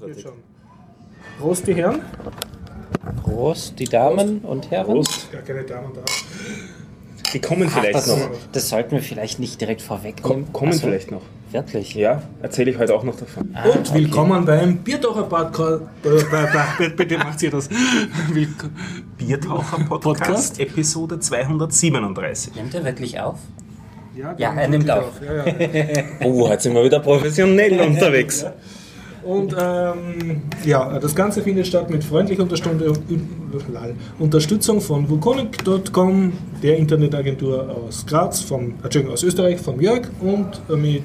Großartig. Prost, die Herren. Prost, die Damen und Herren. Prost. Gar keine Damen da. Die kommen Ach, vielleicht das, noch. das sollten wir vielleicht nicht direkt vorwegnehmen. Komm, kommen so, vielleicht noch. Wirklich? Ja, erzähle ich heute auch noch davon. Ah, Und willkommen beim Biertaucher Podcast. Äh, bei- bei- Bitte macht ihr das. Biertaucher Podcast? Episode 237. Nimmt er wirklich auf? Ja, Ja, er nimmt geht auf. Ja, ja. Oh, heute sind wir wieder professionell unterwegs. Und ähm, ja, das Ganze findet statt mit freundlicher Unterstützung, Unterstützung von Wukonic.com, der Internetagentur aus Graz, vom, Entschuldigung, aus Österreich, von Jörg und äh, mit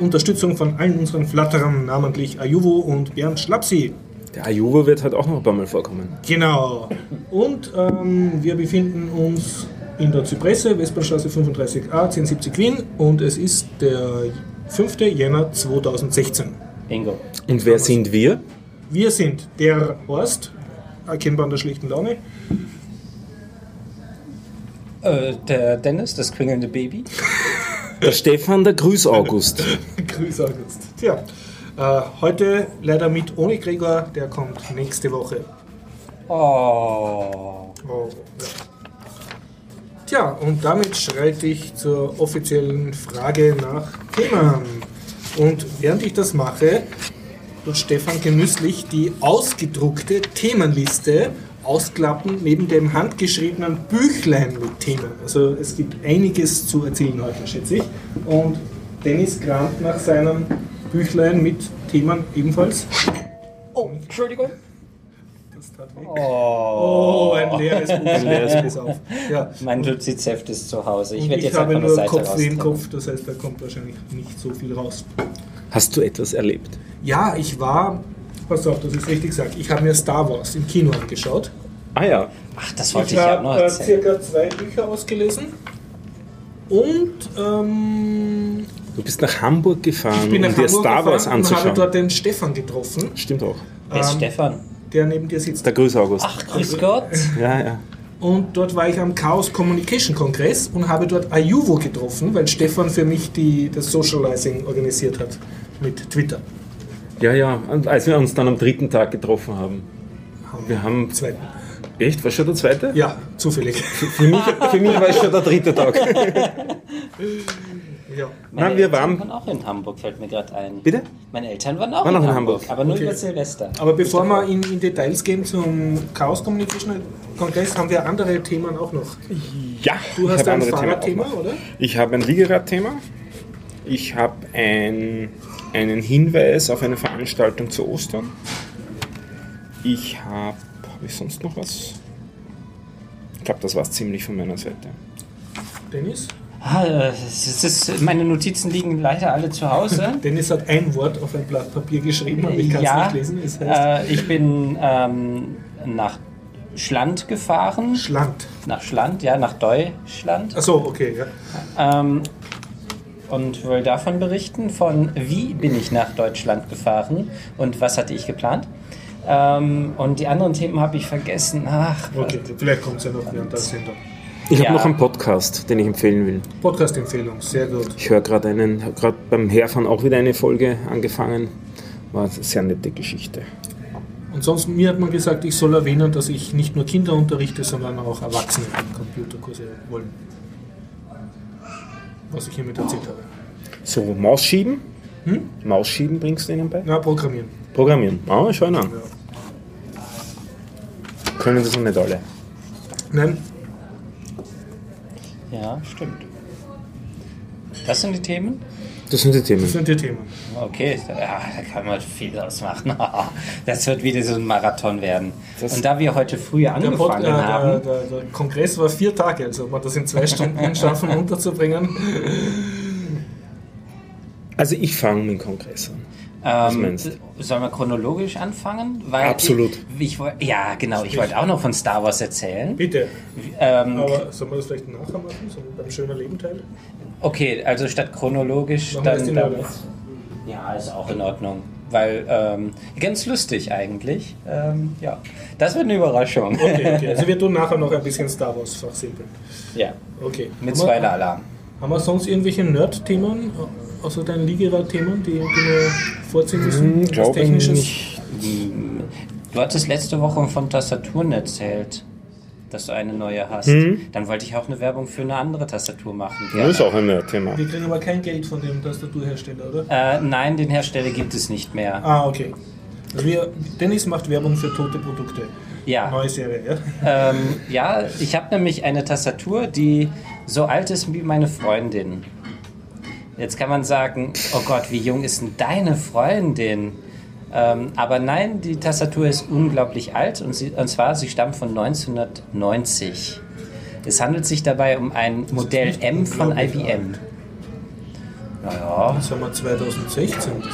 Unterstützung von allen unseren Flatterern, namentlich Ayuvo und Bernd Schlapsi. Der Ajuvo wird heute auch noch ein paar Mal vorkommen. Genau. Und ähm, wir befinden uns in der Zypresse, Westbahnstraße 35a, 1070 Wien und es ist der 5. Jänner 2016. Bingo. Und wer sind wir? Wir sind der Horst, erkennbar an der schlechten Laune, Äh, der Dennis, das quengelnde Baby. Der Stefan, der Grüß August. Grüß August. Tja, äh, heute leider mit ohne Gregor, der kommt nächste Woche. Oh. Oh, ja. Tja, und damit schreite ich zur offiziellen Frage nach Themen. Und während ich das mache, wird Stefan genüsslich die ausgedruckte Themenliste ausklappen neben dem handgeschriebenen Büchlein mit Themen. Also es gibt einiges zu erzählen heute, schätze ich. Und Dennis kramt nach seinem Büchlein mit Themen ebenfalls. Oh, Entschuldigung. Das tat weh. Oh. Oh, ein leeres Buch. Ein leeres auf. Ja. Mein Notizheft ist zu Hause. Ich werde ich jetzt habe einfach eine nur Seite Kopfweh im. Kopf, das heißt, da kommt wahrscheinlich nicht so viel raus. Hast du etwas erlebt? Ja, ich war, pass auf, dass ich es richtig sage, ich habe mir Star Wars im Kino angeschaut. Ah ja. Ach, das wollte ich ich, ja auch noch habe äh, erzählen. circa zwei Bücher ausgelesen. Und ähm, Du bist nach Hamburg gefahren, ich bin nach um dir Hamburg Star Wars gefahren und habe anzuschauen. dort den Stefan getroffen, Stimmt auch. Wer ist ähm, Stefan? der neben dir sitzt. Der Grüß August. Ach, grüß Gott. Ja, ja. Und dort war ich am Chaos Communication Kongress und habe dort Ayuvo getroffen, weil Stefan für mich die, das Socializing organisiert hat mit Twitter. Ja, ja. Und als wir uns dann am dritten Tag getroffen haben. Wir haben. Zweiten. Echt? War schon der zweite? Ja, zufällig. Für mich, für mich war es schon der dritte Tag. ja. Meine Nein, wir Eltern waren- waren auch in Hamburg, fällt mir gerade ein. Bitte? Meine Eltern waren auch Waren in, auch in Hamburg, Hamburg. aber nur Okay. über Silvester. Aber bevor wir in, in Details gehen zum Chaos Communication Kongress, haben wir andere Themen auch noch. Ja, Du hast ein Fahrradthema, noch. oder? Ich habe ein Liegeradthema. Ich habe ein, einen Hinweis auf eine Veranstaltung zu Ostern. Ich habe. Habe ich sonst noch was? Ich glaube, das war es ziemlich von meiner Seite. Dennis? Ah, es ist, meine Notizen liegen leider alle zu Hause. Dennis hat ein Wort auf ein Blatt Papier geschrieben, aber ich kann es ja, nicht lesen. Es heißt äh, ich bin ähm, nach Schland gefahren. Schland. Nach Schland, ja, nach Deutschland. Achso, okay, ja. Ähm, und will davon berichten, von wie bin ich nach Deutschland gefahren und was hatte ich geplant. Ähm, und die anderen Themen habe ich vergessen. Ach, Okay, vielleicht kommt es ja noch während der Sendung. Ich Ja. habe noch einen Podcast, den ich empfehlen will. Podcast-Empfehlung, sehr gut. Ich höre gerade einen, habe gerade beim Herfahren auch wieder eine Folge angefangen. War eine sehr nette Geschichte. Und sonst, mir hat man gesagt, ich soll erwähnen, dass ich nicht nur Kinder unterrichte, sondern auch Erwachsene Computerkurse wollen. Was ich hiermit erzählt habe. So, Mausschieben. Hm? Mausschieben bringst du ihnen bei? Na, Programmieren. Programmieren. Ah, schau ihn an. Ja. Können das noch nicht alle. Nein, ja, stimmt. Das sind die Themen? Das sind die Themen. das sind die Themen. Okay, ja, da kann man viel draus machen. Das wird wieder so ein Marathon werden. Das- Und da wir heute früh Der, Pod, äh, angefangen der, haben, der, der Kongress war vier Tage, also ob wir das in zwei Stunden schaffen unterzubringen. Also ich fange mit dem Kongress an. Was ähm, sollen wir chronologisch anfangen? Weil Absolut. Ich, ich, ja, genau. Ich wollte auch noch von Star Wars erzählen. Bitte. Ähm, Aber sollen wir das vielleicht nachher machen, so beim schöner Leben Teil? okay, also statt chronologisch Machen wir das dann. in dann ja, ist auch in Ordnung. Weil, ähm, ganz lustig eigentlich. Ähm, ja, das wird eine Überraschung. Okay, okay. Also wir tun nachher noch ein bisschen Star Wars fachsimpeln. Ja, Okay. mit Spoiler-Alarm. Haben wir sonst irgendwelche Nerd-Themen außer deinen Liegerad-Themen, die, die wir vorziehen müssen? Hm, glaube Technisches? nicht. Du hattest letzte Woche von Tastaturen erzählt, dass du eine neue hast. Dann wollte ich auch eine Werbung für eine andere Tastatur machen. Das ist auch ein Thema. Wir kriegen aber kein Geld von dem Tastaturhersteller, oder? Äh, nein, den Hersteller gibt es nicht mehr. Ah, okay. Also wir, Dennis macht Werbung für tote Produkte. Ja. Neue Serie, ja? Ähm, ja, ich habe nämlich eine Tastatur, die so alt ist wie meine Freundin. Jetzt kann man sagen, oh Gott, wie jung ist denn deine Freundin? Ähm, aber nein, die Tastatur ist unglaublich alt und, sie, und zwar, sie stammt von 1990. Es handelt sich dabei um ein Modell M von IBM. Naja, Das haben wir 2016. Das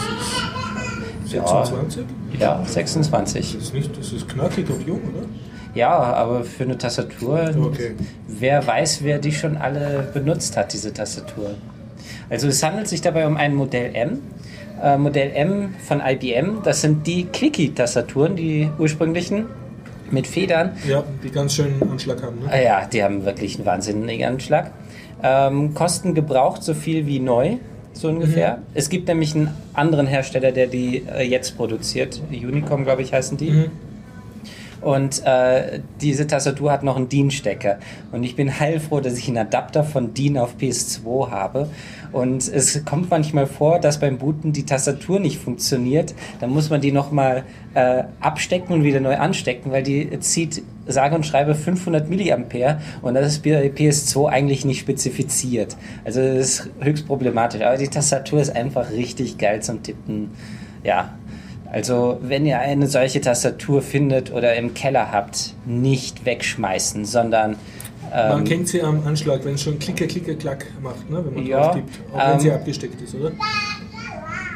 ist Ja. 26? ja, 26. Das ist, nicht, das ist knackig und jung, oder? Ja, aber für eine Tastatur, Okay. wer weiß, wer die schon alle benutzt hat, diese Tastatur. Also es handelt sich dabei um ein Modell M. Äh, Modell M von IBM, das sind die Clicky-Tastaturen, die ursprünglichen mit Federn. Ja, die ganz schön Anschlag haben. Ne? Ja, die haben wirklich einen wahnsinnigen Anschlag. Ähm, kosten gebraucht so viel wie neu, so ungefähr. Es gibt nämlich einen anderen Hersteller, der die äh, jetzt produziert. Unicom, glaube ich, heißen die. Und äh, diese Tastatur hat noch einen DIN-Stecker. Und ich bin heilfroh, dass ich einen Adapter von DIN auf PS2 habe. Und es kommt manchmal vor, dass beim Booten die Tastatur nicht funktioniert. Dann muss man die nochmal äh, abstecken und wieder neu anstecken, weil die zieht sage und schreibe 500 Milliampere und das ist bei PS2 eigentlich nicht spezifiziert. Also das ist höchst problematisch. Aber die Tastatur ist einfach richtig geil zum Tippen. Ja, also, wenn ihr eine solche Tastatur findet oder im Keller habt, nicht wegschmeißen, sondern Man ähm, kennt sie am Anschlag, wenn es schon Klicker, Klicker, Klack macht, ne? wenn man Ja, drauf tippt. Auch wenn ähm, sie abgesteckt ist, oder?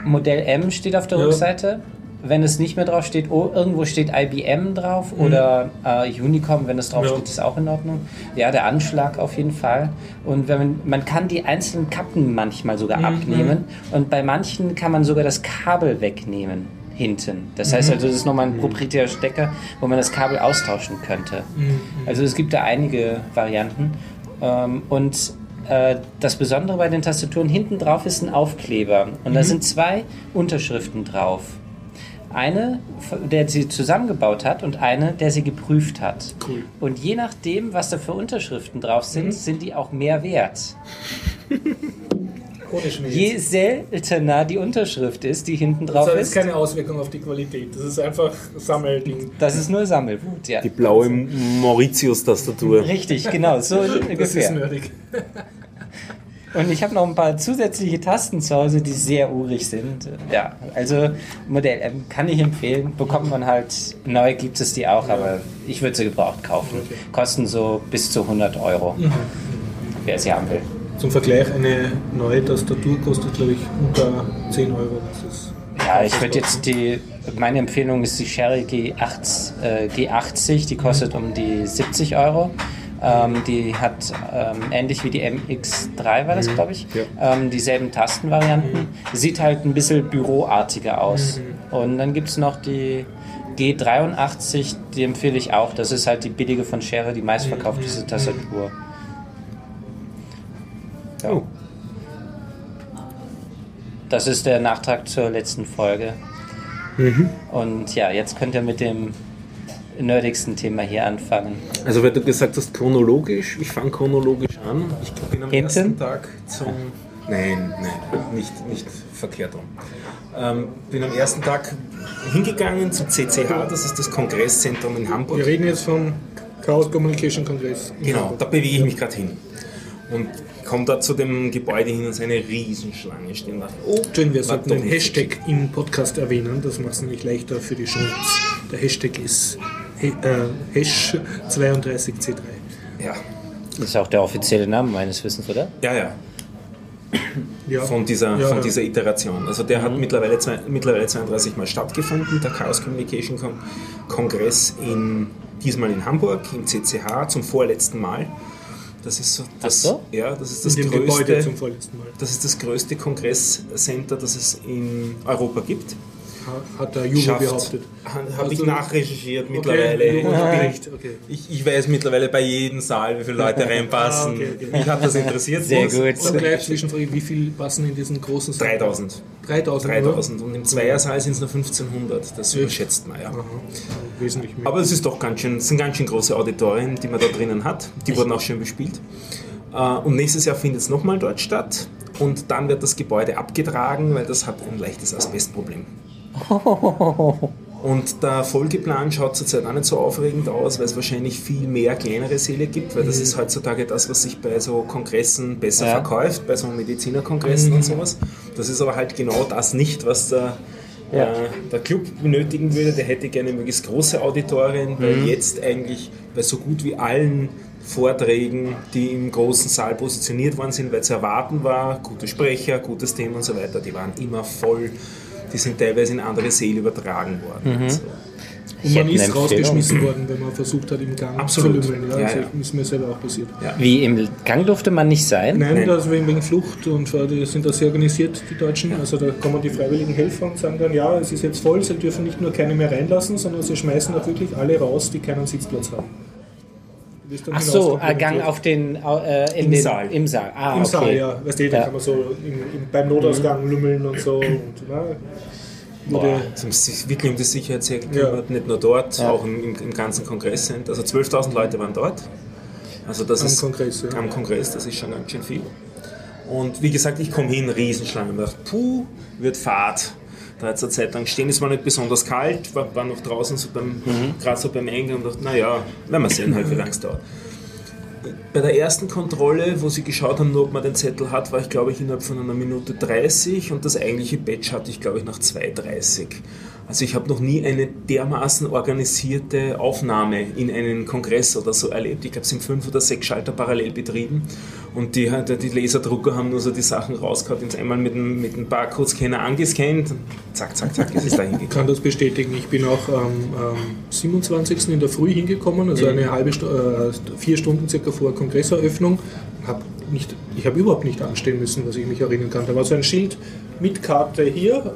Modell M steht auf der Ja. Rückseite. Wenn es nicht mehr drauf steht, oh, irgendwo steht IBM drauf oder äh, Unicom, wenn es drauf Mhm. Ja. steht, ist auch in Ordnung. Ja, der Anschlag auf jeden Fall. Und wenn man, man kann die einzelnen Kappen manchmal sogar Mhm. abnehmen und bei manchen kann man sogar das Kabel wegnehmen hinten. Das heißt Mhm. also, das ist nochmal ein proprietärer Stecker, wo man das Kabel austauschen könnte. Mhm. Also es gibt da einige Varianten. Ähm, und äh, das Besondere bei den Tastaturen, hinten drauf ist ein Aufkleber. Und da Mhm. sind zwei Unterschriften drauf. Eine, der sie zusammengebaut hat und eine, der sie geprüft hat. Cool. Und je nachdem, was da für Unterschriften drauf sind, Mhm. sind die auch mehr wert. Je seltener die Unterschrift ist, die hinten das drauf hat ist, jetzt keine Auswirkung auf die Qualität. Das ist einfach Sammelding. das ist nur Sammelwut, ja. Die blaue Mauritius-Tastatur. Richtig, genau, so Das ist nerdig. Und ich habe noch ein paar zusätzliche Tasten zu Hause, die sehr urig sind. Ja, also Modell M kann ich empfehlen. Bekommt man halt, neu gibt es die auch, aber ich würde sie gebraucht kaufen. Okay. Kosten so bis zu 100 Euro, wer sie haben will. Zum Vergleich, eine neue Tastatur kostet, glaube ich, unter 10 Euro. Das ist Ja, ich würde jetzt die, meine Empfehlung ist die Sherry G8, äh, G80, die kostet um die 70 Euro. Ähm, die hat ähm, ähnlich wie die MX3 war das, glaube ich, ähm, dieselben Tastenvarianten. Sieht halt ein bisschen büroartiger aus. Und dann gibt es noch die G83, die empfehle ich auch. Das ist halt die billige von Sherry, die meistverkaufteste Tastatur. Ja. Oh. Das ist der Nachtrag zur letzten Folge. Und ja, jetzt könnt ihr mit dem nerdigsten Thema hier anfangen. Also, weil du gesagt hast, chronologisch, ich fange chronologisch an. Ich bin am Hinten? ersten Tag zum. Nein, nein, nicht, nicht verkehrt rum. Ähm, bin am ersten Tag hingegangen zum CCH, das ist das Kongresszentrum in Hamburg. Wir reden jetzt vom Chaos Communication Kongress. Genau, da bewege ich mich gerade hin. Und komme da zu dem Gebäude hin und es ist eine Riesenschlange stehen. Da. Oh, Schön, wir sollten den Hashtag im Podcast erwähnen. Das macht es nämlich leichter für die Chance. Der Hashtag ist äh, Hash 32C3. so. Ja, Das ist auch der offizielle Name meines Wissens, oder? ja, ja. Ja. Von dieser, Ja, von ja. dieser Iteration. Also der hat mittlerweile, zwei, mittlerweile 32 Mal stattgefunden, der Chaos Communication Kongress in, diesmal in Hamburg, im CCH, zum vorletzten Mal. Das ist so das, so? ja, das ist das Gebäude größte, zum vorletzten Mal. das ist das größte Kongresscenter, das es in Europa gibt. Ha- hat der Schafft. behauptet. Habe ich Also- nachrecherchiert Okay, mittlerweile. Hat Bericht, okay. Ich, ich weiß mittlerweile bei jedem Saal, wie viele Leute reinpassen. Ah, okay, okay. Mich hat das interessiert. Sehr gut. Und gleich Zwischenfrage, wie viel passen in diesen großen Saal? 3000. 3000. 3000. Und im Zweiersaal sind es nur 1500. Das überschätzt man ja. Aha, wesentlich mehr. Aber es ist doch ganz schön, es sind ganz schön große Auditorien, die man da drinnen hat. Die wurden auch schön bespielt. Äh, Und nächstes Jahr findet es nochmal dort statt. Und dann wird das Gebäude abgetragen, weil das hat ein leichtes Asbestproblem. Und der Folgeplan schaut zurzeit auch nicht so aufregend aus, weil es wahrscheinlich viel mehr kleinere Säle gibt, weil das ist heutzutage das, was sich bei so Kongressen besser Ja. verkauft, bei so Medizinerkongressen und sowas. Das ist aber halt genau das nicht, was der, Ja. äh, der Club benötigen würde. Der hätte gerne möglichst große Auditorien, weil jetzt eigentlich bei so gut wie allen Vorträgen, die im großen Saal positioniert worden sind, weil zu erwarten war, gute Sprecher, gutes Thema und so weiter, die waren immer voll. Die sind teilweise in andere Säle übertragen worden. Also, Und Ich man ist rausgeschmissen worden, wenn man versucht hat, im Gang Absolut. zu lümmeln. Ja, Ja, also ja. ist mir selber auch passiert. Wie im Gang durfte man nicht sein? Nein, Nein. das wegen, wegen Flucht und äh, die sind da sehr organisiert, die Deutschen. Also da kommen die freiwilligen Helfer und sagen dann, ja, es ist jetzt voll, sie dürfen nicht nur keine mehr reinlassen, sondern sie schmeißen auch wirklich alle raus, die keinen Sitzplatz haben. Ach so, äh, hinauskomplimentiert. Gang auf den, äh, in Im den, Saal. Im Saal. Ah, Im okay. Saal, ja. Weißt du, da Ja. kann man so im, im, beim Notausgang lümmeln und so. Und, es haben sich wirklich um die Sicherheit sehr gekümmert, nicht nur dort, Ja. auch im, im, ganzen Kongresscenter. Also 12.000 Leute waren dort. Also das Am ist Kongress, ja. am Kongress, das ist schon ganz schön viel. Und wie gesagt, ich komme hin, Riesenschlange. Ich dachte, puh, wird Fahrt. Da hat es eine Zeit lang stehen, es war nicht besonders kalt, war, war noch draußen so beim, gerade so beim Eingang und dachte, naja, werden wir sehen halt, wie lange es dauert. Bei der ersten Kontrolle, wo sie geschaut haben, nur ob man den Zettel hat, war ich glaube ich innerhalb von einer Minute 30 und das eigentliche Badge hatte ich glaube ich nach 2,30. Also ich habe noch nie eine dermaßen organisierte Aufnahme in einen Kongress oder so erlebt. Ich glaube, es sind fünf oder sechs Schalter parallel betrieben und die, die Laserdrucker haben nur so die Sachen rausgehauen, ins einmal mit dem, mit dem Barcode-Scanner angescannt, zack, zack, zack, ist es da Ich hingekommen. kann das bestätigen. Ich bin auch am ähm, 27. in der Früh hingekommen, also eine halbe Stu äh, vier Stunden circa vor Kongresseröffnung. Hab nicht, ich habe überhaupt nicht anstehen müssen, was ich mich erinnern kann. Da war so ein Schild mit Karte hier,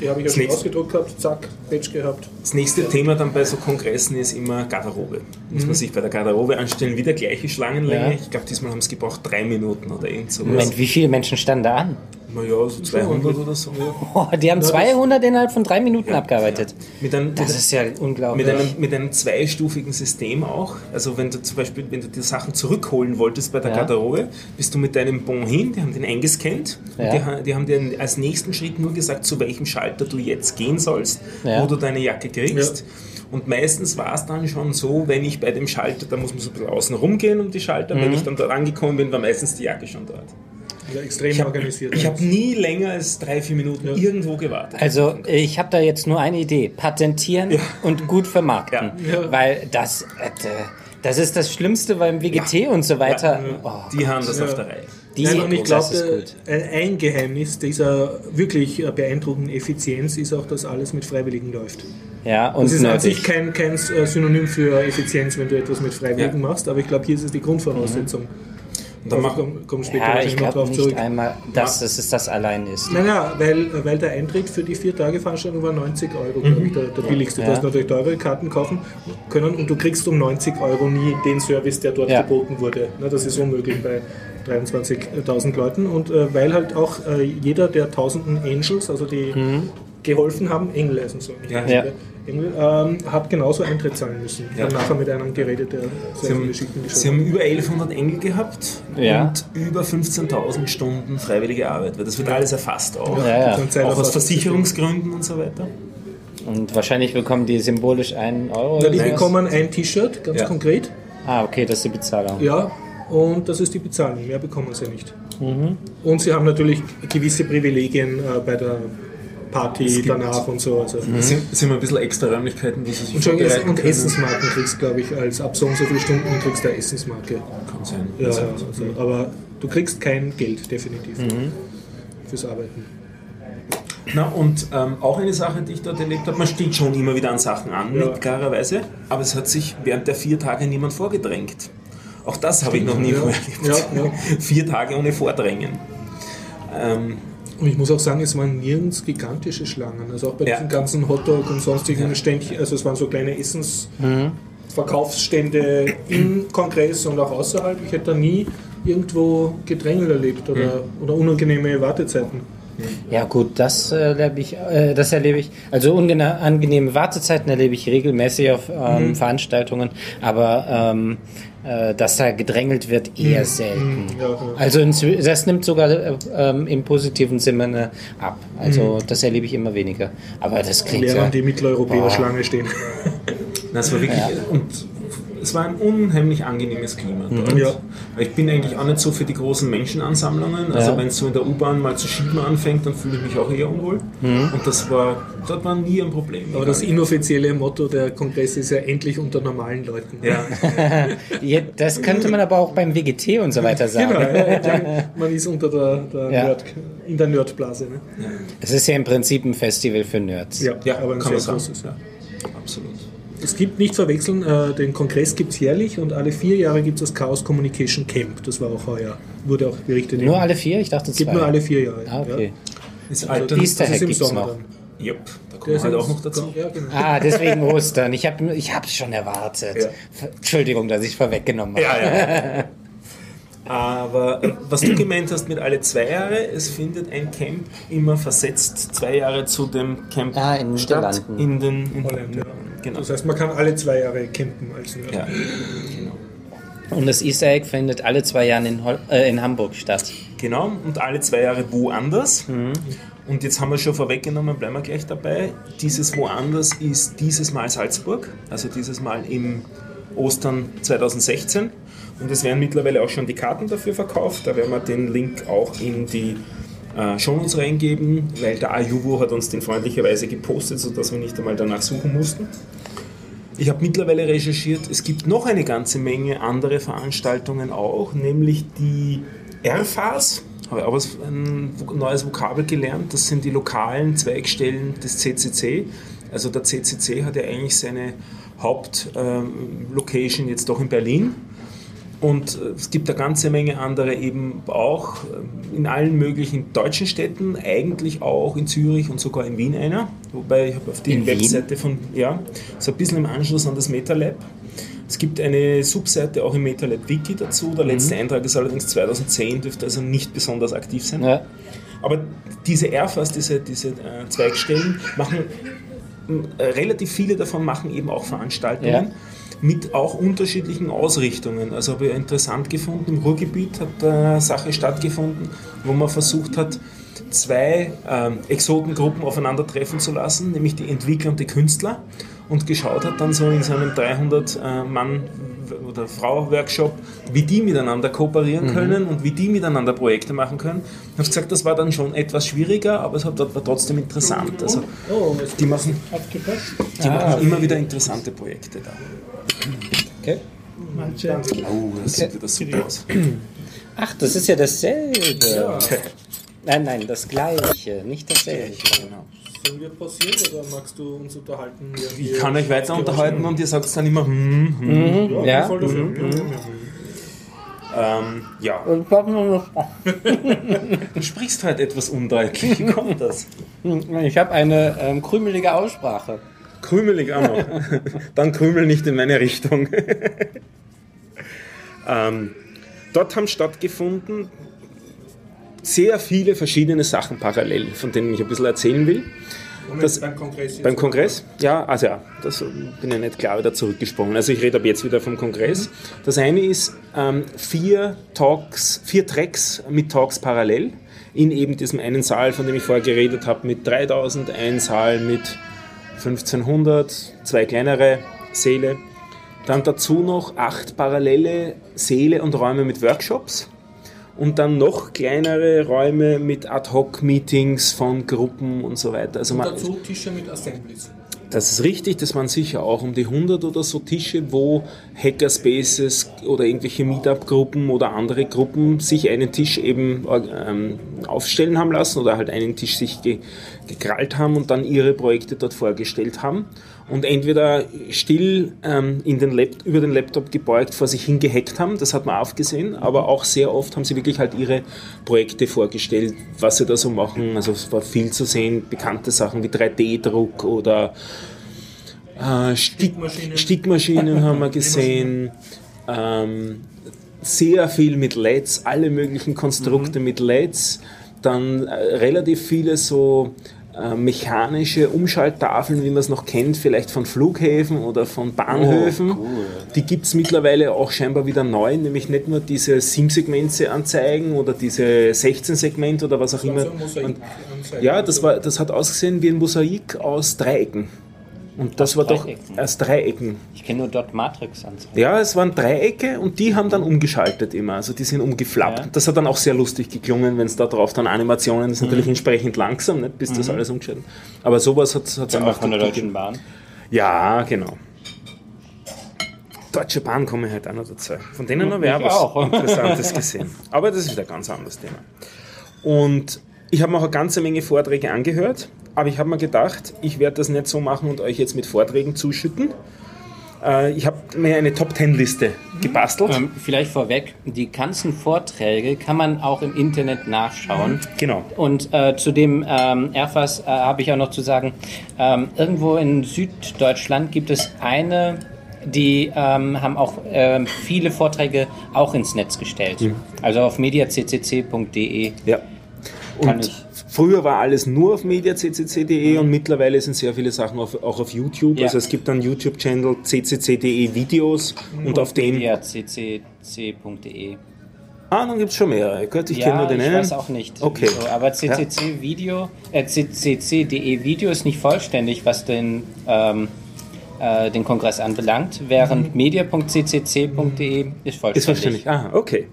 die habe ich ja schon nächste- ausgedruckt gehabt, zack, Badge gehabt. Das nächste Thema dann bei so Kongressen ist immer Garderobe. Muss man sich bei der Garderobe anstellen, wieder gleiche Schlangenlänge. Ja. Ich glaube, diesmal haben es gebraucht drei Minuten oder irgend sowas. Moment, wie viele Menschen standen da an? Naja, so 200 oder so. Oh, die haben 200 innerhalb von drei Minuten abgearbeitet. Mit einem, Das ist ja unglaublich. mit, einem, mit einem zweistufigen System auch. Also wenn du zum Beispiel, wenn du die Sachen zurückholen wolltest bei der Ja. Garderobe, bist du mit deinem Bon hin, die haben den eingescannt Ja. und die, die haben dir als nächsten Schritt nur gesagt, zu welchem Schalter du jetzt gehen sollst, Ja. wo du deine Jacke kriegst. Und meistens war es dann schon so, wenn ich bei dem Schalter, da muss man so ein bisschen außen rumgehen um die Schalter, Mhm. wenn ich dann dort angekommen bin, war meistens die Jacke schon dort. Ja, extrem Ich habe organisiert. hab nie länger als drei, vier Minuten irgendwo gewartet. Also ich habe da jetzt nur eine Idee. Patentieren und gut vermarkten. Ja. Ja. Weil das, äh, das ist das Schlimmste beim WGT und so weiter. Oh, Die haben das Ja. auf der Reihe. die, Nein, und ich glaube, gut. ein Geheimnis dieser wirklich äh, beeindruckenden Effizienz ist auch, dass alles mit Freiwilligen läuft. Ja, und Das ist an sich kein, kein äh, Synonym für Effizienz, wenn du etwas mit Freiwilligen Ja. machst, aber ich glaube, hier ist es die Grundvoraussetzung. Und dann machen, komm, komm später Ja, wahrscheinlich ich noch drauf nicht zurück. einmal, dass das ist das allein ist. Nein, weil, weil der Eintritt für die vier Tage Veranstaltung war 90 Euro, glaube ich, der, der billigste. Du Ja. hast natürlich teure Karten kaufen können und du kriegst um 90 Euro nie den Service, der dort Ja. geboten wurde. Na, das ist unmöglich bei 23.000 Leuten und äh, weil halt auch äh, jeder der tausenden Angels, also die geholfen haben, Engel heißen so, Ja. Engel, Ja. Engel ähm, hat genauso Eintritt zahlen müssen. Ich Ja. habe nachher mit einem geredet, der Sie sehr viele haben, Geschichten Sie haben über 1100 Engel gehabt Ja. und über 15.000 Stunden freiwillige Arbeit. Weil das wird alles erfasst auch. Auch aus. Versicherungsgründen und so weiter. Und wahrscheinlich bekommen die symbolisch einen Euro. Na, die bekommen ein T-Shirt, ganz Ja. konkret. Ah, okay, das ist die Bezahlung. Ja, und das ist die Bezahlung. Mehr bekommen sie nicht. Und sie haben natürlich gewisse Privilegien äh, bei der Party danach und so. Also. Es sind, es sind ein bisschen extra Räumlichkeiten, wo sie sich Und, schon, vorbereiten und. Essensmarken kriegst glaube ich, als ab so und so viele Stunden kriegst du eine Essensmarke. Kann sein. Ja, Also, also, aber du kriegst kein Geld, definitiv, fürs Arbeiten. Na, und ähm, auch eine Sache, die ich dort erlebt habe, man steht schon immer wieder an Sachen an, Ja. mit klarerweise, aber es hat sich während der vier Tage niemand vorgedrängt. Auch das habe ich noch nie ja. vorher erlebt. Ja, ja. Vier Tage ohne Vordrängen. Ähm, Und ich muss auch sagen, es waren nirgends gigantische Schlangen. Also auch bei Ja. diesen ganzen Hotdog und sonstigen Ständchen, also es waren so kleine Essensverkaufsstände im Kongress und auch außerhalb. Ich hätte da nie irgendwo Gedrängel erlebt oder, oder unangenehme Wartezeiten. Ja gut, das äh, erlebe ich, äh, das erlebe ich, also unangenehme Wartezeiten erlebe ich regelmäßig auf ähm, Veranstaltungen, aber ähm, äh, dass da gedrängelt wird, eher selten. Ja, ja. Also inzwi- das nimmt sogar äh, ähm, im positiven Sinne ab. Also das erlebe ich immer weniger. Aber das klingt ja. Während die Mitteleuropäer. Schlange stehen. Das war wirklich, und es war ein unheimlich angenehmes Klima dort. Ja. Ich bin eigentlich auch nicht so für die großen Menschenansammlungen. Also Ja. wenn es so in der U-Bahn mal zu schieben anfängt, dann fühle ich mich auch eher unwohl. Und das war, dort war nie ein Problem. Aber das inoffizielle Motto der Kongresse ist ja endlich unter normalen Leuten. ja, Ja, das könnte man aber auch beim WGT und so weiter sagen. Genau, ja, man ist unter der, der Ja. Nerd, in der Nerdblase. Ne? Es ist ja im Prinzip ein Festival für Nerds. Ja, ja aber ein sehr großes. Ja, absolut. Es gibt nicht verwechseln, äh, den Kongress gibt es jährlich und alle vier Jahre gibt es das Chaos Communication Camp. Das war auch heuer. Wurde auch berichtet. Nur alle vier? Ich dachte zwei. gibt nur alle vier Jahre. Ah, okay. Ist Ja. Alter, Easter das ist im gibt's Sommer noch. dann. Jupp, da Der kommen ist wir halt auch noch dazu. Ja, genau. Ah, deswegen Ostern. Ich habe ich hab's schon erwartet. Ja. Entschuldigung, dass ich vorweggenommen habe. Ja, ja. Aber äh, was du gemeint hast mit alle zwei Jahre, es findet ein Camp immer versetzt zwei Jahre zu dem Camp Ah, in den statt. Niederlanden. In den in, Holland, ja. Genau. Das heißt, man kann alle zwei Jahre campen als Nerd. Ja. Und das Easter Egg findet alle zwei Jahre in, Hol äh, in Hamburg statt. Genau, und alle zwei Jahre woanders. Und jetzt haben wir schon vorweggenommen, bleiben wir gleich dabei. Dieses woanders ist dieses Mal Salzburg, also dieses Mal im Ostern 2016. Und es werden mittlerweile auch schon die Karten dafür verkauft. Da werden wir den Link auch in die äh, Shownotes reingeben, weil der Ayubo hat uns den freundlicherweise gepostet, sodass wir nicht einmal danach suchen mussten. Ich habe mittlerweile recherchiert, es gibt noch eine ganze Menge andere Veranstaltungen auch, nämlich die RFAs. Habe auch ein neues Vokabel gelernt. Das sind die lokalen Zweigstellen des CCC. Also der CCC hat ja eigentlich seine Hauptlocation jetzt doch in Berlin. Und äh, es gibt eine ganze Menge andere eben auch äh, in allen möglichen deutschen Städten, eigentlich auch in Zürich und sogar in Wien einer. Wobei ich habe auf die? Webseite von, ja, so ein bisschen im Anschluss an das MetaLab. Es gibt eine Subseite auch im MetaLab Wiki dazu. Der letzte Eintrag ist allerdings 2010, dürfte also nicht besonders aktiv sein. Ja. Aber diese RFAs, diese, diese äh, Zweigstellen, machen relativ viele davon machen eben auch Veranstaltungen Ja. mit auch unterschiedlichen Ausrichtungen. Also habe ich interessant gefunden, im Ruhrgebiet hat eine Sache stattgefunden, wo man versucht hat, zwei ähm, Exotengruppen aufeinandertreffen zu lassen, nämlich die Entwickler und die Künstler und geschaut hat dann so in so einem 300 äh, Mann oder Frau Workshop, wie die miteinander kooperieren können und wie die miteinander Projekte machen können. Ich habe gesagt, das war dann schon etwas schwieriger, aber es hat, war trotzdem interessant. Also Oh, die machen, die machen immer wieder interessante Projekte da. Okay. Oh, das sieht wieder super aus. Ach, das ist ja dasselbe. Ja. Nein, nein, das gleiche, nicht dasselbe. Genau. Sollen wir pausieren oder magst du uns unterhalten? Ich kann euch weiter unterhalten und ihr sagt dann immer, hm, hm. Mhm. Ja, Ja. voll dafür. Ja, ja. Ähm, ja, du sprichst halt etwas undeutlich. Wie kommt das? ich habe eine ähm, krümelige Aussprache. Krümelig auch noch. Dann krümel nicht in meine Richtung. ähm, dort haben stattgefunden sehr viele verschiedene Sachen parallel, von denen ich ein bisschen erzählen will. Das- beim Kongress. Beim Kongress? Ja, also ja, das bin ich nicht klar wieder zurückgesprungen. Also ich rede ab jetzt wieder vom Kongress. Das eine ist ähm, vier Talks, vier Tracks mit Talks parallel in eben diesem einen Saal, von dem ich vorher geredet habe, mit 3000, ein Saal mit 1500, zwei kleinere Säle. Dann dazu noch acht parallele Säle und Räume mit Workshops und dann noch kleinere Räume mit Ad-Hoc-Meetings von Gruppen und so weiter. Also Und man, dazu Tische mit Assemblies. das ist richtig, das waren sicher auch um die 100 oder so Tische, wo Hackerspaces oder irgendwelche Meetup-Gruppen oder andere Gruppen sich einen Tisch eben ähm, aufstellen haben lassen oder halt einen Tisch sich ge gekrallt haben und dann ihre Projekte dort vorgestellt haben und entweder still ähm, in den über den Laptop gebeugt vor sich hingehackt haben, das hat man aufgesehen, aber auch sehr oft haben sie wirklich halt ihre Projekte vorgestellt, was sie da so machen. Also es war viel zu sehen, bekannte Sachen wie 3D-Druck oder äh, Stick, Stickmaschinen. Stickmaschinen haben wir gesehen. Ähm, sehr viel mit LEDs, alle möglichen Konstrukte mit LEDs. Dann äh, relativ viele so äh, mechanische Umschalttafeln, wie man es noch kennt, vielleicht von Flughäfen oder von Bahnhöfen. cool. Die gibt es mittlerweile auch scheinbar wieder neu, nämlich nicht nur diese 7-Segmente-Anzeigen oder diese 16-Segment oder was auch immer. So Und, anzeigen. ja, das, war, das hat ausgesehen wie ein Mosaik aus Dreiecken. Und das Aus war doch aus Dreiecken. Ich kenne nur Dot Matrix anzeigen. Ja, es waren Dreiecke und die haben dann umgeschaltet immer. Also die sind umgeflappt. Ja. Das hat dann auch sehr lustig geklungen, wenn es da drauf dann Animationen, ist natürlich entsprechend langsam, nicht, bis das alles umgeschaltet Aber sowas hat es auch von der dort Deutschen. Bahn. Ja, genau. Deutsche Bahn komme ich heute auch noch dazu. Von denen haben wir Ich auch was auch. Interessantes gesehen. Aber das ist wieder ein ganz anderes Thema. Und ich habe mir auch eine ganze Menge Vorträge angehört, aber ich habe mir gedacht, ich werde das nicht so machen und euch jetzt mit Vorträgen zuschütten. Äh, Ich habe mir eine Top-10-Liste gebastelt. Ähm, vielleicht vorweg, die ganzen Vorträge kann man auch im Internet nachschauen. Genau. Und äh, zu dem ähm, Airfas äh, habe ich auch noch zu sagen, ähm, irgendwo in Süddeutschland gibt es eine, die ähm, haben auch ähm, viele Vorträge auch ins Netz gestellt. Mhm. Also auf mediaccc.de. Ja. Kann Und ich. Früher war alles nur auf mediaccc.de und mittlerweile sind sehr viele Sachen auf, auch auf YouTube. Ja. Also es gibt einen YouTube-Channel ccc.de Videos und auf dem. mediaccc.de. Ah, dann gibt es schon mehrere. Gut, ich kenne Ja, nur den ich einen. weiß auch nicht. Okay. wieso, aber CCC Video, äh, CCC.de Video ist nicht vollständig, was den, ähm, äh, den Kongress anbelangt, während media.ccc.de ist vollständig. Ist verständlich. Aha, okay.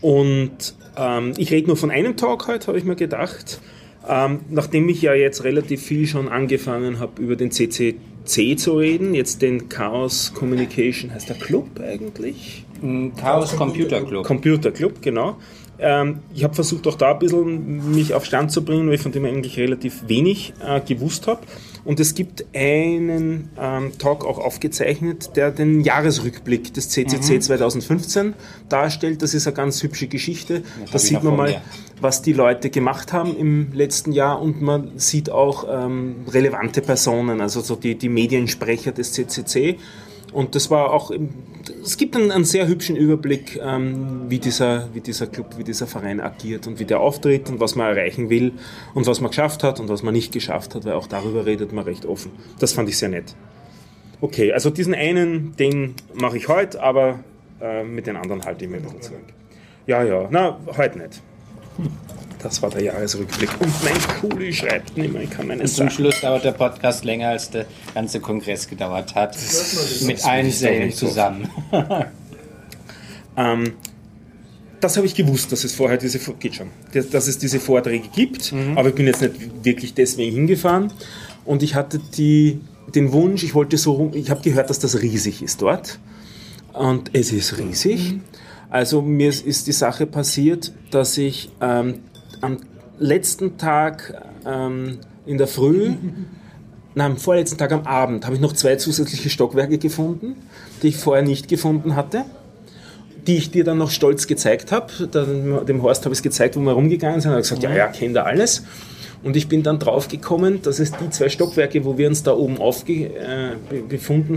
Und ähm, ich rede nur von einem Talk heute, habe ich mir gedacht. Ähm, nachdem ich ja jetzt relativ viel schon angefangen habe, über den CCC zu reden, jetzt den Chaos Communication, heißt der Club eigentlich? Ein Chaos Computer Club. Computer Club, genau. Ähm, ich habe versucht, auch da ein bisschen mich auf Stand zu bringen, weil ich von dem eigentlich relativ wenig äh, gewusst habe. Und es gibt einen ähm, Talk auch aufgezeichnet, der den Jahresrückblick des CCC 2015 darstellt. Das ist eine ganz hübsche Geschichte. da sieht man mal, mir. was die Leute gemacht haben im letzten Jahr und man sieht auch ähm, relevante Personen, also so die, die Mediensprecher des CCC. Und das war auch, es gibt einen, einen sehr hübschen Überblick, ähm, wie, dieser, wie dieser Club, wie dieser Verein agiert und wie der auftritt und was man erreichen will und was man geschafft hat und was man nicht geschafft hat, weil auch darüber redet man recht offen. Das fand ich sehr nett. Okay, also diesen einen, den mache ich heute, aber äh, mit den anderen halte ich mir ein zurück. Ja, ja, na, heute nicht. Das war der Jahresrückblick. Und mein Kuli schreibt nicht mehr, ich kann meine Und zum Sachen. Schluss dauert der Podcast länger, als der ganze Kongress gedauert hat. Mit das allen ich doch Sälen zusammen. Ähm, das habe ich gewusst, dass es vorher diese, geht schon, dass es diese Vorträge gibt, aber ich bin jetzt nicht wirklich deswegen hingefahren. Und ich hatte die, den Wunsch, ich wollte so rum, ich habe gehört, dass das riesig ist dort. Und es ist riesig. Also mir ist- ist die Sache passiert, dass ich ähm, am letzten Tag ähm, in der Früh, nein, am vorletzten Tag am Abend, habe ich noch zwei zusätzliche Stockwerke gefunden, die ich vorher nicht gefunden hatte die ich dir dann noch stolz gezeigt habe. Dem Horst habe ich es gezeigt, wo wir rumgegangen sind. Er hat gesagt, ja, ja, kennt er alles. Und ich bin dann drauf gekommen, dass es die zwei Stockwerke, wo wir uns da oben aufge, äh,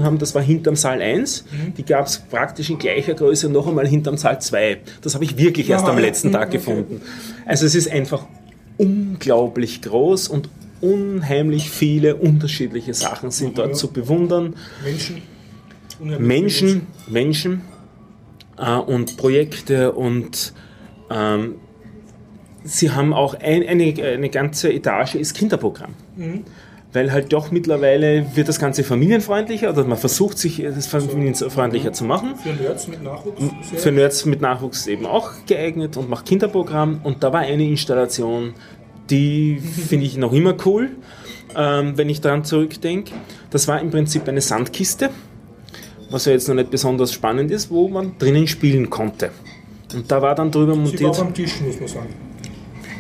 haben, das war hinterm Saal 1. Die gab es praktisch in gleicher Größe noch einmal hinterm Saal 2. Das habe ich wirklich erst Aha, am letzten Tag okay. gefunden. Also es ist einfach unglaublich groß und unheimlich viele unterschiedliche Sachen sind dort zu bewundern. Menschen. Menschen, Menschen äh, und Projekte und ähm, sie haben auch ein, eine, eine ganze Etage ist Kinderprogramm. Weil halt doch mittlerweile wird das Ganze familienfreundlicher oder man versucht sich es familienfreundlicher zu machen. Für Nerds mit Nachwuchs. Für Nerds mit Nachwuchs eben auch geeignet und macht Kinderprogramm. Und da war eine Installation, die finde ich noch immer cool, ähm, wenn ich daran zurückdenke. Das war im Prinzip eine Sandkiste, was ja jetzt noch nicht besonders spannend ist, wo man drinnen spielen konnte. Und da war dann drüber Sie war montiert. auch am Tisch, muss man sagen.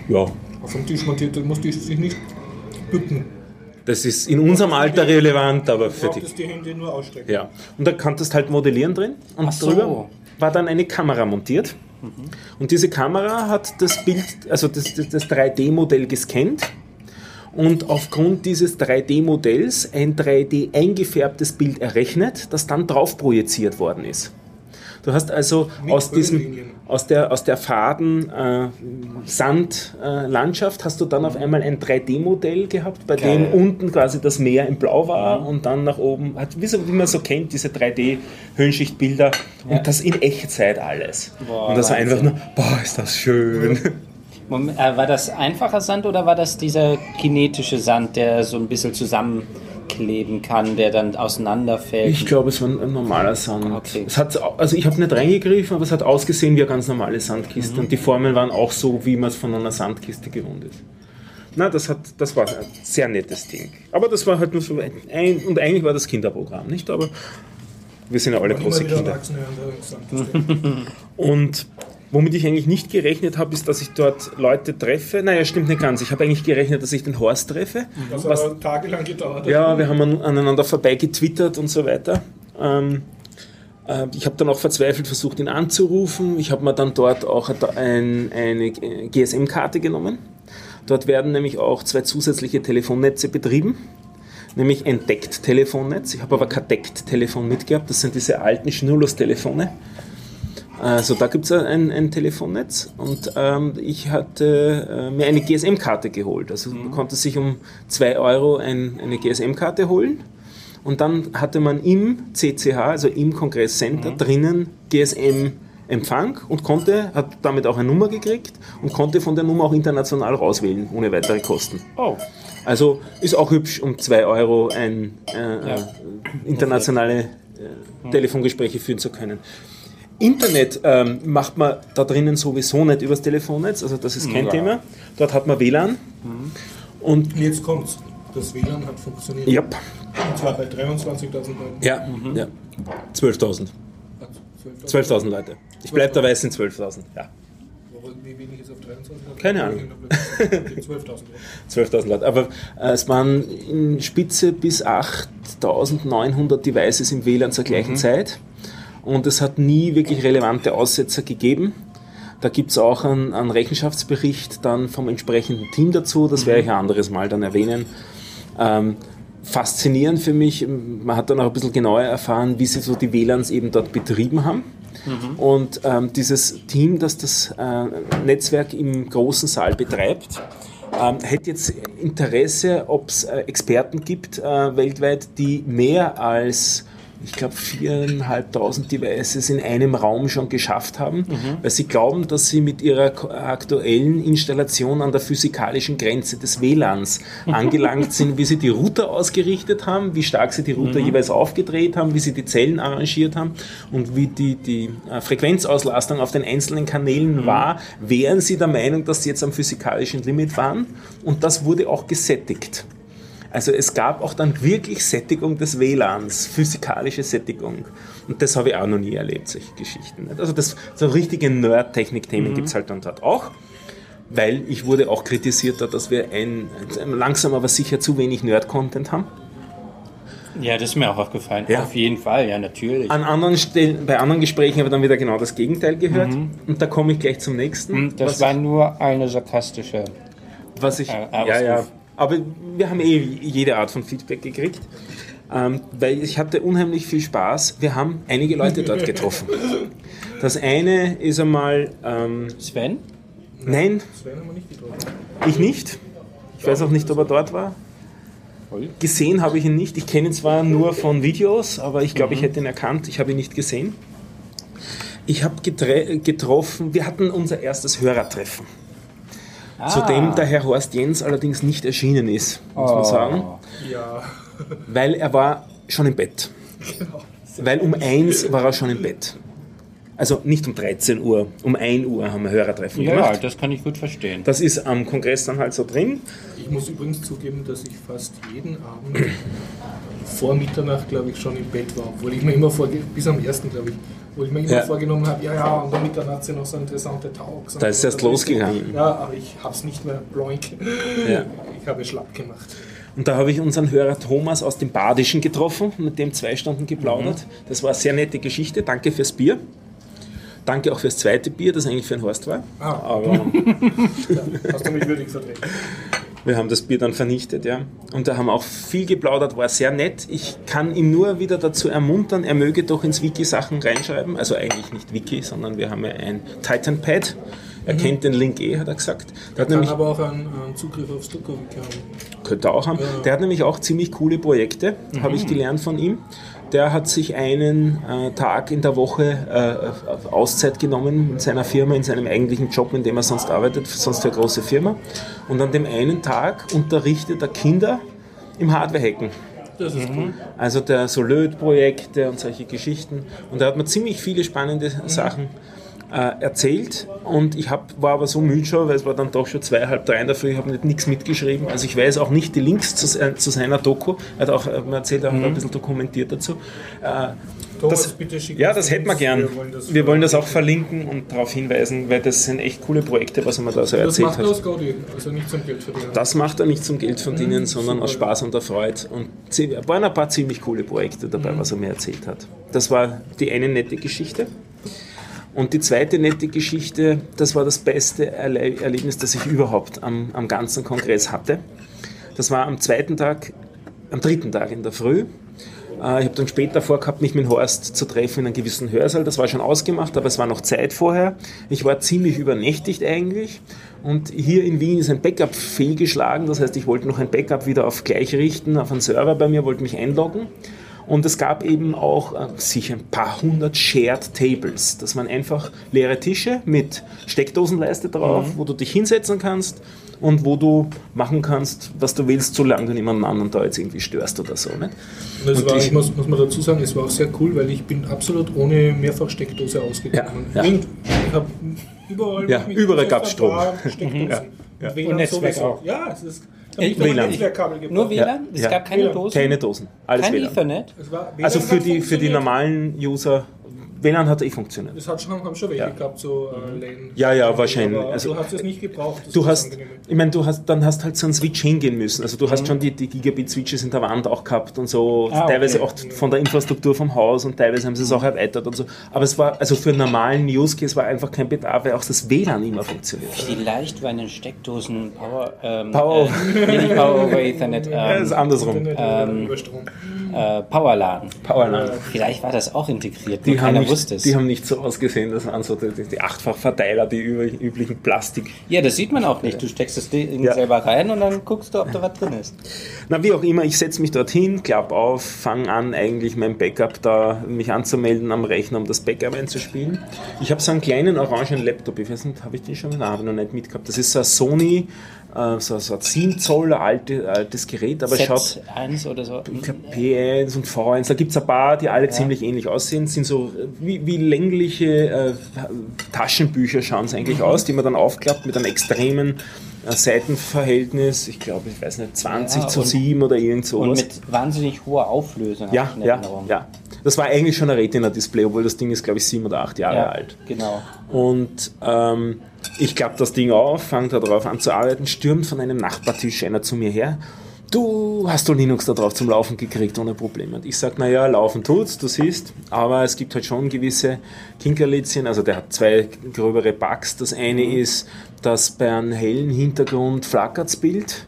Ja, auf dem Tisch montiert, dann muss die sich nicht bücken. Das ist in unserem Alter relevant, aber für Braucht die. Hände nur ausstrecken. Ja. Und da konntest halt modellieren drin und Ach so. drüber war dann eine Kamera montiert. Und diese Kamera hat das Bild, also das, das, das 3D-Modell gescannt und aufgrund dieses 3D-Modells ein 3D eingefärbtes Bild errechnet, das dann drauf projiziert worden ist. Du hast also Mit aus diesem. Aus der, aus der faden äh, Sandlandschaft hast du dann auf einmal ein 3D-Modell gehabt, bei Geil. dem unten quasi das Meer in Blau war und dann nach oben, hat, wie, so, wie man so kennt, diese 3D-Höhenschichtbilder und das in Echtzeit alles. Boah, und das war einfach nur, boah, ist das schön. Moment, äh, war das einfacher Sand oder war das dieser kinetische Sand, der so ein bisschen zusammenkleben kann, der dann auseinanderfällt? Ich glaube, es war ein normaler Sand. Okay. Es hat, also ich habe nicht reingegriffen, aber es hat ausgesehen wie eine ganz normale Sandkiste. Und die Formeln waren auch so, wie man es von einer Sandkiste gewohnt ist. Na, das, hat, das war ein sehr nettes Ding. Aber das war halt nur so ein, und eigentlich war das Kinderprogramm, nicht? Aber wir sind ja alle große Kinder. Und womit ich eigentlich nicht gerechnet habe, ist, dass ich dort Leute treffe. Naja, stimmt nicht ganz. Ich habe eigentlich gerechnet, dass ich den Horst treffe. Das Was- hat aber tagelang gedauert. Ja, wir haben an- aneinander vorbei getwittert und so weiter. Ähm, äh, ich habe dann auch verzweifelt versucht, ihn anzurufen. Ich habe mir dann dort auch ein, eine GSM-Karte genommen. Dort werden nämlich auch zwei zusätzliche Telefonnetze betrieben. Nämlich ein Deckt-Telefonnetz. Ich habe aber kein Deckt-Telefon mitgehabt. Das sind diese alten Schnurlos-Telefone. Also da gibt es ein, ein Telefonnetz und ähm, ich hatte äh, mir eine GSM-Karte geholt. Also man konnte sich um 2 Euro ein, eine GSM-Karte holen und dann hatte man im CCH, also im Kongresscenter, drinnen GSM-Empfang und konnte, hat damit auch eine Nummer gekriegt und konnte von der Nummer auch international rauswählen, ohne weitere Kosten. oh, Also ist auch hübsch, um 2 Euro ein, äh, Ja. äh, internationale äh, Telefongespräche führen zu können. Internet ähm, macht man da drinnen sowieso nicht übers Telefonnetz, also das ist kein Ja. Thema. Dort hat man WLAN. Und Und jetzt kommt's. Das WLAN hat funktioniert. ja, Und zwar bei 23.000 Leuten. ja, ja. 12.000. Hat 12.000 Leute. Ich bleibe dabei, es sind 12.000. Ja, Wie wenig ist auf 23? Keine Ahnung. 12.000. 12.000 Leute. Aber äh, es waren in Spitze bis 8.900 Devices im WLAN zur gleichen Zeit. Und es hat nie wirklich relevante Aussetzer gegeben. Da gibt es auch einen, einen Rechenschaftsbericht dann vom entsprechenden Team dazu. Das werde ich ein anderes Mal dann erwähnen. Ähm, faszinierend für mich, man hat dann auch ein bisschen genauer erfahren, wie sie so die WLANs eben dort betrieben haben. Und ähm, dieses Team, das das äh, Netzwerk im großen Saal betreibt, ähm, hätte jetzt Interesse, ob es äh, Experten gibt äh, weltweit, die mehr als ich glaube, 4.500 Devices in einem Raum schon geschafft haben, weil sie glauben, dass sie mit ihrer aktuellen Installation an der physikalischen Grenze des WLANs angelangt sind, wie sie die Router ausgerichtet haben, wie stark sie die Router jeweils aufgedreht haben, wie sie die Zellen arrangiert haben und wie die, die äh, Frequenzauslastung auf den einzelnen Kanälen war, wären sie der Meinung, dass sie jetzt am physikalischen Limit waren? Und das wurde auch gesättigt. Also es gab auch dann wirklich Sättigung des WLANs, physikalische Sättigung. Und das habe ich auch noch nie erlebt, solche Geschichten. nicht? Also das, so richtige Nerd-Technik-Themen gibt es halt dann dort auch. Weil ich wurde auch kritisiert, dass wir ein, langsam aber sicher zu wenig Nerd-Content haben. ja, das ist mir auch aufgefallen. Ja. Auf jeden Fall, ja, natürlich. An anderen Stellen, bei anderen Gesprächen habe ich dann wieder genau das Gegenteil gehört. Und da komme ich gleich zum nächsten. Hm, Das war nur eine sarkastische. was ich, Äh, ja, ja, aber wir haben eh jede Art von Feedback gekriegt. Ähm, weil ich hatte unheimlich viel Spaß. Wir haben einige Leute dort getroffen. Das eine ist einmal, ähm, Sven? nein, Sven haben wir nicht getroffen. ich nicht. Ich weiß auch nicht, ob er dort war. Gesehen habe ich ihn nicht. Ich kenne ihn zwar nur von Videos, aber ich glaube, ich hätte ihn erkannt. Ich habe ihn nicht gesehen. Ich habe getroffen, wir hatten unser erstes Hörertreffen. Zu dem der Herr Horst Jens allerdings nicht erschienen ist, muss man sagen. Ja. Weil er war schon im Bett. Weil um eins war er schon im Bett. Also nicht um 13 Uhr, um 1 Uhr haben wir Hörertreffen Ja, gemacht. das kann ich gut verstehen. Das ist am Kongress dann halt so drin. Ich muss übrigens zugeben, dass ich fast jeden Abend vor Mitternacht, glaube ich, schon im Bett war, obwohl ich mir immer vor, bis am ersten, glaube ich, Wo ich mir immer Ja. vorgenommen habe, ja, ja, und um Mitternacht sind noch so interessante Talks. Da ist so. erst losgegangen. Ja, aber ich habe es nicht mehr blank. Ja. Ich habe es schlapp gemacht. Und da habe ich unseren Hörer Thomas aus dem Badischen getroffen, mit dem zwei Stunden geplaudert. Das war eine sehr nette Geschichte. Danke fürs Bier. Danke auch fürs zweite Bier, das eigentlich für den Horst war. Ah. Aber Ja, hast du mich würdig vertreten. Wir haben das Bier dann vernichtet, ja. Und da haben wir auch viel geplaudert, war sehr nett. Ich kann ihn nur wieder dazu ermuntern, er möge doch ins Wiki Sachen reinschreiben. Also eigentlich nicht Wiki, sondern wir haben ja ein Titan-Pad. Er kennt den Link eh, hat er gesagt. Der hat Kann aber auch einen, einen Zugriff aufs Druckerwiki haben. Könnte er auch haben. Der hat nämlich auch ziemlich coole Projekte, habe ich gelernt von ihm. Der hat sich einen äh, Tag in der Woche äh, Auszeit genommen in seiner Firma, in seinem eigentlichen Job, in dem er sonst arbeitet, sonst für eine große Firma. Und an dem einen Tag unterrichtet er Kinder im Hardware-Hacken. Das ist cool. Also der so Löt-Projekte und solche Geschichten. Und da hat man ziemlich viele spannende Sachen äh, erzählt. Und ich hab, war aber so müde schon, weil es war dann doch schon zwei, halb drei in der Früh, ich habe nicht nichts mitgeschrieben. Also ich weiß auch nicht die Links zu, se- zu seiner Doku. Er hat auch äh, mir erzählt, er hat ein bisschen dokumentiert dazu. Äh, Thomas, das, bitte ja, das hätten wir gern. Wir wollen das, Wir wollen das auch verlinken und darauf hinweisen, weil das sind echt coole Projekte, was er mir da so Das erzählt macht hat. er aus Gaudi, also nicht zum Geld verdienen. Das macht er nicht zum Geld verdienen, sondern aus super. Spaß und der Freude. Und zi- waren ein paar ziemlich coole Projekte dabei, was er mir erzählt hat. Das war die eine nette Geschichte. Und die zweite nette Geschichte, das war das beste Erle Erlebnis, das ich überhaupt am, am ganzen Kongress hatte. Das war am zweiten Tag, am dritten Tag in der Früh. Äh, Ich habe dann später vorgehabt, mich mit Horst zu treffen in einem gewissen Hörsaal. Das war schon ausgemacht, aber es war noch Zeit vorher. Ich war ziemlich übernächtigt eigentlich. Und hier in Wien ist ein Backup fehlgeschlagen. Das heißt, ich wollte noch ein Backup wieder auf gleich richten, auf einen Server bei mir, wollte mich einloggen. Und es gab eben auch äh, sicher ein paar hundert Shared Tables, dass man einfach leere Tische mit Steckdosenleiste drauf, wo du dich hinsetzen kannst und wo du machen kannst, was du willst, solange du niemanden anderen da jetzt irgendwie störst oder so. Nicht? Und das Und war, ich- muss, muss man dazu sagen, es war auch sehr cool, weil ich bin absolut ohne Mehrfachsteckdose ausgegangen. Ja, ja. Irgend- Ich habe überall, Ja, überall gab's hab, Strom. Ja, ja. Und, Und Netzwerk auch. Ja, es ist. Habe WLAN. Gebraucht. Nur WLAN? Es Ja. gab keine WLAN. Dosen? Keine Dosen, alles Kein WLAN. Ethernet? Es war, WLAN Also für die, für die normalen User, WLAN hat eh funktioniert. Das hat schon, haben schon welche Ja. gehabt, so äh, LAN. Ja, ja, wahrscheinlich. Aber Also- du hast es nicht gebraucht. das Du hast, angenehm. ich meine, du hast, dann hast halt so einen Switch hingehen müssen. Also du Mhm. hast schon die, die Gigabit-Switches in der Wand auch gehabt und so, Ah, okay. teilweise auch von der Infrastruktur vom Haus und teilweise haben sie es auch erweitert und so. Aber es war, also für einen normalen Use Case war einfach kein Bedarf, weil auch das WLAN immer funktioniert. Vielleicht war in den Steckdosen Power, ähm, Power- Äh, nicht Power over Ethernet, Ja, ist ähm, andersrum. Ähm, äh, Powerladen. Powerline. Vielleicht war das auch integriert, Die haben, nicht, wusste es. die haben nicht so ausgesehen, das waren so die, die Achtfachverteiler, die üblichen, üblichen Plastik. ja, das sieht man auch nicht. Du steckst das Ding Ja. selber rein und dann guckst du, ob da was drin ist. Na, wie auch immer, ich setze mich dorthin, klapp auf, fange an, eigentlich mein Backup da, mich anzumelden am Rechner, um das Backup einzuspielen. Ich habe so einen kleinen orangen Laptop, ich weiß nicht, habe ich den schon? Nein, habe ich noch nicht mitgehabt. Das ist so ein Sony, äh, so, so ein 7 Zoll, alte, altes Gerät, aber schaut, Z1 oder so. ich glaub, P1 und V1, da gibt es ein paar, die alle ziemlich ähnlich aussehen, sind so wie, wie längliche äh, Taschenbücher schauen sie eigentlich aus, die man dann aufklappt mit einem extremen äh, Seitenverhältnis, ich glaube, ich weiß nicht, 20 Ja, zu und- 7 oder irgend Und sowas. mit wahnsinnig hoher Auflösung. ja, ja, ja. Das war eigentlich schon ein Retina-Display, obwohl das Ding ist, glaube ich, sieben oder acht Jahre Ja, alt. Genau. Und ähm, ich klappe das Ding auf, fange da drauf an zu arbeiten, stürmt von einem Nachbartisch einer zu mir her. Du hast du Linux da drauf zum Laufen gekriegt ohne Probleme. Und ich sage, naja, laufen tut's, du siehst, aber es gibt halt schon gewisse Kinkerlitzchen. Also der hat zwei gröbere Bugs. Das eine ist, dass bei einem hellen Hintergrund flackert's Bild,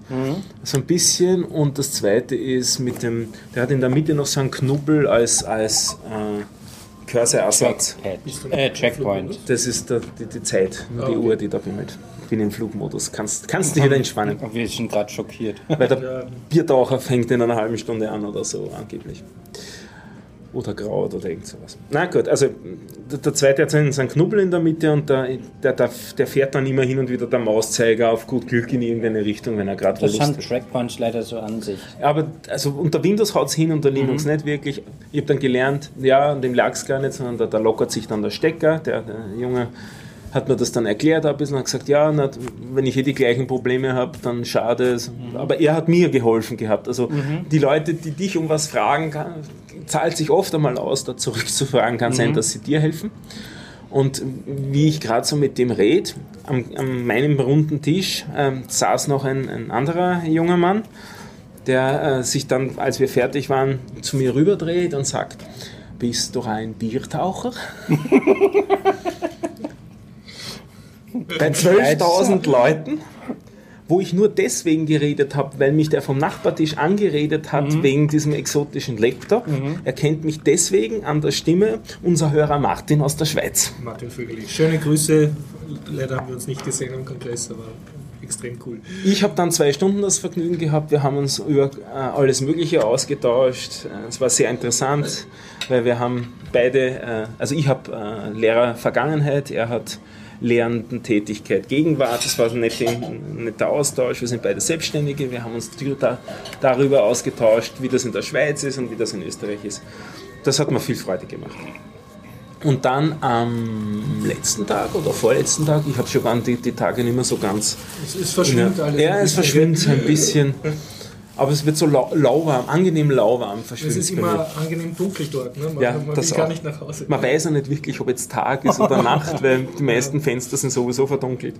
so ein bisschen. Und das zweite ist mit dem, der hat in der Mitte noch so einen Knubbel als, als äh, Cursor-Ersatz. Trackpad. Äh, Checkpoint. Das ist der, die, die Zeit, nur die Ah, okay. Uhr, die da bimmelt. Ich bin im Flugmodus. Kannst, kannst dich wieder entspannen. Wir sind gerade schockiert. Weil der Ja. Biertaucher fängt in einer halben Stunde an oder so, angeblich. Oder graut oder irgend sowas. Na gut, also der, der zweite hat seinen, seinen Knubbel in der Mitte und der, der, der, der fährt dann immer hin und wieder der Mauszeiger auf gut Glück in irgendeine Richtung, wenn er gerade Das Lust haben hat. Trackpoints leider so an sich. Aber also unter Windows haut es hin, unter Linux Mhm. nicht wirklich. Ich habe dann gelernt, ja, an dem lag es gar nicht, sondern da, da lockert sich dann der Stecker. Der, der junge hat mir das dann erklärt ein bisschen hat gesagt, ja, na, wenn ich eh die gleichen Probleme habe, dann schade es. Aber er hat mir geholfen gehabt. Also die Leute, die dich um was fragen, kann, zahlt sich oft einmal aus, da zurückzufragen, kann sein, dass sie dir helfen. Und wie ich gerade so mit dem red, am, an meinem runden Tisch ähm, saß noch ein, ein anderer junger Mann, der äh, sich dann, als wir fertig waren, zu mir rüberdreht und sagt, bist du ein Biertaucher? Bei 12.000 Leuten, wo ich nur deswegen geredet habe, weil mich der vom Nachbartisch angeredet hat wegen diesem exotischen Laptop. Er kennt mich deswegen an der Stimme, unser Hörer Martin aus der Schweiz. Martin Vögeli. Schöne Grüße. Leider haben wir uns nicht gesehen am Kongress, aber extrem cool. Ich habe dann zwei Stunden das Vergnügen gehabt. Wir haben uns über äh, alles Mögliche ausgetauscht. Äh, Es war sehr interessant, weil wir haben beide, äh, also ich habe äh, Lehrer Vergangenheit, er hat Lehrendentätigkeit Gegenwart. Das war ein netter, ein netter Austausch. Wir sind beide Selbstständige. Wir haben uns da, darüber ausgetauscht, wie das in der Schweiz ist und wie das in Österreich ist. Das hat mir viel Freude gemacht. Und dann am letzten Tag oder vorletzten Tag, ich habe schon die, die Tage nicht mehr so ganz Es, es verschwimmt ja, alles. ja, es verschwimmt ein bisschen. Aber es wird so lau lauwarm, angenehm lauwarm Es ist immer angenehm dunkel dort. Ne? Man, Ja, man das gar auch. nicht nach Hause. Man weiß ja nicht wirklich, ob jetzt Tag ist oder Nacht, weil die meisten Fenster sind sowieso verdunkelt.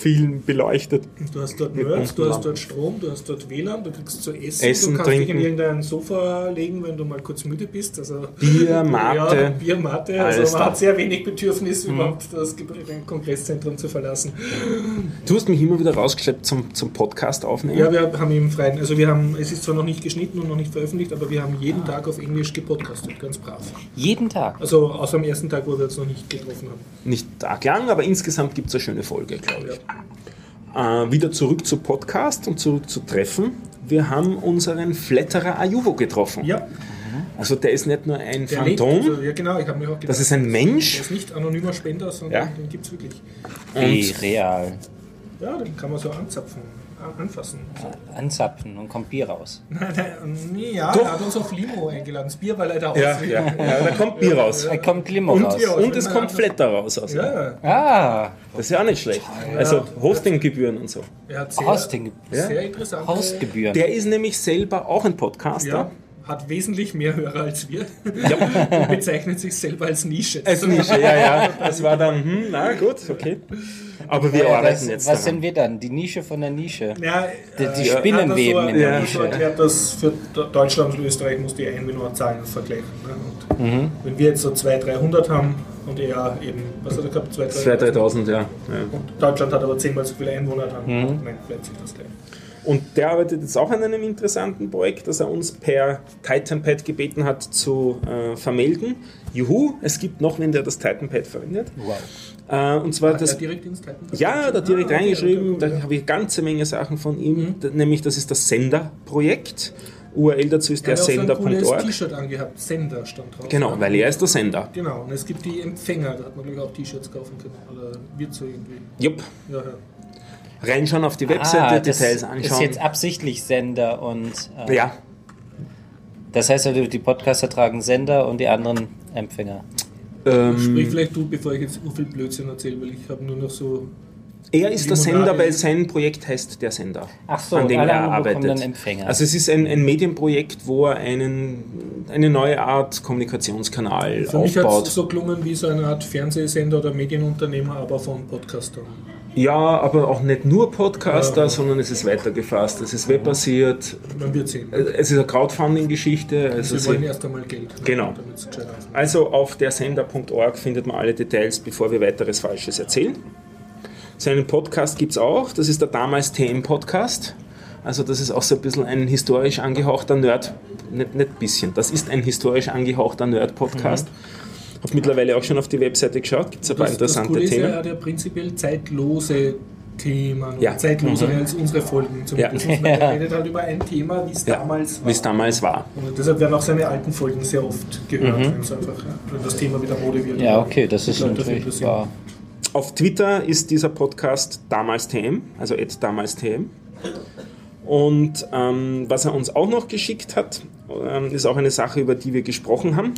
Vielen beleuchtet. Du hast dort Nerds, du hast dort Strom, du hast dort WLAN, du kriegst zu essen, Essen, du kannst dich trinken. in irgendein Sofa legen, wenn du mal kurz müde bist. Also, Bier, Mate, Ja, Bier, Mate. Also man da. hat sehr wenig Bedürfnis, überhaupt das Kongresszentrum zu verlassen. Du hast mich immer wieder rausgeschleppt zum, zum Podcast aufnehmen. Ja, wir haben im Freien, also wir haben, es ist zwar noch nicht geschnitten und noch nicht veröffentlicht, aber wir haben jeden Tag auf Englisch gepodcastet, ganz brav. Jeden Tag. Also außer am ersten Tag, wo wir uns noch nicht getroffen haben. Nicht arg lang, aber insgesamt gibt es eine schöne Folge, glaube ich. Äh, wieder zurück zu Podcast und zurück zu Treffen. Wir haben unseren Flatterer Ayuvo getroffen. Ja, Also der ist nicht nur ein der lebt, Phantom, also, ja genau, ich habe mir auch gedacht, das ist ein Mensch. der ist nicht anonymer Spender, sondern Ja. den gibt es wirklich. Wie real. Ja, den kann man so anzapfen, an- anfassen. Anzapfen und kommt Bier raus. Nein, nee, ja, Doch. er hat uns auf Limo eingeladen. Das Bier war leider aus. Ja, ja, ja, da kommt Bier raus. Da kommt Limo Und raus. Und es kommt Flatter raus. Also. Ja, Ah, Das ist ja auch nicht schlecht. Also Hostinggebühren und so. er hat sehr, Hosting. sehr interessante... Hausgebühren. Der ist nämlich selber auch ein Podcaster. Ja, hat wesentlich mehr Hörer als wir. Und bezeichnet sich selber als Nische. Als Nische, ja, ja. Das war dann, hm, na gut, okay. Aber wir Ja, arbeiten was, jetzt was daran. sind wir dann? Die Nische von der Nische. Ja, Die- äh, die er hat Spinnenweben das so, in der er hat Nische. so erklärt, dass für Deutschland und Österreich muss die ein nur Zahlen vergleichen. Ne? Und Mhm. Wenn wir jetzt so 200, 300 haben und er eben, was hat er gehabt, 200, 2.000, 3.000, ja. ja. Und Deutschland hat aber zehnmal so viele Einwohner, dann Mhm. nein, bleibt sich das gleich. Und der arbeitet jetzt auch an einem interessanten Projekt, das er uns per TitanPad gebeten hat zu äh, vermelden. Juhu, es gibt noch wen, der das TitanPad verwendet. Wow. Äh, und zwar Hat das er direkt ins Ja, da direkt Ah, okay, reingeschrieben, okay, okay, da habe ich eine ganze Menge Sachen von ihm, d- nämlich das ist das Sender-Projekt. URL dazu ist Er der hat auch so ein cooles Sender.org. T-Shirt angehabt, Sender stand drauf. Genau, weil er ist der Sender. Genau, und es gibt die Empfänger, da hat man glaube ich auch T-Shirts kaufen können. Oder wird so irgendwie. Jupp. Ja, ja. Reinschauen auf die Webseite, Ah, das Details ist anschauen. jetzt absichtlich Sender und. Äh, ja, Das heißt, also, die Podcaster tragen Sender und die anderen Empfänger. Ähm, Sprich vielleicht du, bevor ich jetzt so viel Blödsinn erzähle, weil ich habe nur noch so. er ist der. Sender, weil sein Projekt heißt der Sender. Ach so, an dem er arbeitet. dann Empfänger. Also es ist ein, ein Medienprojekt, wo er einen, eine neue Art Kommunikationskanal Für mich hat aufbaut. es so gelungen wie so eine Art Fernsehsender oder Medienunternehmer, aber von Podcastern. Ja, aber auch nicht nur Podcaster, Ja. sondern es ist weitergefasst. Es ist webbasiert. Man wird sehen. Es ist eine Crowdfunding-Geschichte. Also Sie wollen erst einmal Geld. Genau. Gescheit aussieht. also auf dersender.org findet man alle Details, bevor wir weiteres Falsches erzählen. Seinen Podcast gibt es auch. Das ist der damals TM-Podcast. Also das ist auch so ein bisschen ein historisch angehauchter Nerd, nicht, nicht bisschen, das ist ein historisch angehauchter Nerd-Podcast. Habe mittlerweile auch schon auf die Webseite geschaut, gibt es ein paar Das, das interessante ist ja, Themen. er hat ja prinzipiell zeitlose Themen, Ja. zeitlosere Mhm. als unsere Folgen. Ja. Zumindest. Er redet halt über ein Thema, wie es Ja, damals war. wie es damals war. Und deshalb werden auch seine alten Folgen sehr oft gehört, wenn, es einfach, wenn das Thema wieder Mode wird. Mhm. ja, okay, das ist natürlich wahr. Auf Twitter ist dieser Podcast damals TM, also at damals TM. Und ähm, was er uns auch noch geschickt hat, ähm, ist auch eine Sache, über die wir gesprochen haben.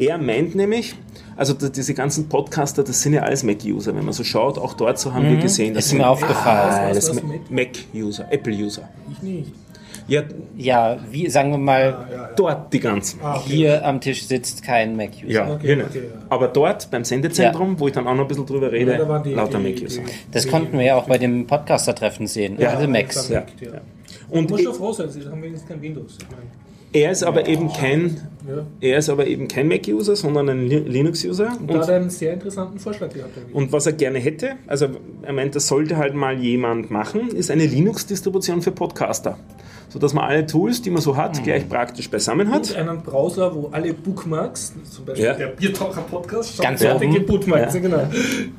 Er meint nämlich, also diese ganzen Podcaster, das sind ja alles Mac-User. Wenn man so schaut, auch dort so haben wir gesehen, das Ist sind mir aufgefallen. alles was, Ma- Mac-User, Apple-User. Ich nicht. Ja, Ja, wie sagen wir mal, Ja, ja. dort die ganzen. Ah, okay. hier am Tisch sitzt kein Mac-User. Ja, Okay, hier nicht. okay, ja. Aber dort beim Sendezentrum, wo ich dann auch noch ein bisschen drüber rede, die- lauter die- Mac-User. die- Das konnten wir ja auch bei dem Podcaster-Treffen sehen. Ja. Alle Macs. Ja. Und i- doch froh sein, sie haben wenigstens kein Windows. Ich meine, er ist aber eben kein, ja. er ist aber eben kein Mac-User, sondern ein Li- Linux-User. Und da hat er einen sehr interessanten Vorschlag gehabt. irgendwie. Und was er gerne hätte, also er meint, das sollte halt mal jemand machen, ist eine Linux-Distribution für Podcaster. Sodass man alle Tools, die man so hat, gleich praktisch beisammen Und hat. einen Browser, wo alle Bookmarks, zum Beispiel Ja. der Biertaucher-Podcast, schon Ganz fertige oben. Bookmarks, Ja. genau.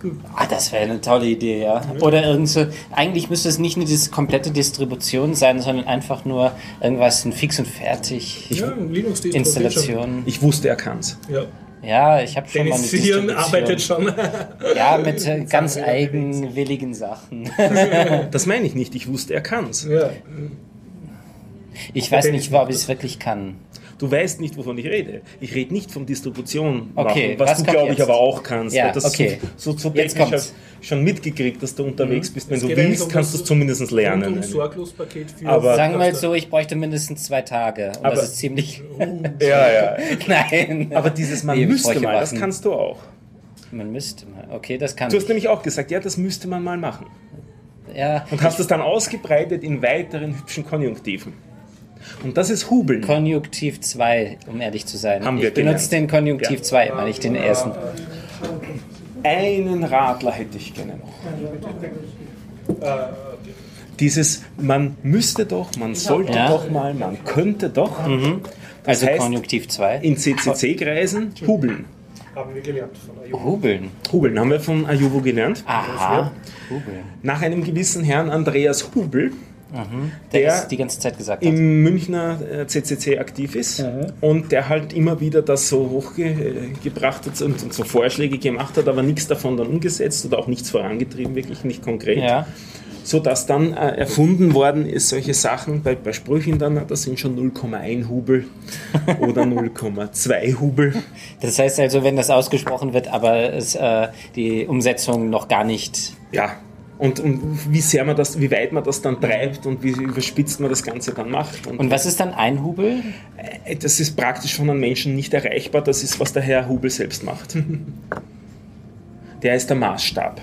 Gut. Ah, das wäre eine tolle Idee, ja. Oder irgend so, eigentlich müsste es nicht eine dis komplette Distribution sein, sondern einfach nur irgendwas ein fix und fertig Ja, Linux Installation. Ich wusste, er kann's. Ja. Ja, ich habe schon mal eine Dennis Distribution. arbeitet schon. Ja, mit äh, ganz eigenwilligen Sachen. Das meine ich nicht, ich wusste, er kann's. ja. Ich weiß nicht, ob ich es wirklich kann. Du weißt nicht, wovon ich rede. Ich rede nicht von Distribution, Okay, machen, was, was du, kommt glaube ich, aber auch kannst. Ja, das okay. So, so, so Jetzt hab schon mitgekriegt, dass du unterwegs bist. Wenn Es du willst, um kannst du das es zumindest lernen. Rundum Sorglospaket für Aber- Sagen wir mal so, ich bräuchte mindestens zwei Tage. Und Aber- das ist ziemlich. Ja, ja. Nein. Aber dieses Man Nee, müsste mal, das Waffen. kannst du auch. Man müsste mal. Okay, das kann Du hast ich. nämlich auch gesagt, ja, das müsste man mal machen. Ja, Und hast es dann ausgebreitet in weiteren hübschen Konjunktiven. Und das ist Hubeln. Konjunktiv 2, um ehrlich zu sein. Haben wir ich benutze gelernt. den Konjunktiv Ja. 2 immer, nicht den ersten. Einen Radler hätte ich gerne noch. Dieses, man müsste doch, man sollte Ja. doch mal, man könnte doch. Das Also heißt, Konjunktiv 2. in CCC-Kreisen hubeln. Haben wir gelernt von Ayubo. Hubeln. Hubeln haben wir von Ayubo gelernt. Aha. Hubeln. Nach einem gewissen Herrn Andreas Hubel, Der, Der ist die ganze Zeit gesagt hat. im Münchner äh, CCC aktiv ist und der halt immer wieder das so hochgebracht hat und, und so Vorschläge gemacht hat, aber nichts davon dann umgesetzt oder auch nichts vorangetrieben, wirklich nicht konkret. Ja. So dass dann äh, erfunden worden ist, solche Sachen bei, bei Sprüchen dann, das sind schon 0,1 Hubel oder 0,2 Hubel. Das heißt also, wenn das ausgesprochen wird, aber es, äh, die Umsetzung noch gar nicht. Ja. Und, und wie sehr man das, wie weit man das dann treibt und wie überspitzt man das Ganze dann macht. Und was ist dann ein Hubel? Äh, Das ist praktisch von einem Menschen nicht erreichbar. Das ist, was der Herr Hubel selbst macht. Der ist der Maßstab.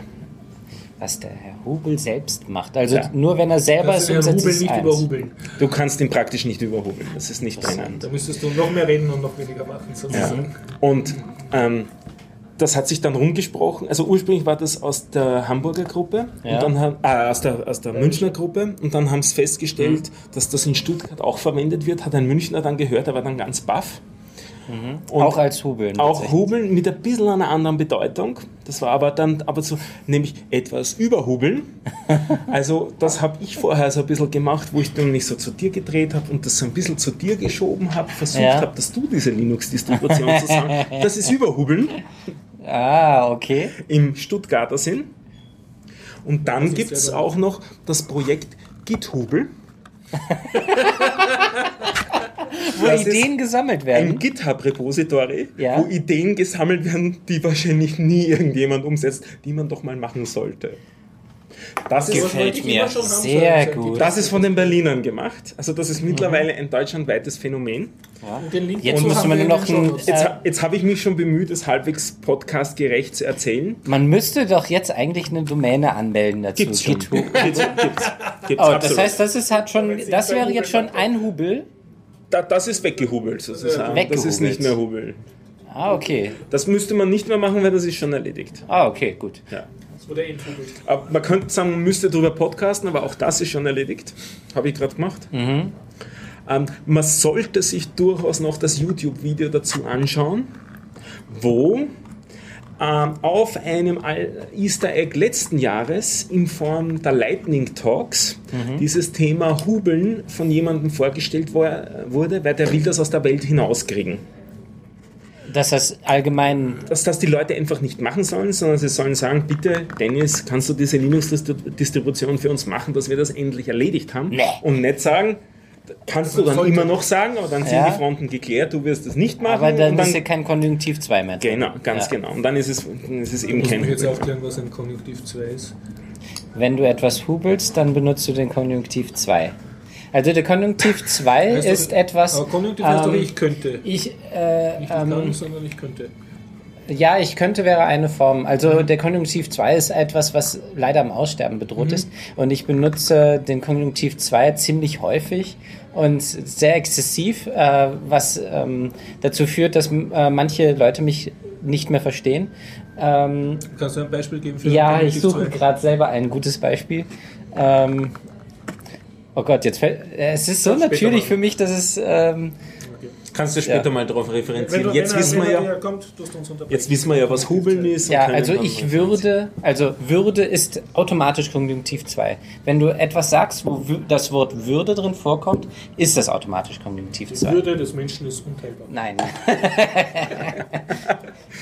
Was der Herr Hubel selbst macht. Also Ja. nur wenn er selber Kannst es umsetzt, Rubel ist nicht eins. überhubeln. Du kannst ihn praktisch nicht überhubeln. Das ist nicht drinnen. Da müsstest du noch mehr reden und noch weniger machen, Ja. sozusagen. Und ähm, das hat sich dann rumgesprochen. Also ursprünglich war das aus der Hamburger Gruppe Ja. und dann äh, aus der, aus der Münchner Gruppe und dann haben sie festgestellt, dass das in Stuttgart auch verwendet wird. Hat ein Münchner dann gehört, er war dann ganz baff. Und Auch als Hubeln. Auch. Hubeln mit ein bisschen einer anderen Bedeutung. Das war aber dann aber so, nämlich etwas überhubeln. Also das habe ich vorher so ein bisschen gemacht, wo ich dann mich so zu dir gedreht habe und das so ein bisschen zu dir geschoben habe, versucht Ja. habe, dass du diese Linux-Distribution zu sagen. Das ist überhubeln Ah, okay. im Stuttgarter Sinn. Und dann gibt es auch noch das Projekt GitHubel. Wo Das ist Ideen gesammelt Ein werden. GitHub-Repository, Ja. wo Ideen gesammelt werden, die wahrscheinlich nie irgendjemand umsetzt, die man doch mal machen sollte. Das ist, Gefällt mir haben, sehr so gut. das ist von den Berlinern gemacht. Also das ist mittlerweile ein deutschlandweites Phänomen. Link Jetzt man wir noch ein-. Jetzt, jetzt habe ich mich schon bemüht, es halbwegs podcastgerecht zu erzählen. Man müsste doch jetzt eigentlich eine Domäne anmelden dazu. Gibt's schon. GitHub. Gibt's, gibt's, gibt's Oh, das heißt, das ist hat schon, das wäre jetzt schon ein Hubel. da, das ist weggehubelt sozusagen. Das ist Weggehubelt. nicht mehr Hubel. Ah, okay. Das müsste man nicht mehr machen, weil das ist schon erledigt. Ah, okay, gut. Ja. Entfugelt. Aber man könnte sagen, man müsste darüber podcasten, aber auch das ist schon erledigt. Habe ich gerade gemacht. Mhm. Ähm, man sollte sich durchaus noch das YouTube-Video dazu anschauen, wo ähm, auf einem Easter Egg letzten Jahres in Form der Lightning Talks Mhm. dieses Thema Hubeln von jemandem vorgestellt wurde, weil der will das aus der Welt hinauskriegen. Dass das allgemein. dass das die Leute einfach nicht machen sollen, sondern sie sollen sagen, bitte Dennis, kannst du diese Linux-Distribution für uns machen, dass wir das endlich erledigt haben? Nee. Und nicht sagen, Kannst du dann Sollte. immer noch sagen, aber dann sind Ja. die Fronten geklärt, du wirst es nicht machen. Aber dann, und ist ja kein Konjunktiv 2 mehr. drin. Genau, ganz Ja. genau. Und dann ist es, dann ist es eben Muss kein ich jetzt aufklären, was ein Konjunktiv 2 ist? Wenn du etwas hubelst, dann benutzt du den Konjunktiv 2. Also der Konjunktiv 2 Heißt ist etwas. Aber Konjunktiv heißt doch, ähm, ich könnte. Ich, äh, Nicht ich ähm, kann, sondern ich könnte. Ja, ich könnte wäre eine Form. Also der Konjunktiv 2 ist etwas, was leider am Aussterben bedroht ist. Und ich benutze den Konjunktiv 2 ziemlich häufig und sehr exzessiv, äh, was ähm, dazu führt, dass äh, manche Leute mich nicht mehr verstehen. Ähm, Kannst du ein Beispiel geben für ja, ich suche 2? gerade selber ein gutes Beispiel. Ähm, oh Gott, jetzt fällt. äh, Es ist so Später natürlich mal. für mich, dass es. Ähm, Okay. Kannst du später Ja. mal darauf referenzieren. Jetzt wenn wissen wenn wir ja, kommt, jetzt wissen wir ja, was Hubeln ist. und Ja, also ich würde, also Würde ist automatisch Konjunktiv 2. Wenn du etwas sagst, wo das Wort Würde drin vorkommt, ist das automatisch Konjunktiv Die 2. Würde des Menschen ist unteilbar. Nein.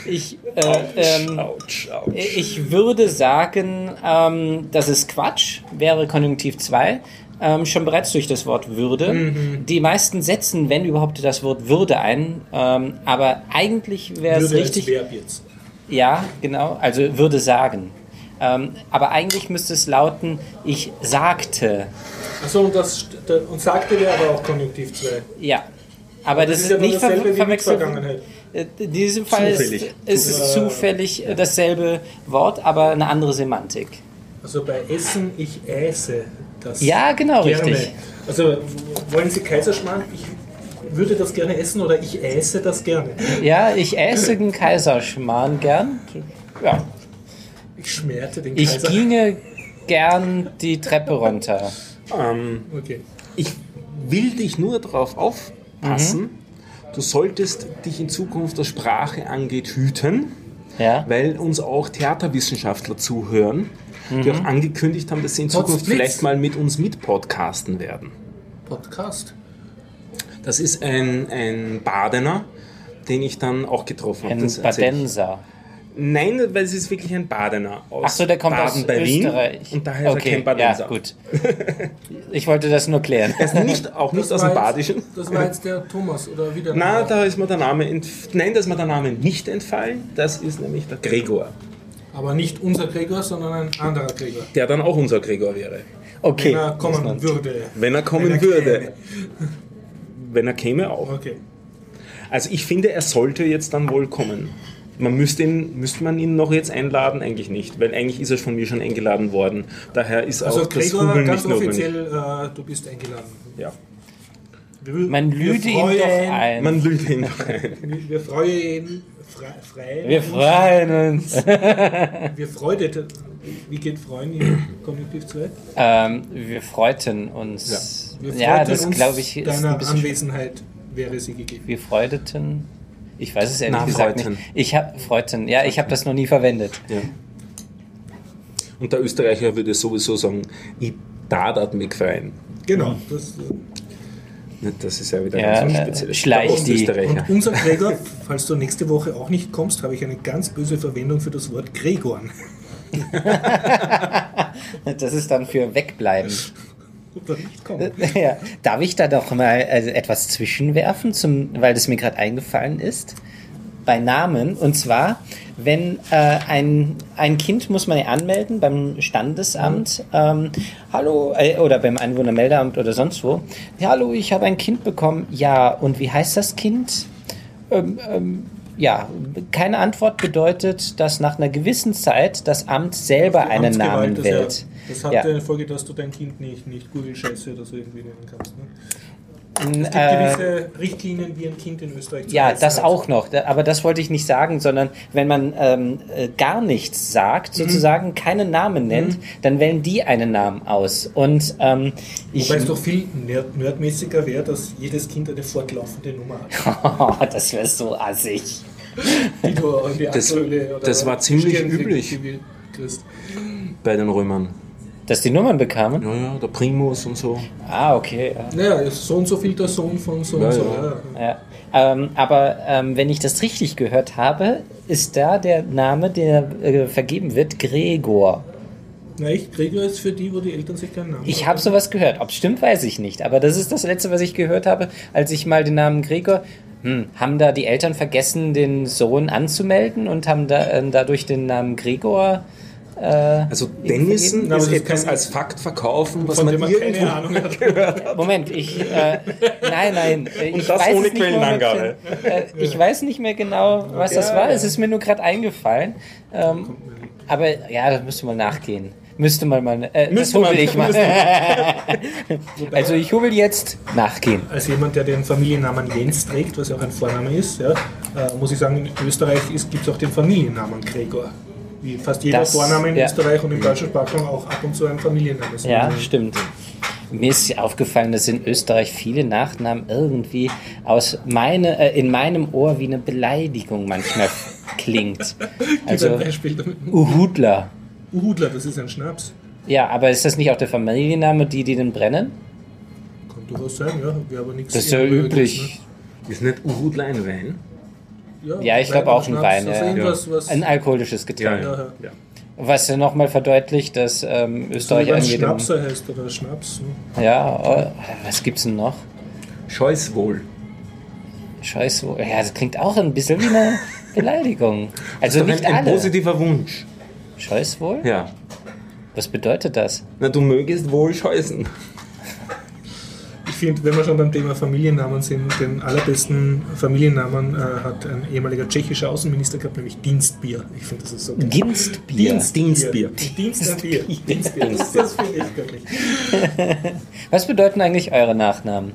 ich, äh, ähm, Autsch, autsch. ich würde sagen, ähm, das ist Quatsch, wäre Konjunktiv 2. Ähm, schon bereits durch das Wort Würde. Mhm. Die meisten setzen, wenn überhaupt, das Wort Würde ein. Ähm, aber eigentlich wäre es richtig. Verb jetzt. Ja, genau. Also würde sagen. Ähm, aber eigentlich müsste es lauten, ich sagte. Achso, und, das, und sagte wäre aber auch Konjunktiv 2. Ja. Aber das, ist ist, ja nicht ver verwechselt. Äh, In diesem Fall Zufällig. ist, ist es zufällig dasselbe Wort, aber eine andere Semantik. Also bei Essen, ich äße das. Ja, genau, gerne. richtig. Also wollen Sie Kaiserschmarrn? Ich würde das gerne essen oder ich äße das gerne. Ja, ich esse den Kaiserschmarrn gern. Ja. Ich schmerte den Ich Kaiser. ginge gern die Treppe runter. Ähm, Okay. ich will dich nur darauf aufpassen, Mhm. du solltest dich in Zukunft, was Sprache angeht, hüten, Ja. weil uns auch Theaterwissenschaftler zuhören, die Mhm. auch angekündigt haben, dass sie in Zukunft Potsblitz. vielleicht mal mit uns mitpodcasten werden. Podcast. Das ist ein, ein Badener, den ich dann auch getroffen habe. Ein. Badenser. Nein, weil es ist wirklich ein Badener aus Ach so, der kommt Baden aus bei Wien Österreich. und daher ist okay, er kein Badenser. Ja, gut. Ich wollte das nur klären. Er ist nicht, auch nicht aus dem jetzt- Badischen. Das war jetzt der Thomas oder wieder. Na, da ist mir der Name Nein, da ist mir der Name nicht entfallen. Das ist nämlich der Gregor, Aber nicht unser Gregor, sondern ein anderer Gregor. der dann auch unser Gregor wäre. Okay. Wenn er kommen würde. Wenn er kommen Wenn er würde. käme. Wenn er käme auch. Okay. Also ich finde, er sollte jetzt dann wohl kommen. Man müsste, ihn, müsste man ihn noch jetzt einladen? Eigentlich nicht, weil eigentlich ist er von mir schon eingeladen worden. Daher ist Also auch das Gregor, Hubeln ganz nicht offiziell, äh, du bist eingeladen. Ja. Wir, Man lüde ihn doch ein. Man lügt ihn noch ein. Wir, wir freuen ihn frei. frei Wir freuen uns. Wir freudet. Wie geht freuen in Konjunktiv 2? ähm, wir freuten uns. Wir Ja, freuten das uns glaube ich ist deiner ein bisschen. Anwesenheit wäre sie gegeben. Wir freudeten. Ich weiß es ehrlich Na, gesagt freuten. nicht. Ich habe freuten. Ja, ich habe das noch nie verwendet. Ja. Und der Österreicher würde sowieso sagen, ich dadat mich freuen. Genau. Das, Das ist ja wieder Ja, ganz äh, Spezielles. schleich Der die. Und unser Gregor, falls du nächste Woche auch nicht kommst, habe ich eine ganz böse Verwendung für das Wort Gregorn. Das ist dann für wegbleiben. Ja. Darf ich da doch mal äh, etwas zwischenwerfen, zum, weil das mir gerade eingefallen ist? Bei Namen. Und zwar, wenn äh, ein, ein Kind muss man ja anmelden beim Standesamt, ähm, hallo, äh, oder beim Einwohnermeldeamt oder sonst wo. Ja, hallo, ich habe ein Kind bekommen. Ja, und wie heißt das Kind? Ähm, ähm, ja, keine Antwort bedeutet, dass nach einer gewissen Zeit das Amt selber Die einen Namen wählt. Das hat Ja. eine Folge, dass du dein Kind nicht, nicht Google-Scheiße oder so irgendwie nennen kannst. Ne? Es gibt äh, gewisse Richtlinien, wie ein Kind in Österreich zu Ja, das hat. auch noch. Aber das wollte ich nicht sagen, sondern wenn man ähm, äh, gar nichts sagt, Mhm. sozusagen keinen Namen nennt, dann wählen die einen Namen aus. Und ähm, ich. Wobei es doch viel nerd nerdmäßiger wäre, dass jedes Kind eine fortlaufende Nummer hat. das wäre so assig. Die du an die Das- das war ziemlich üblich. Bei den Römern. Dass die Nummern bekamen? Ja, ja, der Primus und so. Ah, okay. Ja. Naja, ist so und so viel der Sohn von so Ja, und so. ja. Ja. Ja. Ähm, aber ähm, wenn ich das richtig gehört habe, ist da der Name, der äh, vergeben wird, Gregor. Na echt, Gregor ist für die, wo die Eltern sich keinen Namen Ich habe sowas gehört. Ob es stimmt, weiß ich nicht. Aber das ist das Letzte, was ich gehört habe, als ich mal den Namen Gregor. Hm, haben da die Eltern vergessen, den Sohn anzumelden und haben da, äh, dadurch den Namen Gregor. Äh, Also Dennison ist das etwas als Fakt verkaufen, was von man dem man irgendwo keine Ahnung hat. Moment, ich. Äh, nein, nein. äh, Und ich das weiß ohne es nicht mehr Quellenangabe. 100%. Äh, ich weiß nicht mehr genau, was das Ja, war. ja. Es ist mir nur gerade eingefallen. Ähm, aber ja, das müsste mal nachgehen. Müsste man mal. Äh, das Müsste hobel man- ich mal. also ich hobel jetzt nachgehen. Als jemand, der den Familiennamen Jens trägt, was ja auch ein Vorname ist, ja, äh, muss ich sagen, in Österreich gibt es auch den Familiennamen Gregor. Wie fast jeder Das- Vorname in ja. Österreich und im deutschen Sprachraum auch ab und zu ein Familienname ist. Ja, stimmt. Mir ist aufgefallen, dass in Österreich viele Nachnamen irgendwie aus meine, äh, in meinem Ohr wie eine Beleidigung manchmal klingt. Also ein Beispiel damit. Uhudler. Uhudler, das ist ein Schnaps. Ja, aber ist das nicht auch der Familienname, die die den brennen? Kann durchaus sein, ja. Wäre aber nichts Das ist ja üblich. Ist nicht Uhudler ein Wein? Ja, ich glaube auch ein Schnaps, Wein. Also Ein alkoholisches Getränk. ja, ja. ja. Was ja nochmal verdeutlicht, dass ähm, so Österreich ein irgendwie. Den, Schnapser heißt oder Schnaps. Ne? ja, oh, was gibt's denn noch? Scheuswohl. Scheiße. Ja, das klingt auch ein bisschen wie eine Beleidigung. Also Doch nicht ein, ein alle. positiver Wunsch. Scheiß wohl? Ja. Was bedeutet das? Na, du mögest wohl scheußen. Ich finde, wenn wir schon beim Thema Familiennamen sind, den allerbesten Familiennamen äh, hat ein ehemaliger tschechischer Außenminister gehabt, nämlich Dienstbier. Ich finde, das ist so geil. Ginstbier. Dienstbier. Dienstbier. Dienstbier. Das, das finde ich göttlich. Was bedeuten eigentlich eure Nachnamen?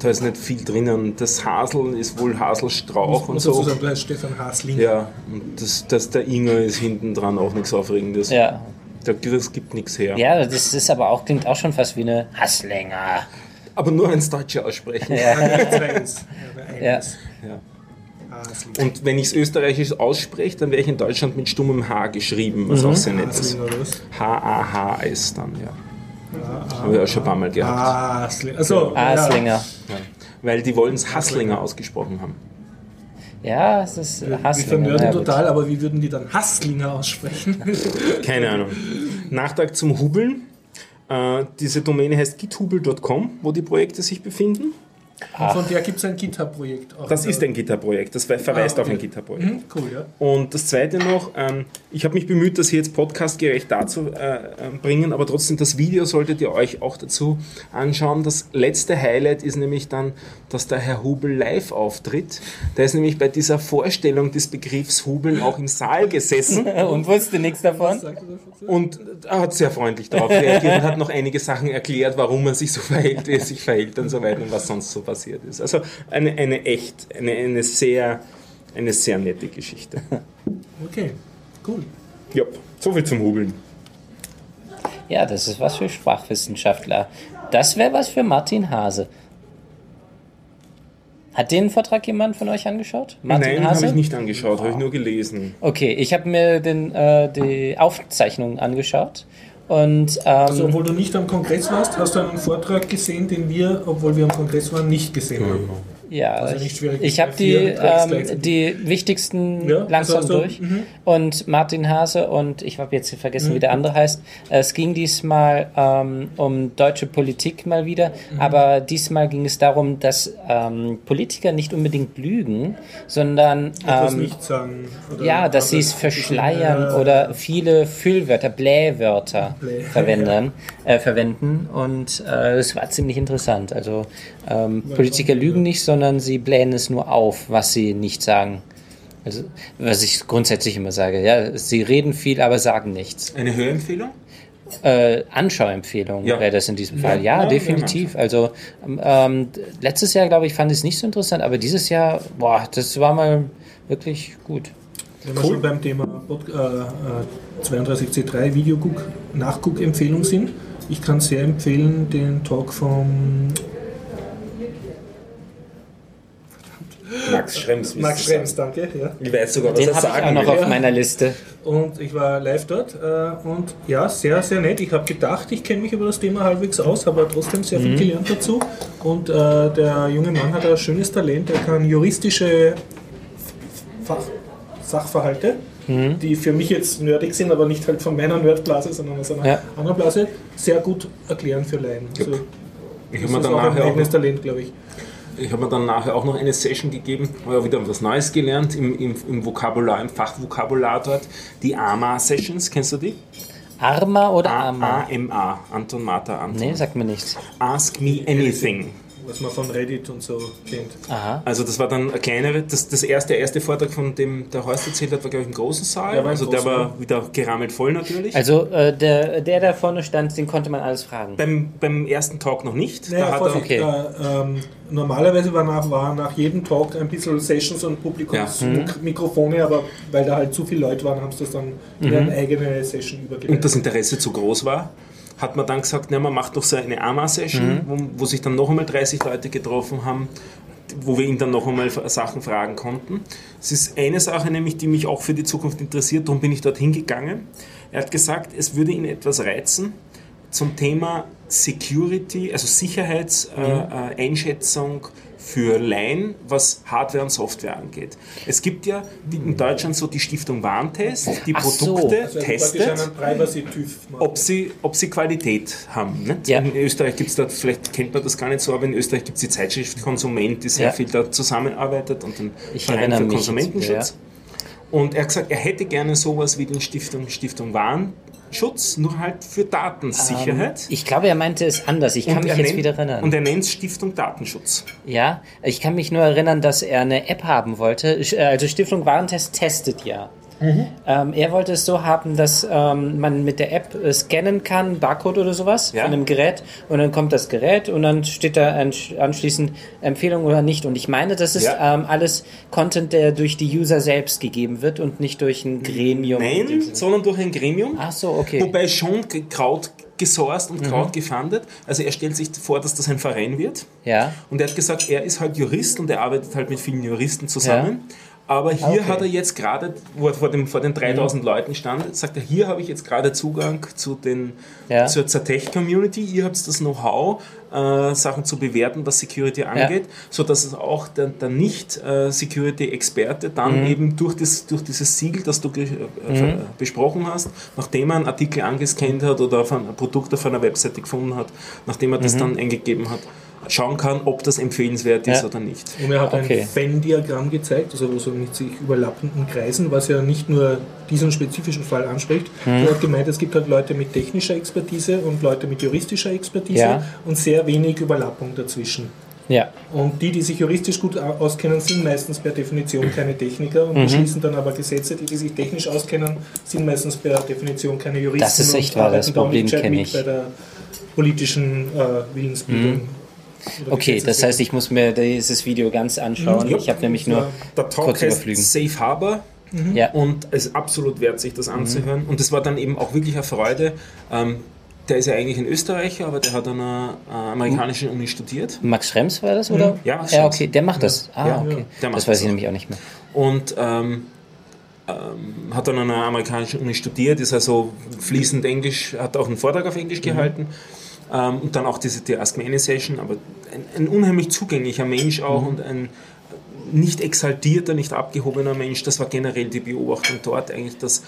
Da ist nicht viel drinnen. Das Hasel ist wohl Haselstrauch Ich und muss so. sagen, du heißt Stefan Hasling. Ja, und das, das der Inger ist hinten dran auch nichts Aufregendes. Ja. Da- Das gibt nichts her. Ja, das ist aber auch, klingt auch schon fast wie eine Hasslänger. Aber nur ins Deutsche aussprechen. Ja. Ja. Hasling. Und wenn ich es österreichisch ausspreche, dann wäre ich in Deutschland mit stummem H geschrieben, was auch sehr nett ist. Oder was? H-A-H-S dann, ja. Habe ich auch schon ein paar Mal gehabt. Hasling. Also, Haslinger. Ja. Weil die wollen es Hasslinger ausgesprochen haben. Ja, es ist Wir Hasslinger. Na gut. total, aber wie würden die dann Hasslinger aussprechen? Keine Ahnung. Nachtrag zum Hubeln. Äh, diese Domäne heißt githubel.com, wo die Projekte sich befinden. Und von der gibt es ein GitHub-Projekt. auch. Das ist ein Gitterprojekt, das verweist Ah, auf ein okay. Gitterprojekt. Mhm, cool, ja. Und das zweite noch, ähm, ich habe mich bemüht, das hier jetzt podcastgerecht dazu äh, äh, bringen, aber trotzdem das Video solltet ihr euch auch dazu anschauen. Das letzte Highlight ist nämlich dann, dass der Herr Hubel live auftritt. Der ist nämlich bei dieser Vorstellung des Begriffs Hubeln auch im Saal gesessen Und wusste nichts davon? Und er hat sehr freundlich darauf reagiert und hat noch einige Sachen erklärt, warum er sich so verhält, wie er sich verhält und so weiter und was sonst so passiert ist. Also eine, eine echt, eine, eine, sehr, eine sehr nette Geschichte. Okay, cool. Ja, soviel zum Hubeln. Ja, das ist was für Sprachwissenschaftler. Das wäre was für Martin Hase. Hat den Vortrag jemand von euch angeschaut? Martin Nein, habe ich nicht angeschaut, habe ich nur gelesen. Okay, ich habe mir den, äh, die Aufzeichnung angeschaut. Und ähm, Also, obwohl du nicht am Kongress warst, hast du einen Vortrag gesehen, den wir, obwohl wir am Kongress waren, nicht gesehen haben. Ja, also nicht ich, schwierig, ich habe die, ähm, die wichtigsten Ja, langsam also durch. mhm. Und Martin Hase und ich habe jetzt vergessen, wie der andere heißt. Es ging diesmal ähm, um deutsche Politik mal wieder, Mhm. aber diesmal ging es darum, dass ähm, Politiker nicht unbedingt lügen, sondern Etwas ähm, nicht sagen. Ja, dass sie es verschleiern Äh, oder viele Füllwörter, Blähwörter Blä- verwenden, äh, verwenden. Und äh, es war ziemlich interessant. Also ähm, Politiker lügen nicht, sondern sie blähen es nur auf, was sie nicht sagen. Also, was ich grundsätzlich immer sage, ja, sie reden viel, aber sagen nichts. Eine Hörempfehlung? Äh, Anschauempfehlung Ja. wäre das in diesem Fall. Ja, Ja, definitiv. Also ähm, letztes Jahr, glaube ich, fand ich es nicht so interessant, aber dieses Jahr, boah, das war mal wirklich gut. Wenn wir schon beim Thema äh, äh, 32C3 Videoguck, Nachguck-Empfehlung sind, ich kann sehr empfehlen den Talk vom Max Schrems. wie Max Schrems, sagen. danke. Ja. Ich weiß sogar, was Den er habe ich auch sagen noch will. auf meiner Liste. Und ich war live dort äh, und ja, sehr, sehr nett. Ich habe gedacht, ich kenne mich über das Thema halbwegs aus, habe aber trotzdem sehr viel gelernt dazu. Und äh, der junge Mann hat ein schönes Talent, er kann juristische Fach Sachverhalte die für mich jetzt nerdig sind, aber nicht halt von meiner Nerdblase, sondern aus einer Ja. anderen Blase, sehr gut erklären für Laien. Also, Ich das ist auch ein eigenes Talent, glaube ich. Ich hab mir dann nachher auch noch eine Session gegeben, habe wieder was Neues gelernt im, im, im Vokabular, im Fachvokabular dort. Die AMA-Sessions, kennst du die? Arma oder Arma? A-A-M-A, Anton Martha Anton. Nee, sagt mir nichts. Ask me anything. Was man von Reddit und so kennt. Aha. Also das war dann eine kleinere, das, das erste, der erste Vortrag, von dem der Horst erzählt hat, war glaube ich im großen Saal. Der war im also der großen, war wieder gerammelt voll natürlich. Also äh, der, der da vorne stand, den konnte man alles fragen. beim, beim ersten Talk noch nicht. Naja, da hat Vorsicht, Okay. äh, ähm, normalerweise war nach, war nach jedem Talk ein bisschen Sessions und Publikumsmikrofone, aber weil da halt zu viele Leute waren, haben sie das dann in eine eigene Session er, und übergeben. das Interesse zu groß war, hat man dann gesagt, na, man macht doch so eine AMA-Session, wo, wo sich dann noch einmal 30 Leute getroffen haben, wo wir ihn dann noch einmal Sachen fragen konnten. Es ist eine Sache nämlich, die mich auch für die Zukunft interessiert, darum bin ich dorthin gegangen. Er hat gesagt, es würde ihn etwas reizen zum Thema Security, also Sicherheitseinschätzung äh, Einschätzung für Laien, was Hardware und Software angeht. Es gibt ja die, in Deutschland so die Stiftung Warntest, die Ach so. Produkte also testet machen. ob sie, ob sie Qualität haben. Nicht? Ja. In Österreich gibt es da, vielleicht kennt man das gar nicht so, aber in Österreich gibt es die Zeitschrift Konsument, die sehr Ja. viel da zusammenarbeitet und den Ich Verein für jetzt Konsumentenschutz. Und er hat gesagt, er hätte gerne sowas wie den Stiftung, Stiftung Warnschutz, nur halt für Datensicherheit. Ähm, ich glaube, er meinte es anders. Ich kann Und mich jetzt nennt- wieder erinnern. Und er nennt es Stiftung Datenschutz. ja, ich kann mich nur erinnern, dass er eine App haben wollte. Äh, Also Stiftung Warentest testet ja. Mhm. Ähm, er wollte es so haben, dass ähm, man mit der App äh, scannen kann, Barcode oder sowas Ja. von einem Gerät und dann kommt das Gerät und dann steht da ansch- anschließend Empfehlung oder nicht. Und ich meine, das ist Ja. ähm, alles Content, der durch die User selbst gegeben wird und nicht durch ein Gremium. Nein, sondern durch ein Gremium. Ach so, okay. Wobei schon Kraut gesourced Mhm. und Kraut gefundet. Also er stellt sich vor, dass das ein Verein wird. ja. Und er hat gesagt, er ist halt Jurist und er arbeitet halt mit vielen Juristen zusammen. Aber hier Okay. hat er jetzt gerade, wo er vor, dem, vor den 3000 Leuten stand, sagt er, hier habe ich jetzt gerade Zugang zu den, Ja. zur, zur Tech-Community. Ihr habt das Know-how, äh, Sachen zu bewerten, was Security angeht, sodass es auch der, der Nicht-Security-Experte dann eben durch, das, durch dieses Siegel, das du ge- äh, besprochen hast, nachdem er einen Artikel angescannt hat oder auf ein Produkt auf einer Webseite gefunden hat, nachdem er das dann eingegeben hat, schauen kann, ob das empfehlenswert ist Ja. oder nicht. Und er hat Okay. ein Venn-Diagramm gezeigt, also wo so mit sich überlappenden Kreisen, was ja nicht nur diesen spezifischen Fall anspricht. Hm. Er hat gemeint, es gibt halt Leute mit technischer Expertise und Leute mit juristischer Expertise Ja. und sehr wenig Überlappung dazwischen. Ja. Und die, die sich juristisch gut au- auskennen, sind meistens per Definition keine Techniker Mhm. und beschließen dann aber Gesetze. Die, die sich technisch auskennen, sind meistens per Definition keine Juristen. Das ist echt und wahr, das Problem nicht gescheit kenn mit ich. bei der politischen äh, Willensbildung. oder Okay, das heißt, ich muss mir dieses Video ganz anschauen. Ja. Ich habe nämlich nur Der Talk kurz heißt überfliegen. Safe Harbor Ja. und es ist absolut wert, sich das anzuhören. Und es war dann eben auch wirklich eine Freude. Ähm, der ist ja eigentlich ein Österreicher, aber der hat an einer äh, amerikanischen Uni studiert. Max Schrems war das, oder? Ja, Max ja Schrems. okay, der macht das. Ah, Ja, okay. der macht das weiß ich nämlich auch nicht mehr. Und ähm, ähm, hat dann an einer amerikanischen Uni studiert, ist also fließend Englisch, hat auch einen Vortrag auf Englisch gehalten. Ähm, und dann auch diese die Ask Me Any Session, aber ein, ein unheimlich zugänglicher Mensch auch und ein nicht exaltierter, nicht abgehobener Mensch. Das war generell die Beobachtung dort eigentlich, dass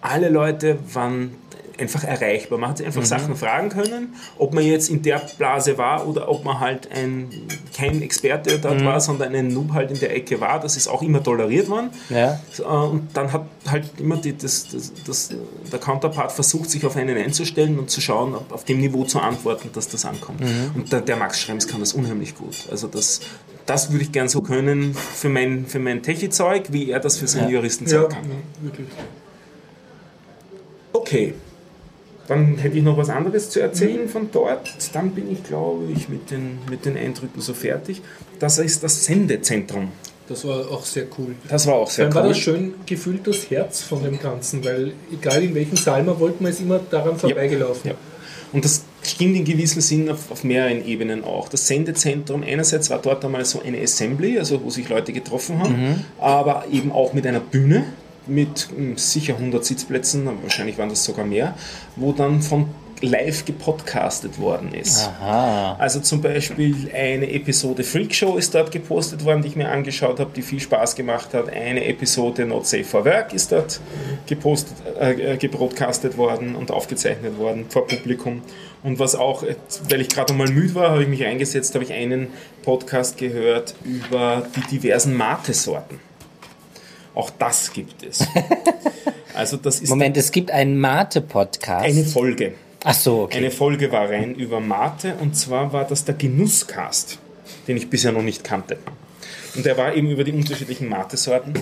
alle Leute waren einfach erreichbar. Man hat sich einfach Sachen fragen können, ob man jetzt in der Blase war oder ob man halt ein, kein Experte dort war, sondern ein Noob halt in der Ecke war. Das ist auch immer toleriert worden. Ja. Äh, Und dann hat halt immer die, das, das, das, der Counterpart versucht, sich auf einen einzustellen und zu schauen, ob auf dem Niveau zu antworten, dass das ankommt. Und der, der Max Schrems kann das unheimlich gut. Also das, das würde ich gern so können für mein, für mein Techie-Zeug, wie er das für sein Ja. Juristenzeug Ja, kann. wirklich. Okay. Dann hätte ich noch was anderes zu erzählen von dort. Dann bin ich, glaube ich, mit den, mit den Eindrücken so fertig. Das ist das Sendezentrum. Das war auch sehr cool. Das war auch sehr Dann war cool. das schön gefühlt das Herz von dem Ganzen, weil egal in welchen Saal man wollte, man ist immer daran vorbeigelaufen. Ja. Und das stimmt in gewissem Sinn auf, auf mehreren Ebenen auch. Das Sendezentrum, einerseits war dort einmal so eine Assembly, also wo sich Leute getroffen haben, aber eben auch mit einer Bühne mit hm, sicher 100 Sitzplätzen, wahrscheinlich waren das sogar mehr, wo dann von live gepodcastet worden ist. Aha. Also zum Beispiel eine Episode Freakshow ist dort gepostet worden, die ich mir angeschaut habe, die viel Spaß gemacht hat. Eine Episode Not Safe for Work ist dort gepostet, äh, gebroadcastet worden und aufgezeichnet worden vor Publikum. Und was auch, weil ich gerade mal müde war, habe ich mich eingesetzt, habe ich einen Podcast gehört über die diversen Mate-Sorten. Auch das gibt es. Also das ist Moment, es gibt einen Mate-Podcast. eine Folge. Ach so, okay. Eine Folge war rein über Mate und zwar war das der Genusscast, den ich bisher noch nicht kannte. Und der war eben über die unterschiedlichen Mate-Sorten.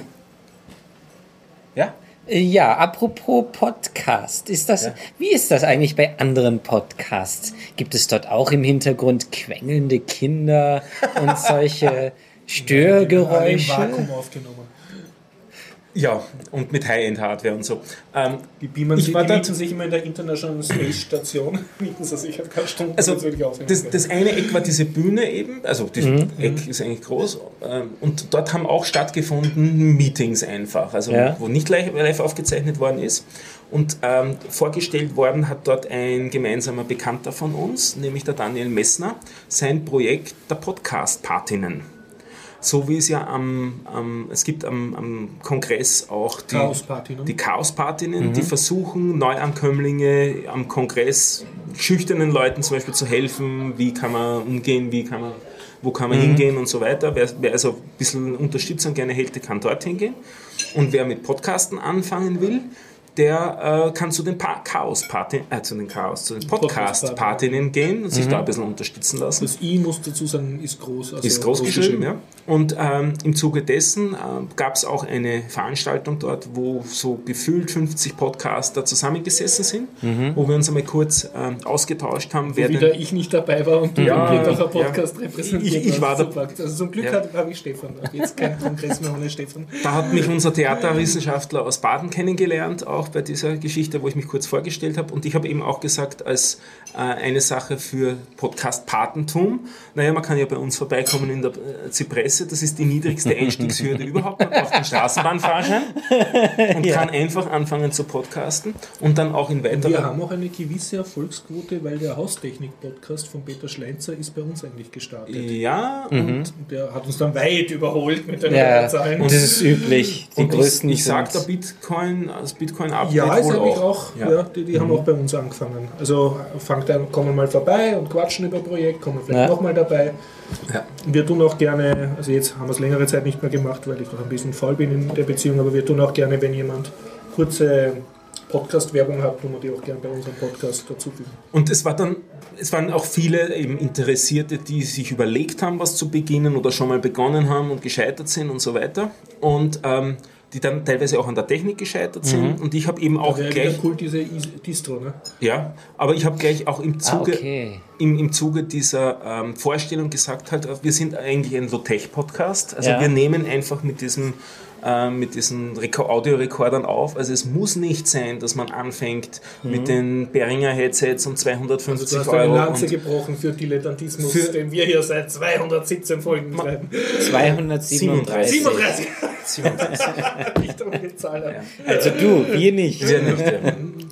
Ja? Ja, apropos Podcast, ist das, Ja. wie ist das eigentlich bei anderen Podcasts? Gibt es dort auch im Hintergrund quengelnde Kinder und solche Alle im Störgeräusche? Vakuum aufgenommen. Ja, und mit High-End-Hardware und so. Ähm, Die beamen Ich sich, war die da- sich immer in der International Space Station, mieten sie sich ein paar Stunden, also das, das eine Eck war diese Bühne eben, also das Eck ist eigentlich groß ähm, und dort haben auch stattgefunden Meetings einfach, also Ja. wo nicht live, live aufgezeichnet worden ist. Und ähm, vorgestellt worden hat dort ein gemeinsamer Bekannter von uns, nämlich der Daniel Messner, sein Projekt der Podcast-Patinnen. So wie es ja am, am es gibt am, am Kongress auch die Chaos-Partinnen. die Chaos-Partinnen, die versuchen, Neuankömmlinge am Kongress schüchternen Leuten zum Beispiel zu helfen, wie kann man umgehen, wie kann man, wo kann man hingehen und so weiter. Wer, wer also ein bisschen Unterstützung gerne hält, der kann dorthin gehen. Und wer mit Podcasten anfangen will, der äh, kann zu den Pa- Chaos-Partinnen, äh, zu den Chaos, zu den Podcast-Partinnen gehen und sich da ein bisschen unterstützen lassen. Das I, muss dazu sagen, ist groß. Also Ist groß geschrieben, ja. Und ähm, im Zuge dessen äh, gab es auch eine Veranstaltung dort, wo so gefühlt 50 Podcaster zusammengesessen sind, wo wir uns einmal kurz ähm, ausgetauscht haben, wer Wieder denn. ich nicht dabei war und du Ja, den Bierdacher ja. Podcast repräsentiert Ich- ich war da- Super. Also zum Glück Ja. habe hab ich Stefan. Jetzt kein Kongress mehr ohne Stefan. Da hat mich unser Theaterwissenschaftler aus Baden kennengelernt, auch bei dieser Geschichte, wo ich mich kurz vorgestellt habe. Und ich habe eben auch gesagt, als äh, eine Sache für Podcast-Patentum, naja, man kann ja bei uns vorbeikommen in der äh, Zypresse, das ist die niedrigste Einstiegshürde überhaupt, man braucht einen Straßenbahnfahrschein und kann einfach anfangen zu podcasten und dann auch in Wir weiterer... haben auch eine gewisse Erfolgsquote, weil der Haustechnik-Podcast von Peter Schleinzer ist bei uns eigentlich gestartet. Ja, und Und der hat uns dann weit überholt mit den Ja, Hörerzahlen. das ist üblich. Die und größten ich, ich sag, der sind- Bitcoin, das Bitcoin-Update Ja, ist wohl eigentlich auch. auch, ja. die, die haben auch bei uns angefangen. Also fangt an, kommen mal vorbei und quatschen über Projekt, kommen vielleicht Ja. nochmal dabei. Ja. Wir tun auch gerne, also jetzt haben wir es längere Zeit nicht mehr gemacht, weil ich noch ein bisschen faul bin in der Beziehung, aber wir tun auch gerne, wenn jemand kurze Podcast-Werbung hat, tun wir die auch gerne bei unserem Podcast dazufügen. Und es war dann, es waren auch viele eben Interessierte, die sich überlegt haben, was zu beginnen oder schon mal begonnen haben und gescheitert sind und so weiter. Und ähm, die dann teilweise auch an der Technik gescheitert sind. Und ich habe eben auch Wäre gleich, cool, diese Is- Distro, ne? ja, aber ich habe gleich auch im Ah, Zuge, okay. im, im Zuge dieser ähm, Vorstellung gesagt, halt, wir sind eigentlich ein Low-Tech-Podcast. Also Ja. wir nehmen einfach mit diesem ähm, mit diesen Reko- Audiorekordern auf. Also es muss nicht sein, dass man anfängt mit den Behringer Headsets um 250 Also du hast eine Euro. Lanze und gebrochen für Dilettantismus, Für- den wir hier seit 217 Folgen betreiben. 237. 37! nicht um die Zahl an. Also du, wir nicht. Ja, nicht, ja.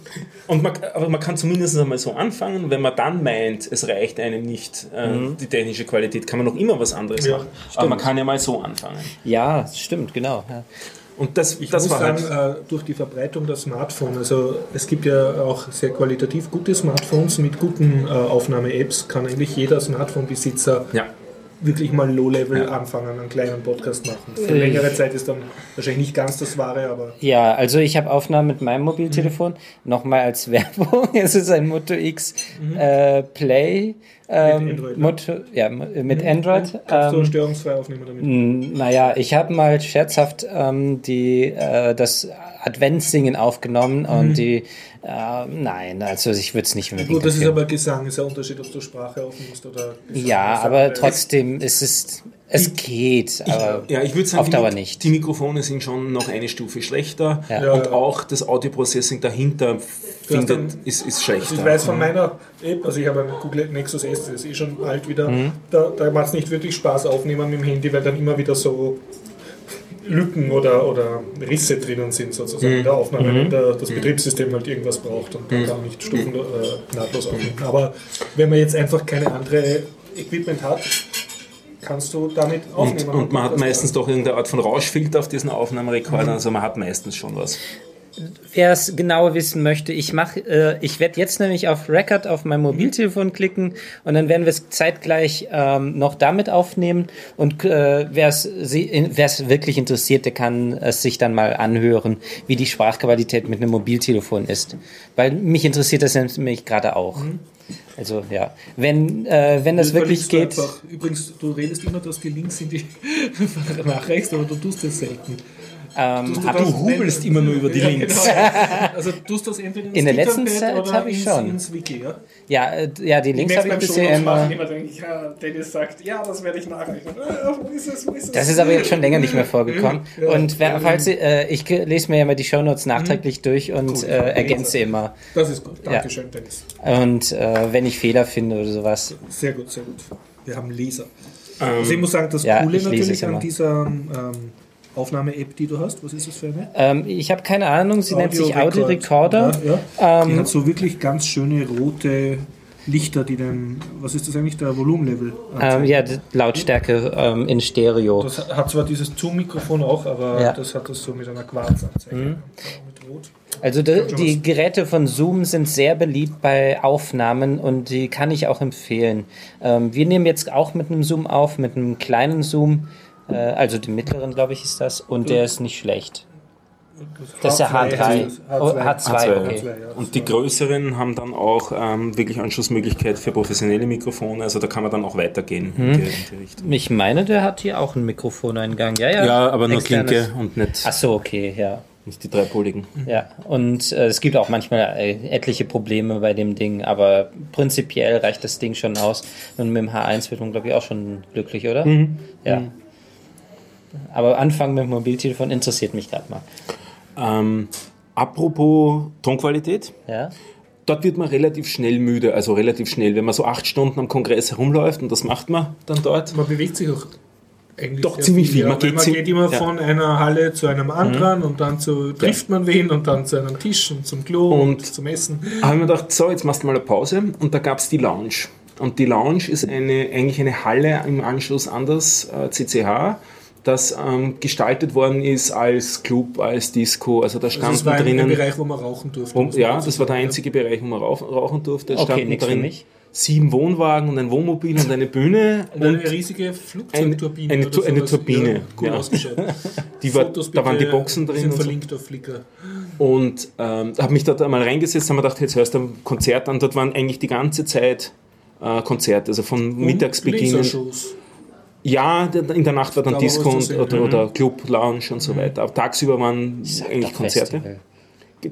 Und man, aber man kann zumindest einmal so anfangen, wenn man dann meint, es reicht einem nicht äh, die technische Qualität, kann man noch immer was anderes Ja, machen. Aber man kann ja mal so anfangen. Ja, das stimmt, genau. Ja. Und das, Ich das muss war sagen, halt. durch die Verbreitung der Smartphone, also es gibt ja auch sehr qualitativ gute Smartphones mit guten äh, Aufnahme-Apps, kann eigentlich jeder Smartphone-Besitzer Ja. Wirklich mal Low-Level Ja. anfangen, einen kleinen Podcast machen. Für längere Zeit ist dann wahrscheinlich nicht ganz das Wahre, aber Ja, also ich habe Aufnahmen mit meinem Mobiltelefon. Mhm. Nochmal als Werbung. Es ist ein Moto X äh, Play. Ähm, Android, ne? Moto, ja, mo- mit Android. kannst du Ähm, störungsfrei aufnehmen damit. naja, ich habe mal scherzhaft ähm, die, äh, das Adventssingen aufgenommen und die, äh, nein, also ich würde es nicht unbedingt Gut, das ist aber Gesang, ist ja ein Unterschied, ob du Sprache aufnimmst oder Gesang. Ja, aber trotzdem, es ist, es geht, aber Ja, ich würde sagen, auf die, Dauer nicht. die Mikrofone sind schon noch eine Stufe schlechter Ja. Ja, und ja. auch das Audioprocessing dahinter findet, dann- ist, ist Also schlechter. ich weiß von meiner App, also ich habe einen Google Nexus S, das ist eh schon alt wieder, da, da macht es nicht wirklich Spaß aufnehmen mit dem Handy, weil dann immer wieder so Lücken oder, oder Risse drinnen sind, sozusagen in der Aufnahme, wenn der, das Betriebssystem halt irgendwas braucht und dann kann nicht stufen, äh, nahtlos aufnehmen. Aber wenn man jetzt einfach keine andere Equipment hat, kannst du damit Und, aufnehmen. und man hat meistens doch irgendeine Art von Rauschfilter auf diesen Aufnahmerekordern, also man hat meistens schon was. Wer es genauer wissen möchte, ich mache, äh, ich werde jetzt nämlich auf Record auf mein Mobiltelefon klicken und dann werden wir es zeitgleich ähm, noch damit aufnehmen und äh, wer es wirklich interessiert, der kann es sich dann mal anhören, wie die Sprachqualität mit einem Mobiltelefon ist, weil mich interessiert das nämlich gerade auch. Also ja, wenn äh, wenn das wirklich Überlegst geht, du Einfach, übrigens, du redest immer, dass die Links in die nachreichst, aber du tust das selten. ähm, hab das, ich, hubelst immer nur über die Ja, Links. Genau. Also tust du das entweder ins In der letzten Zeit oder hab ich schon. ins Wiki, ja? Ja, äh, ja, die Links habe ich bisher immer. immer denke ich, ja, Dennis sagt, ja, das werde ich nachreichen. Äh, wo ist es, wo ist es? Das ist aber jetzt schon länger nicht mehr vorgekommen. Ja. Und wer, falls äh, ich lese mir ja immer die Shownotes nachträglich durch und Gut. äh, ergänze immer. Das ist gut. Dankeschön, Dennis. Und äh, wenn ich Fehler finde oder sowas. Sehr gut, sehr gut. Wir haben Leser. Also ich muss sagen, das ja, Coole natürlich an dieser ähm, Aufnahme-App, die du hast, was ist das für eine? Ähm, ich habe keine Ahnung, sie nennt sich Audio Record. Recorder. Ja, ja. die Ähm, hat so wirklich ganz schöne rote Lichter, die den, was ist das eigentlich, der Volumenlevel? Ähm, ja, die Lautstärke ähm, in Stereo. Das hat zwar dieses Zoom-Mikrofon auch, aber Ja. das hat das so mit einer Quarzanzeige. Mhm. Mit Rot. Also die, die Geräte von Zoom sind sehr beliebt bei Aufnahmen und die kann ich auch empfehlen. Ähm, wir nehmen jetzt auch mit einem Zoom auf, mit einem kleinen Zoom, äh, also dem mittleren, glaube ich, ist das, und der ist nicht schlecht. Das ist der H3. Oh, H2, okay. ja. Und die größeren haben dann auch ähm, wirklich Anschlussmöglichkeit für professionelle Mikrofone, also da kann man dann auch weitergehen in, die, in die Richtung. Ich meine, der hat hier auch einen Mikrofoneingang. Ja, ja. Ja, aber nur Externes. Klinke und nicht, Ach so, okay, ja. nicht die dreipoligen. Ja, und äh, es gibt auch manchmal äh, etliche Probleme bei dem Ding, aber prinzipiell reicht das Ding schon aus. Und mit dem H1 wird man, glaube ich, auch schon glücklich, oder? Ja. Aber anfangen mit dem Mobiltelefon interessiert mich gerade mal. Ähm, apropos Tonqualität, Ja? dort wird man relativ schnell müde, also relativ schnell, wenn man so acht Stunden am Kongress herumläuft und das macht man dann dort. Man bewegt sich auch eigentlich Doch sehr ziemlich viel. ja. Man geht man geht immer ja. von einer Halle zu einem anderen und dann zu, trifft man wen und dann zu einem Tisch und zum Klo und, Und- zum Essen. habe ich mir gedacht, so, jetzt machst du mal eine Pause und da gab es die Lounge. Und die Lounge ist eine, eigentlich eine Halle im Anschluss an das äh, CCH, das ähm, gestaltet worden ist als Club, als Disco. Also da Also standen das war drinnen. Bereich, wo man rauchen durfte. Um, ja, das war der einzige Bereich, wo man rauch, rauchen durfte. Es Okay, standen drin sieben Wohnwagen und ein Wohnmobil und eine Bühne. Und eine riesige Flugzeugturbine. Eine- eine eine. Turbine, Ja, cool ja. ausgeschaut. Die war, Fotos da waren die Boxen drin Sind und so. verlinkt auf Flickr. Und ähm, habe mich dort einmal reingesetzt, haben mir gedacht, jetzt hörst du ein Konzert an. Dort waren eigentlich die ganze Zeit äh, Konzerte, also von Mittagsbeginn. Lasershows. Ja, in der Nacht war dann Da Disco und, oder, mhm. oder Club, Lounge und so weiter. Aber tagsüber waren eigentlich Doch, Konzerte. Festival.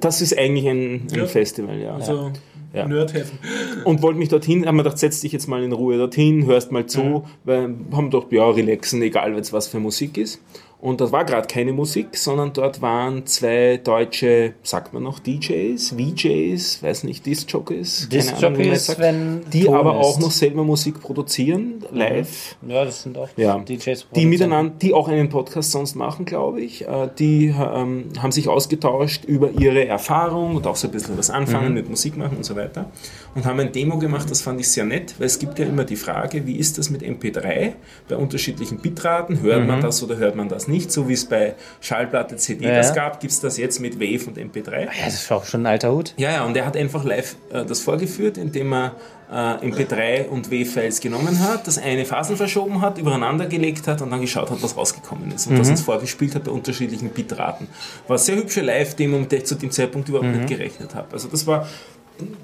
Das ist eigentlich ein, ein Ja. Festival, ja. Also Ja. Nerdheaven. Und wollte mich dorthin, haben mir gedacht, setz dich jetzt mal in Ruhe dorthin, hörst mal zu, weil haben gedacht, ja, relaxen, egal was für Musik ist. Und das war gerade keine Musik, sondern dort waren zwei deutsche, sagt man noch, DJs, VJs, weiß nicht, Disc-Jockeys, keine Ahnung, Disc-Jockeys, sagt, wenn die Ton aber ist. auch noch selber Musik produzieren, live. Ja, das sind auch Ja. DJs. Die miteinander, die auch einen Podcast sonst machen, glaube ich, äh, die ähm, haben sich ausgetauscht über ihre Erfahrung und auch so ein bisschen was anfangen mit Musik machen und so weiter. Und haben ein Demo gemacht, das fand ich sehr nett, weil es gibt ja immer die Frage, wie ist das mit MP3 bei unterschiedlichen Bitraten? Hört man das oder hört man das nicht? So wie es bei Schallplatte, CD Ja, das ja. gab, gibt es das jetzt mit Wave und MP3. Ja, das ist auch schon ein alter Hut. Ja, ja, und er hat einfach live äh, das vorgeführt, indem er äh, MP3 und WAV-Files genommen hat, das eine Phasen verschoben hat, übereinander gelegt hat und dann geschaut hat, was rausgekommen ist. Und das uns vorgespielt hat bei unterschiedlichen Bitraten. War eine sehr hübsche Live-Demo, mit der ich zu dem Zeitpunkt überhaupt nicht gerechnet habe. Also das war...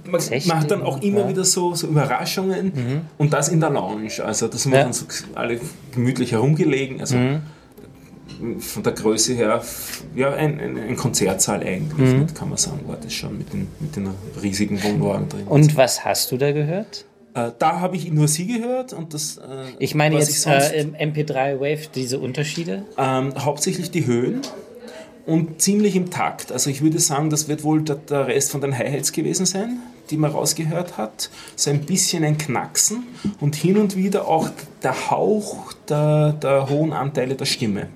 Man, hat dann auch immer ja. wieder so, so Überraschungen und das in der Lounge. Also da sind wir Ja. dann so alle gemütlich herumgelegen. Also von der Größe her, ja, ein, ein, ein Konzertsaal eigentlich, nicht, kann man sagen, war das schon mit den, mit den riesigen Wohnwagen drin. Und was hast du da gehört? äh, da habe ich nur sie gehört und das. Äh, Ich meine jetzt sonst- äh, im MP3 Wave diese Unterschiede. ähm, hauptsächlich die Höhen und ziemlich im Takt. Also ich würde sagen, das wird wohl der, der Rest von den Hi-Hats gewesen sein, die man rausgehört hat. So ein bisschen ein Knacksen und hin und wieder auch der Hauch der, der hohen Anteile der Stimme.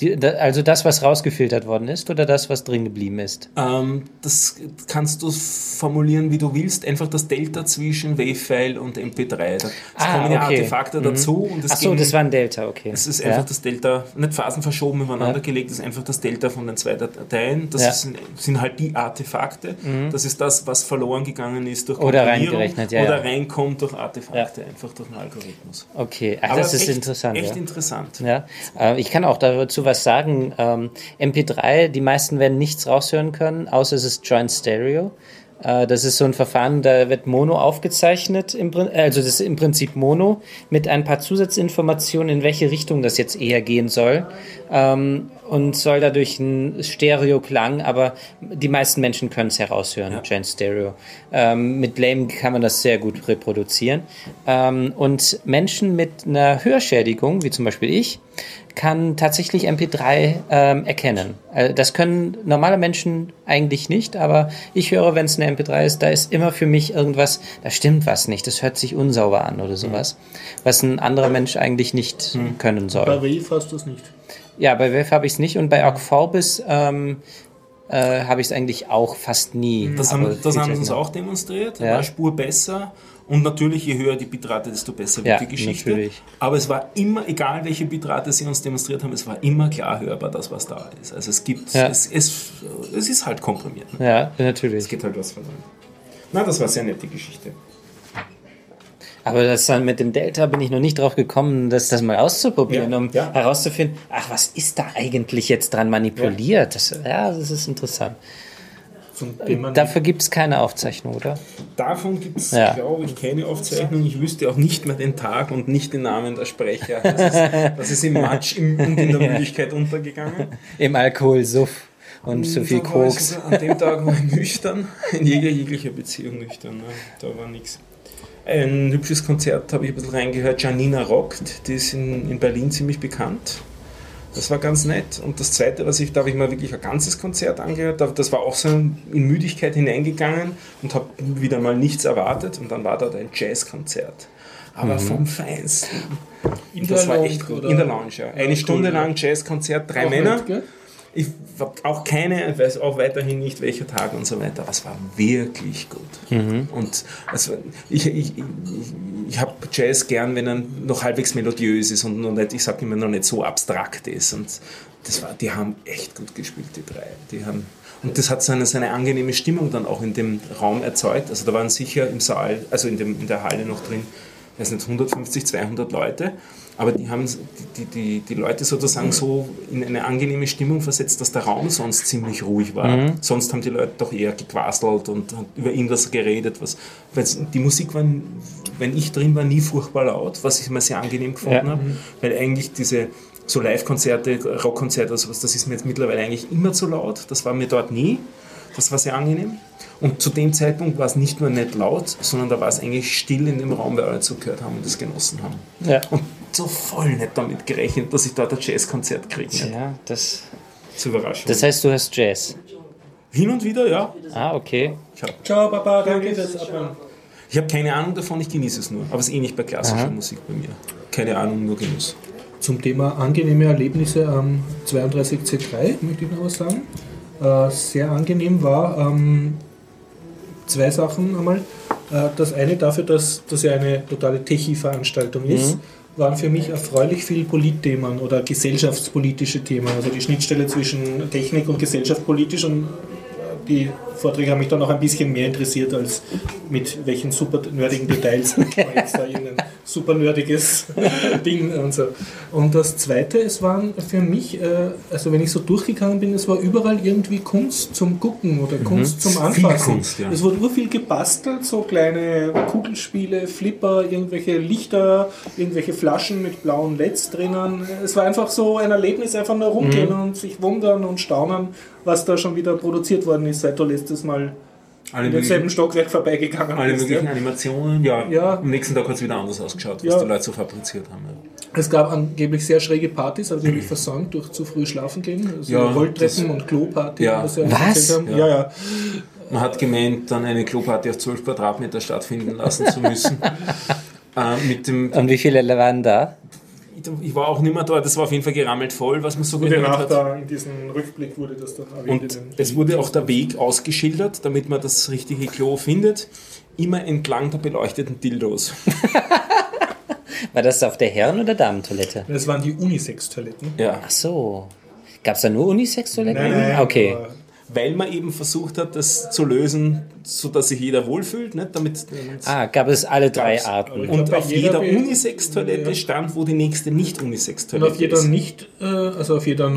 Die, da, also das, was rausgefiltert worden ist oder das, was drin geblieben ist? Ähm, das kannst du formulieren, wie du willst. Einfach das Delta zwischen WAV-File und MP3. Da Ah, kommen ja okay. Artefakte Mhm. dazu. Und es Ach so, gehen- das war ein Delta, okay. Es ist Ja. einfach das Delta, nicht Phasen verschoben übereinander Ja. gelegt, das ist einfach das Delta von den zwei Dateien. Das Ja. Mhm. sind, sind halt die Artefakte. Das ist das, was verloren gegangen ist durch Oder reingerechnet, ja, Oder ja. reinkommt durch Artefakte, einfach durch einen Algorithmus. Okay, Ach, das ist echt, interessant. Echt ja. interessant. Ja, äh, ich kann auch dazu was sagen. Ähm, MP3, die meisten werden nichts raushören können, außer es ist Joint Stereo. Äh, das ist so ein Verfahren, da wird Mono aufgezeichnet, im, Prin- also das ist im Prinzip Mono mit ein paar Zusatzinformationen, in welche Richtung das jetzt eher gehen soll. Ähm, und soll dadurch ein Stereo-Klang, aber die meisten Menschen können es heraushören, Joint Stereo. Ähm, mit Lame kann man das sehr gut reproduzieren. Ähm, und Menschen mit einer Hörschädigung, wie zum Beispiel ich, kann tatsächlich MP3 ähm, erkennen. Äh, das können normale Menschen eigentlich nicht, aber ich höre, wenn es eine MP3 ist, da ist immer für mich irgendwas, da stimmt was nicht, das hört sich unsauber an oder sowas, was ein anderer Mensch eigentlich nicht können soll. Bei Wave hast du es nicht. Ja, bei WEF habe ich es nicht und bei Org Vorbis ähm, äh, habe ich es eigentlich auch fast nie. Das haben, das haben sie uns auch demonstriert. Ja. War Spur besser. Und natürlich, je höher die Bitrate, desto besser wird Ja, die Geschichte. natürlich. Aber es war immer, egal welche Bitrate sie uns demonstriert haben, es war immer klar hörbar, das, was da ist. Also es gibt, Ja. es, es, es ist halt komprimiert. Ne? Ja, Es natürlich. geht halt was verloren. Na, das war sehr nette Geschichte. Aber das dann mit dem Delta bin ich noch nicht drauf gekommen, das, das mal auszuprobieren, Ja, um ja. herauszufinden, ach, was ist da eigentlich jetzt dran manipuliert? Das, ja, das ist interessant. Zum Thema Dafür gibt es keine Aufzeichnung, oder? Davon gibt es, Ja. glaube ich, keine Aufzeichnung. Ich wüsste auch nicht mehr den Tag und nicht den Namen der Sprecher. Das ist, das ist im Matsch und in der Müdigkeit untergegangen. Im Alkohol, Suff und zu viel Da war ich Koks. An dem Tag war ich nüchtern, in jeglicher, jeglicher Beziehung nüchtern. Ne? Da war nichts. Ein hübsches Konzert habe ich ein bisschen reingehört. Janina rockt, die ist in, in Berlin ziemlich bekannt. Das war ganz nett. Und das zweite, was ich, da habe ich mal wirklich ein ganzes Konzert angehört. Da- Das war auch so in Müdigkeit hineingegangen und habe wieder mal nichts erwartet. Und dann war dort ein Jazzkonzert. Aber vom Feinsten. In das der war Lounge, echt gut. oder? In der Lounge, ja. Eine cool, Stunde ja. lang Jazzkonzert, drei Auch Männer. gell? Ich habe auch keine, ich weiß auch weiterhin nicht, welcher Tag und so weiter, aber es war wirklich gut. Und es war, ich, ich, ich, ich habe Jazz gern, wenn er noch halbwegs melodiös ist und noch nicht, ich sage immer, noch nicht so abstrakt ist. Und das war, die haben echt gut gespielt, die drei. Die haben, und das hat so eine, so eine angenehme Stimmung dann auch in dem Raum erzeugt. Also da waren sicher im Saal, also in, dem, in der Halle noch drin, ich weiß nicht, 150, 200 Leute. Aber die haben die, die, die Leute sozusagen so in eine angenehme Stimmung versetzt, dass der Raum sonst ziemlich ruhig war. Sonst haben die Leute doch eher gequasselt und über irgendwas geredet. Was, die Musik war, wenn ich drin war, nie furchtbar laut, was ich immer sehr angenehm gefunden Ja. habe. Weil eigentlich diese so Live-Konzerte, Rockkonzerte, sowas, das ist mir jetzt mittlerweile eigentlich immer zu laut. Das war mir dort nie. Das war sehr angenehm. Und zu dem Zeitpunkt war es nicht nur nicht laut, sondern da war es eigentlich still in dem Raum, weil alle zugehört haben und das genossen haben. Ja. Und so voll nicht damit gerechnet, dass ich dort ein Jazzkonzert kriege. Ja, das, Zur Überraschung. das heißt, du hast Jazz. Hin und wieder, ja. Ah, okay. Ich habe Ciao, Papa, danke fürs Abhören. ich hab keine Ahnung davon, ich genieße es nur. Aber es ist eh nicht bei klassischer Musik bei mir. Keine Ahnung, nur Genuss. Zum Thema angenehme Erlebnisse am 32C3 möchte ich noch was sagen. Äh, sehr angenehm war ähm, zwei Sachen einmal. Äh, das eine dafür, dass das ja eine totale Techie-Veranstaltung ist, waren für mich erfreulich viele Politthemen oder gesellschaftspolitische Themen. Also die Schnittstelle zwischen Technik und gesellschaftspolitisch und äh, die Vorträge haben mich dann auch ein bisschen mehr interessiert, als mit welchen super nerdigen Details man jetzt da irgendein super nerdiges Ding und so. Und das Zweite, es waren für mich, äh, also wenn ich so durchgegangen bin, es war überall irgendwie Kunst zum Gucken oder Kunst zum Anfassen. Kunst, ja. Es wurde nur viel gebastelt, so kleine Kugelspiele, Flipper, irgendwelche Lichter, irgendwelche Flaschen mit blauen LEDs drinnen. Es war einfach so ein Erlebnis, einfach nur rumgehen und sich wundern und staunen, was da schon wieder produziert worden ist, seit du letztes Mal Alle in demselben möglichen, Stockwerk vorbeigegangen alle bist. möglichen Ja. Animationen, ja. Ja. Am nächsten Tag hat es wieder anders ausgeschaut, was Ja. die Leute so fabriziert haben. Ja. Es gab angeblich sehr schräge Partys, aber die habe ich versäumt durch zu früh schlafen gehen. Also Ja, Rolltreppen das- und Kloparty, Ja. was Was? Ja, ja. Man hat gemeint, dann eine Kloparty auf 12 Quadratmeter stattfinden lassen zu müssen. äh, mit dem Und wie viele waren da? Ich war auch nicht mehr da, das war auf jeden Fall gerammelt voll, was man so gehört hat. da in diesem Rückblick wurde das dann erwähnt. Und es wurde auch der Weg ausgeschildert, damit man das richtige Klo findet. Immer entlang der beleuchteten Dildos. War das auf der Herren- oder Damentoilette? Das waren die Unisex-Toiletten. Ja. Ach so. Gab es da nur Unisex-Toiletten? Nein, nein, okay. Weil man eben versucht hat, das zu lösen, sodass sich jeder wohlfühlt. Nicht? Damit, Ah, gab es alle drei. Arten. Und glaub, auf jeder jeder Unisex-Toilette Ja. stand, wo die nächste Und Nicht-Unisex-Toilette auf jeder ist. nicht, äh, also auf jeder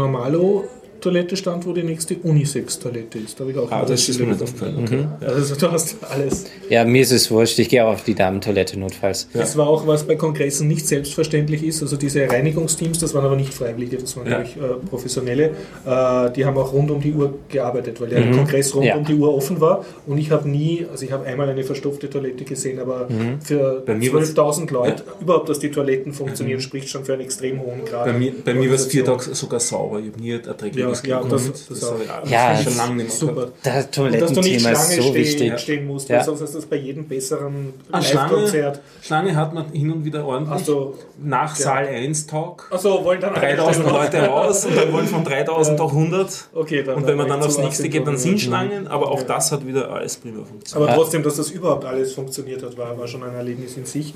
Normalo-Toilette stand, wo die nächste Unisex-Toilette ist. Da habe ich auch Ah, das ist mir nicht aufgefallen. Okay. Also du hast alles. Ja, mir ist es wurscht. Ich gehe auch auf die Damentoilette notfalls. Das war auch, was bei Kongressen nicht selbstverständlich ist. Also diese Reinigungsteams, das waren aber nicht Freiwillige, das waren, Ja. glaube ich, äh, Professionelle. Äh, die haben auch rund um die Uhr gearbeitet, weil der Kongress rund Ja. um die Uhr offen war. Und ich habe nie, also ich habe einmal eine verstopfte Toilette gesehen, aber für mir war's- 12.000 Leute, überhaupt, dass die Toiletten funktionieren, spricht schon für einen extrem hohen Grad. Bei mir, bei mir war es vier. Tage sogar sauber. Ich habe nie ein erträgliches Ja, ja, das- das habe auch. ich Ja, schon lange nicht mehr Super. Das Und dass du nicht Toilettenthema ist Schlange so stehen, wichtig. stehen musst, Ja. weil sonst ist das bei jedem besseren Ah, Schlange, Live-Konzert. Schlange hat man hin und wieder ordentlich. Achso, Nach Saal 1 Tag. Achso, wollen dann alle 3000 stellen. Leute raus und dann wollen von 3000 auch 100. Okay, dann Und wenn man dann aufs nächste geht, dann sind Schlangen, aber auch Ja. das hat wieder alles prima funktioniert. Aber trotzdem, dass das überhaupt alles funktioniert hat, war, war schon ein Erlebnis in sich.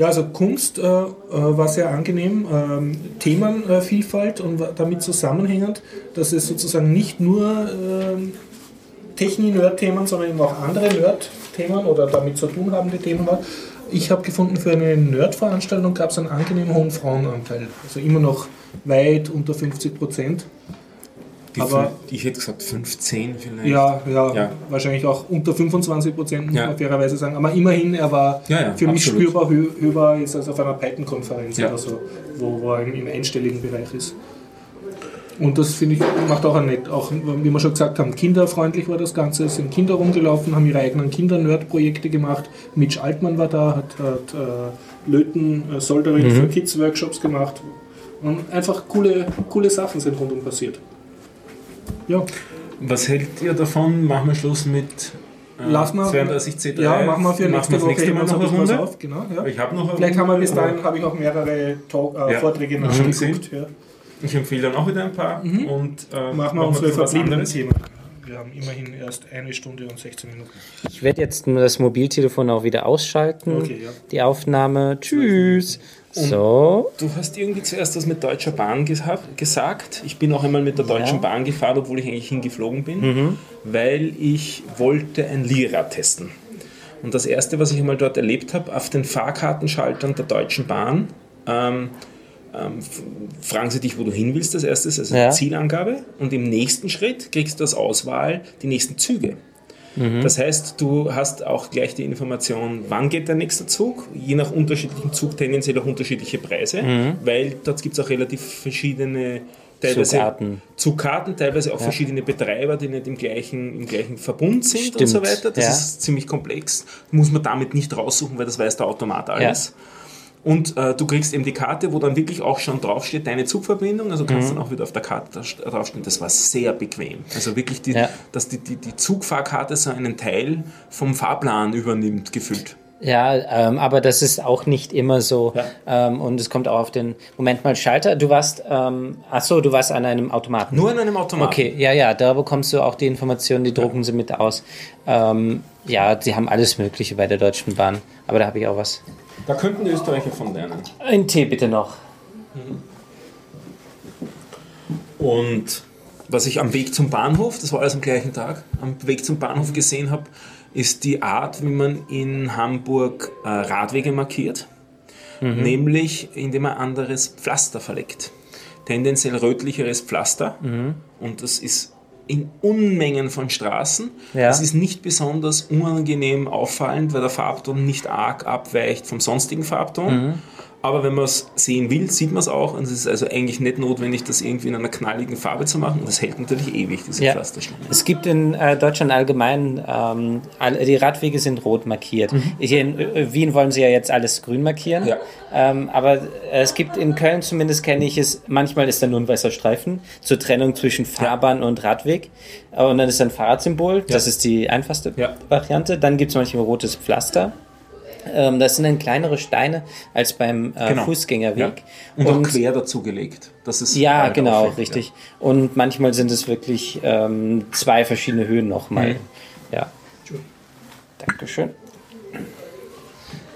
Ja, also Kunst äh, äh, war sehr angenehm, ähm, Themenvielfalt und damit zusammenhängend, dass es sozusagen nicht nur ähm, Techni-Nerd-Themen, sondern eben auch andere Nerd-Themen oder damit zu tun habende Themen war. Ich habe gefunden, für eine Nerd-Veranstaltung gab es einen angenehm hohen Frauenanteil. Also immer noch weit unter 50 Prozent. Die aber- ich hätte gesagt 15 vielleicht. Ja, ja, Ja. wahrscheinlich auch unter 25 Prozent, muss Ja. man fairerweise sagen. Aber immerhin, er war Ja, für mich absolut. spürbar hö höher jetzt als auf einer Python-Konferenz oder so, wo, wo er im, im einstelligen Bereich ist. Und das finde ich macht auch ein nett. Auch wie wir schon gesagt haben, kinderfreundlich war das Ganze. Es sind Kinder rumgelaufen, haben ihre eigenen Kinder-Nerd-Projekte gemacht. Mitch Altmann war da, hat, hat äh, Löten, äh, Soldering Mhm. für Kids-Workshops gemacht. Und einfach coole, coole Sachen sind rundum passiert. Ja. Was hält ihr davon? Machen wir Schluss mit äh, Lass mal, 32 C3. Ja, machen wir für nächste das Woche nächste Mal immer noch eine Runde. auf. Genau, ja. Ich habe noch eine Vielleicht haben wir Runde, bis dahin habe ich auch mehrere Talk, äh, Ja, Vorträge hab schon nachgeguckt. Ja. Ich empfehle dann auch wieder ein paar. Und, äh, Machen wir unsere was verbliebenen anderes. Themen. Wir haben immerhin erst eine Stunde und 16 Minuten. Ich werde jetzt nur das Mobiltelefon auch wieder ausschalten. Okay, ja. Die Aufnahme. Tschüss. So. Du hast irgendwie zuerst was mit Deutscher Bahn gehabt, gesagt. Ich bin auch einmal mit der Deutschen Ja. Bahn gefahren, obwohl ich eigentlich hingeflogen bin, weil ich wollte ein Liegerad testen. Und das Erste, was ich einmal dort erlebt habe, auf den Fahrkartenschaltern der Deutschen Bahn, ähm, ähm, fragen sie dich, wo du hin willst, das erste ist also Ja. die Zielangabe. Und im nächsten Schritt kriegst du als Auswahl die nächsten Züge. Das heißt, du hast auch gleich die Information, wann geht der nächste Zug, je nach unterschiedlichen Zug tendenziell auch unterschiedliche Preise, weil dort gibt es auch relativ verschiedene teilweise Zugarten. Zugkarten, teilweise auch verschiedene Betreiber, die nicht im gleichen, im gleichen Verbund sind und Stimmt, so weiter. Das ja. ist ziemlich komplex. Muss man damit nicht raussuchen, weil das weiß der Automat alles. Und äh, du kriegst eben die Karte, wo dann wirklich auch schon draufsteht, deine Zugverbindung. Also Mhm. kannst dann auch wieder auf der Karte draufstehen. Das war sehr bequem. Also wirklich, die, Ja. dass die, die, die Zugfahrkarte so einen Teil vom Fahrplan übernimmt, gefühlt. Ja, ähm, aber das ist auch nicht immer so. Ja. Ähm, und es kommt auch auf den Moment mal Schalter. Du warst, ähm, ach so, du warst an einem Automaten. Nur an einem Automat. Okay, ja, ja, da bekommst du auch die Informationen, die drucken sie mit aus. Ähm, ja, sie haben alles Mögliche bei der Deutschen Bahn. Aber da habe ich auch was. Da könnten die Österreicher von lernen. Ein Tee bitte noch. Und was ich am Weg zum Bahnhof, das war alles am gleichen Tag, am Weg zum Bahnhof gesehen habe, ist die Art, wie man in Hamburg äh, Radwege markiert. Nämlich, indem man anderes Pflaster verlegt. Tendenziell rötlicheres Pflaster. Und das ist in Unmengen von Straßen. Ja. Das ist nicht besonders unangenehm auffallend, weil der Farbton nicht arg abweicht vom sonstigen Farbton. Aber wenn man es sehen will, sieht man es auch. Und es ist also eigentlich nicht notwendig, das irgendwie in einer knalligen Farbe zu machen. Und das hält natürlich ewig, diese Ja. Pflasterschlange. Es gibt in äh, Deutschland allgemein, ähm, die Radwege sind rot markiert. Hier in äh, Wien wollen sie ja jetzt alles grün markieren. Ja. Ähm, aber äh, es gibt in Köln zumindest, kenne ich es, manchmal ist da nur ein weißer Streifen zur Trennung zwischen Fahrbahn und Radweg. Äh, Und dann ist ein Fahrradsymbol, das ist die einfachste Ja. Variante. Dann gibt es manchmal rotes Pflaster. Ähm, das sind dann kleinere Steine als beim äh, Genau. Fußgängerweg. Und, auch quer dazu gelegt. Das ist Ja, halt genau, auffällig, richtig. Und manchmal sind es wirklich ähm, zwei verschiedene Höhen nochmal. Ja. Dankeschön.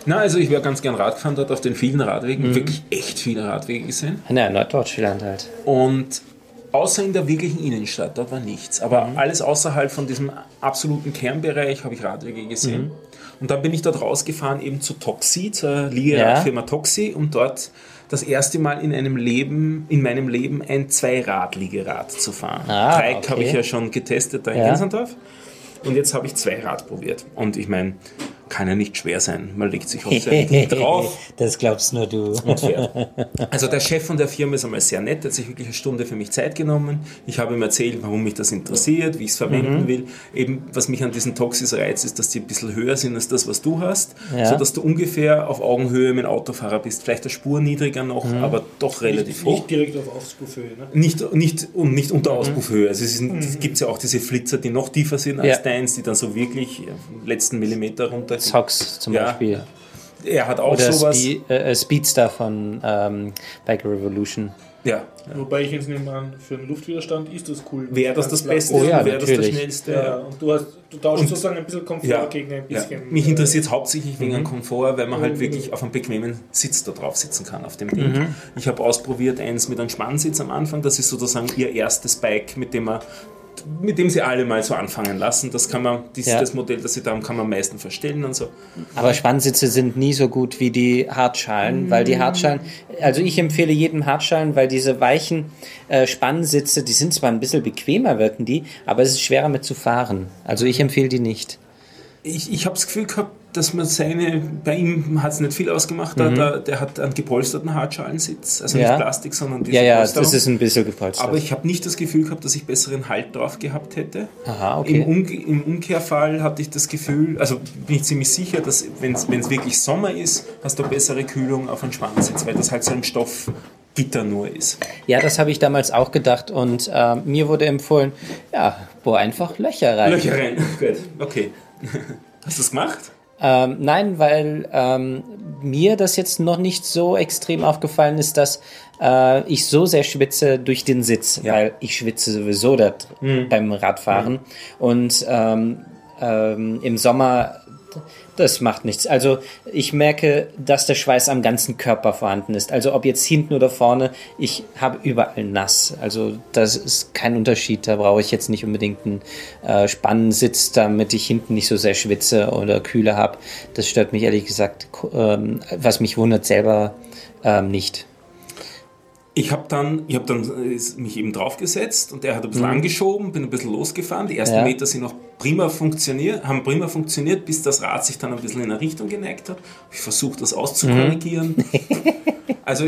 Na, also ich wäre ganz gern Rad gefahren dort auf den vielen Radwegen. Wirklich echt viele Radwege gesehen. Na, Norddeutschland halt. Und außer in der wirklichen Innenstadt, dort war nichts. Aber alles außerhalb von diesem absoluten Kernbereich habe ich Radwege gesehen. Und dann bin ich dort rausgefahren eben zu Toxi, zur Liegeradfirma Toxi, um dort das erste Mal in einem Leben, in meinem Leben ein Zweirad-Liegerad zu fahren. Ah, Dreieck okay. habe ich ja schon getestet da in Ja. Gensendorf. Und jetzt habe ich Zweirad probiert. Und ich meine, kann ja nicht schwer sein. Man legt sich auf sein Ding drauf Das glaubst nur du. Also der Chef von der Firma ist einmal sehr nett, hat sich wirklich eine Stunde für mich Zeit genommen. Ich habe ihm erzählt, warum mich das interessiert, wie ich es verwenden Mhm. will. Eben, was mich an diesen Toxis reizt, ist, dass die ein bisschen höher sind als das, was du hast, Ja. so dass du ungefähr auf Augenhöhe mit dem Autofahrer bist. Vielleicht eine Spur niedriger noch, Mhm. aber doch relativ Nicht, hoch. nicht direkt auf Auspuffhöhe. Ne? Nicht, nicht, und nicht unter Mhm. Auspuffhöhe. Also es, es gibt ja auch diese Flitzer, die noch tiefer sind als Ja. deins, die dann so wirklich im letzten Millimeter runter. Zox zum Ja. Beispiel. Er hat auch Oder sowas. Spe äh, Speedster von ähm, Bike Revolution. Ja, Wobei ich jetzt nehme an, für den Luftwiderstand ist das cool. Wäre das das Beste? Oh ja, Wäre das das. Schnellste? Ja, und du, hast, du tauschst Und- sozusagen ein bisschen Komfort Ja, gegen ein ja. bisschen. Mich äh, interessiert es hauptsächlich wegen Mhm. Komfort, weil man halt wirklich auf einem bequemen Sitz da drauf sitzen kann auf dem Ding. Ich habe ausprobiert eins mit einem Spannsitz am Anfang. Das ist sozusagen ihr erstes Bike, mit dem man mit dem sie alle mal so anfangen lassen. Das kann man, dies, Ja. das Modell, das sie da haben, kann man am meisten verstellen und so. Aber Spannsitze sind nie so gut wie die Hartschalen, weil die Hartschalen, also ich empfehle jedem Hartschalen, weil diese weichen äh, Spannsitze, die sind zwar ein bisschen bequemer, wirken die, aber es ist schwerer mit zu fahren. Also ich empfehle die nicht. Ich, ich habe das Gefühl gehabt, dass man seine, bei ihm hat es nicht viel ausgemacht, der, der, der hat einen gepolsterten Hartschalensitz, also Mhm. Ja. nicht Plastik, sondern diese Ja, ja, Polsterung. das ist ein bisschen gepolstert. Aber ich habe nicht das Gefühl gehabt, dass ich besseren Halt drauf gehabt hätte. Aha, Im, okay. Umge Im Umkehrfall hatte ich das Gefühl, also bin ich ziemlich sicher, dass wenn es wirklich Sommer ist, hast du bessere Kühlung auf einen Spannsitz, weil das halt so ein Stoffgitter nur ist. Ja, das habe ich damals auch gedacht und äh, mir wurde empfohlen, ja, bohr einfach Löcher rein. Löcher rein. Gut, okay. Hast du es gemacht? Ähm, nein, weil ähm, mir das jetzt noch nicht so extrem aufgefallen ist, dass äh, ich so sehr schwitze durch den Sitz, Ja. weil ich schwitze sowieso da dr- beim Radfahren. Und ähm, ähm, im Sommer das macht nichts. Also ich merke, dass der Schweiß am ganzen Körper vorhanden ist. Also ob jetzt hinten oder vorne, ich habe überall nass. Also das ist kein Unterschied. Da brauche ich jetzt nicht unbedingt einen äh, Spannensitz, damit ich hinten nicht so sehr schwitze oder Kühle habe. Das stört mich ehrlich gesagt, ähm, was mich wundert, selber ähm, nicht. Ich habe dann, ich hab dann äh, mich eben draufgesetzt und er hat ein bisschen angeschoben, bin ein bisschen losgefahren. Die ersten Ja. Meter sind noch prima funktioniert, haben prima funktioniert, bis das Rad sich dann ein bisschen in eine Richtung geneigt hat. Ich versuche das auszukorrigieren. also